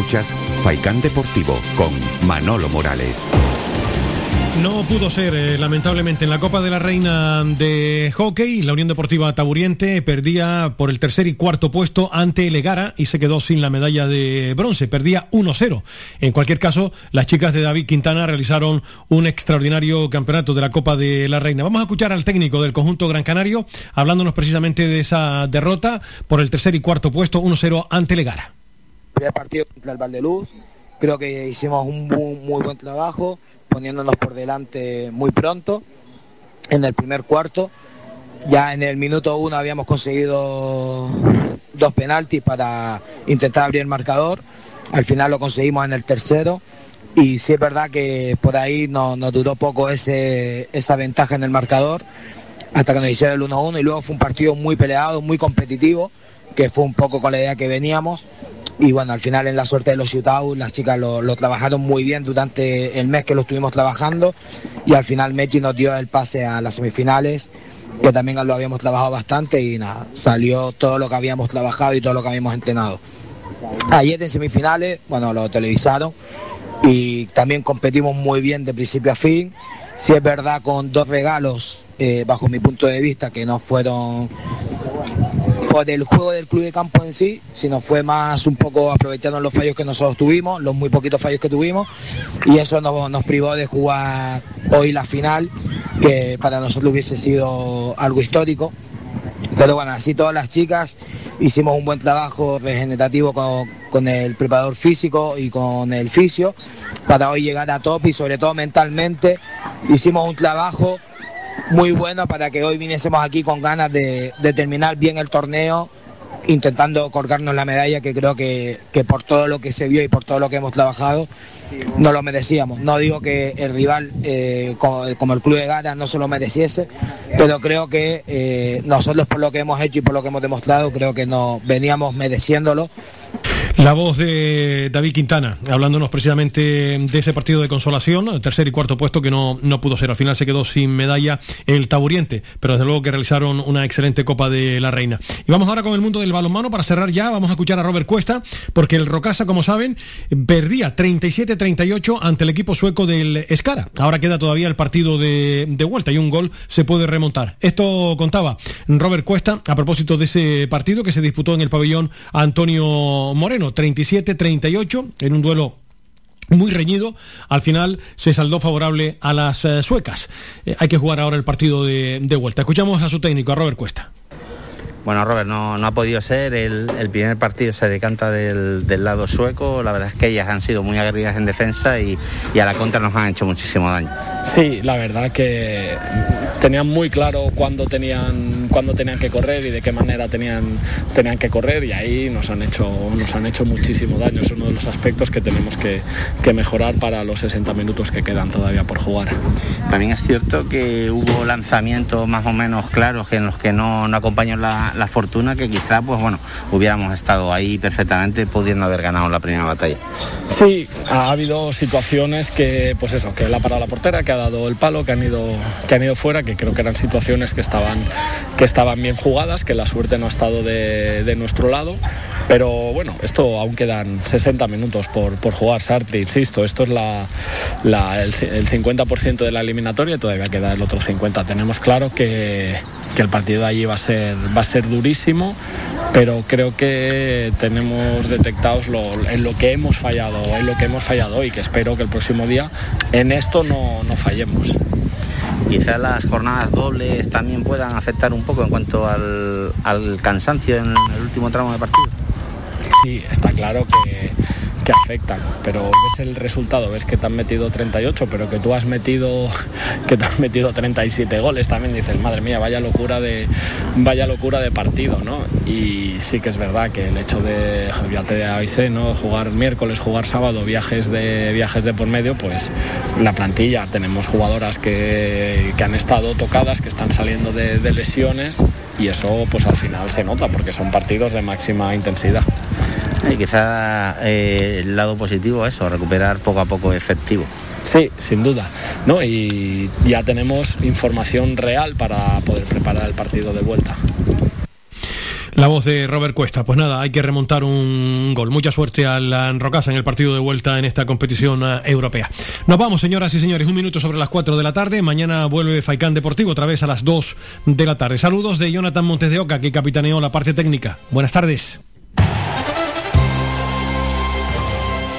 Escuchas Deportivo con Manolo Morales. No pudo ser, eh, lamentablemente, en la Copa de la Reina de Hockey. La Unión Deportiva Taburiente perdía por el tercer y cuarto puesto ante Legara y se quedó sin la medalla de bronce. Perdía 1-0. En cualquier caso, las chicas de David Quintana realizaron un extraordinario campeonato de la Copa de la Reina. Vamos a escuchar al técnico del conjunto Gran Canario hablándonos precisamente de esa derrota por el tercer y cuarto puesto 1-0 ante Legara. Primer partido contra el Valdeluz. Creo que hicimos un muy, buen trabajo, poniéndonos por delante muy pronto en el primer cuarto. Ya en el minuto uno habíamos conseguido dos penaltis para intentar abrir el marcador. Al final lo conseguimos en el tercero. Y sí es verdad que por ahí nos, nos duró poco ese, esa ventaja en el marcador hasta que nos hicieron el 1-1 y luego fue un partido muy peleado, muy competitivo, que fue un poco con la idea que veníamos. Y bueno, al final en la suerte de los Utah, las chicas lo, lo trabajaron muy bien durante el mes que lo estuvimos trabajando y al final Mechi nos dio el pase a las semifinales, que también lo habíamos trabajado bastante y nada, salió todo lo que habíamos trabajado y todo lo que habíamos entrenado. Ayer en semifinales, bueno, lo televisaron y también competimos muy bien de principio a fin. Si es verdad, con dos regalos, eh, bajo mi punto de vista, que no fueron por el juego del club de campo en sí, sino fue más un poco aprovechando los fallos que nosotros tuvimos, los muy poquitos fallos que tuvimos, y eso nos, nos privó de jugar hoy la final, que para nosotros hubiese sido algo histórico. Pero bueno, así todas las chicas hicimos un buen trabajo regenerativo con, con el preparador físico y con el fisio para hoy llegar a top y sobre todo mentalmente hicimos un trabajo muy bueno para que hoy viniésemos aquí con ganas de, terminar bien el torneo intentando colgarnos la medalla que creo que, que por todo lo que se vio y por todo lo que hemos trabajado no lo merecíamos. No digo que el rival eh, como, el Club de Gana no se lo mereciese, pero creo que eh, nosotros por lo que hemos hecho y por lo que hemos demostrado creo que nos veníamos mereciéndolo. La voz de David Quintana, hablándonos precisamente de ese partido de consolación, el tercer y cuarto puesto que no, no pudo ser. Al final se quedó sin medalla el Taburiente, pero desde luego que realizaron una excelente Copa de la Reina. Y vamos ahora con el mundo del balonmano para cerrar ya. Vamos a escuchar a Robert Cuesta, porque el Rocasa, como saben, perdía 37-38 ante el equipo sueco del Escara. Ahora queda todavía el partido de, de vuelta y un gol se puede remontar. Esto contaba Robert Cuesta a propósito de ese partido que se disputó en el pabellón Antonio Moreno, 37-38, en un duelo muy reñido, al final se saldó favorable a las eh, suecas. Eh, hay que jugar ahora el partido de, de vuelta. Escuchamos a su técnico, a Robert Cuesta. Bueno, Robert, no, no ha podido ser. El, el primer partido se decanta del, del lado sueco. La verdad es que ellas han sido muy aguerridas en defensa y, y a la contra nos han hecho muchísimo daño. Sí, la verdad que tenían muy claro cuándo tenían, cuándo tenían que correr y de qué manera tenían, tenían que correr y ahí nos han, hecho, nos han hecho muchísimo daño. Es uno de los aspectos que tenemos que, que mejorar para los 60 minutos que quedan todavía por jugar. También es cierto que hubo lanzamientos más o menos claros en los que no, no acompañó la, la fortuna que quizá pues bueno hubiéramos estado ahí perfectamente pudiendo haber ganado la primera batalla. Sí, ha habido situaciones que, pues eso, que él ha la portera, que ha dado el palo, que han ido, que han ido fuera, que creo que eran situaciones que estaban, que estaban bien jugadas, que la suerte no ha estado de, de nuestro lado. Pero bueno, esto aún quedan 60 minutos por, por jugar, Sarti, insisto, esto es la, la- el, el 50% de la eliminatoria todavía queda el otro 50%. Tenemos claro que, que el partido de allí va a ser, va a ser durísimo, pero creo que tenemos detectados lo- en lo que hemos fallado, en lo que hemos fallado hoy, que espero que el próximo día en esto no, no fallemos. Quizás las jornadas dobles también puedan afectar un poco en cuanto al, al cansancio en el último tramo de partido. Sí, está claro que, afectan. Pero ves el resultado, ves que te han metido 38, pero que tú has metido que te has metido 37 goles, también dices, madre mía, vaya locura de vaya locura de partido, ¿no? Y sí que es verdad que el hecho de ya te avisé, ¿no? Jugar miércoles, jugar sábado, viajes de viajes de por medio, pues la plantilla tenemos jugadoras que, que han estado tocadas, que están saliendo de lesiones y eso pues al final se nota porque son partidos de máxima intensidad. Y quizá eh, el lado positivo es eso, recuperar poco a poco efectivo. Sí, sin duda. ¿no? Y ya tenemos información real para poder preparar el partido de vuelta. La voz de Robert Cuesta. Pues nada, hay que remontar un gol. Mucha suerte al Rocasa en el partido de vuelta en esta competición uh, europea. Nos vamos, señoras y señores. Un minuto sobre las 4 de la tarde. Mañana vuelve Faicán Deportivo otra vez a las 2 de la tarde. Saludos de Jonathan Montes de Oca, que capitaneó la parte técnica. Buenas tardes.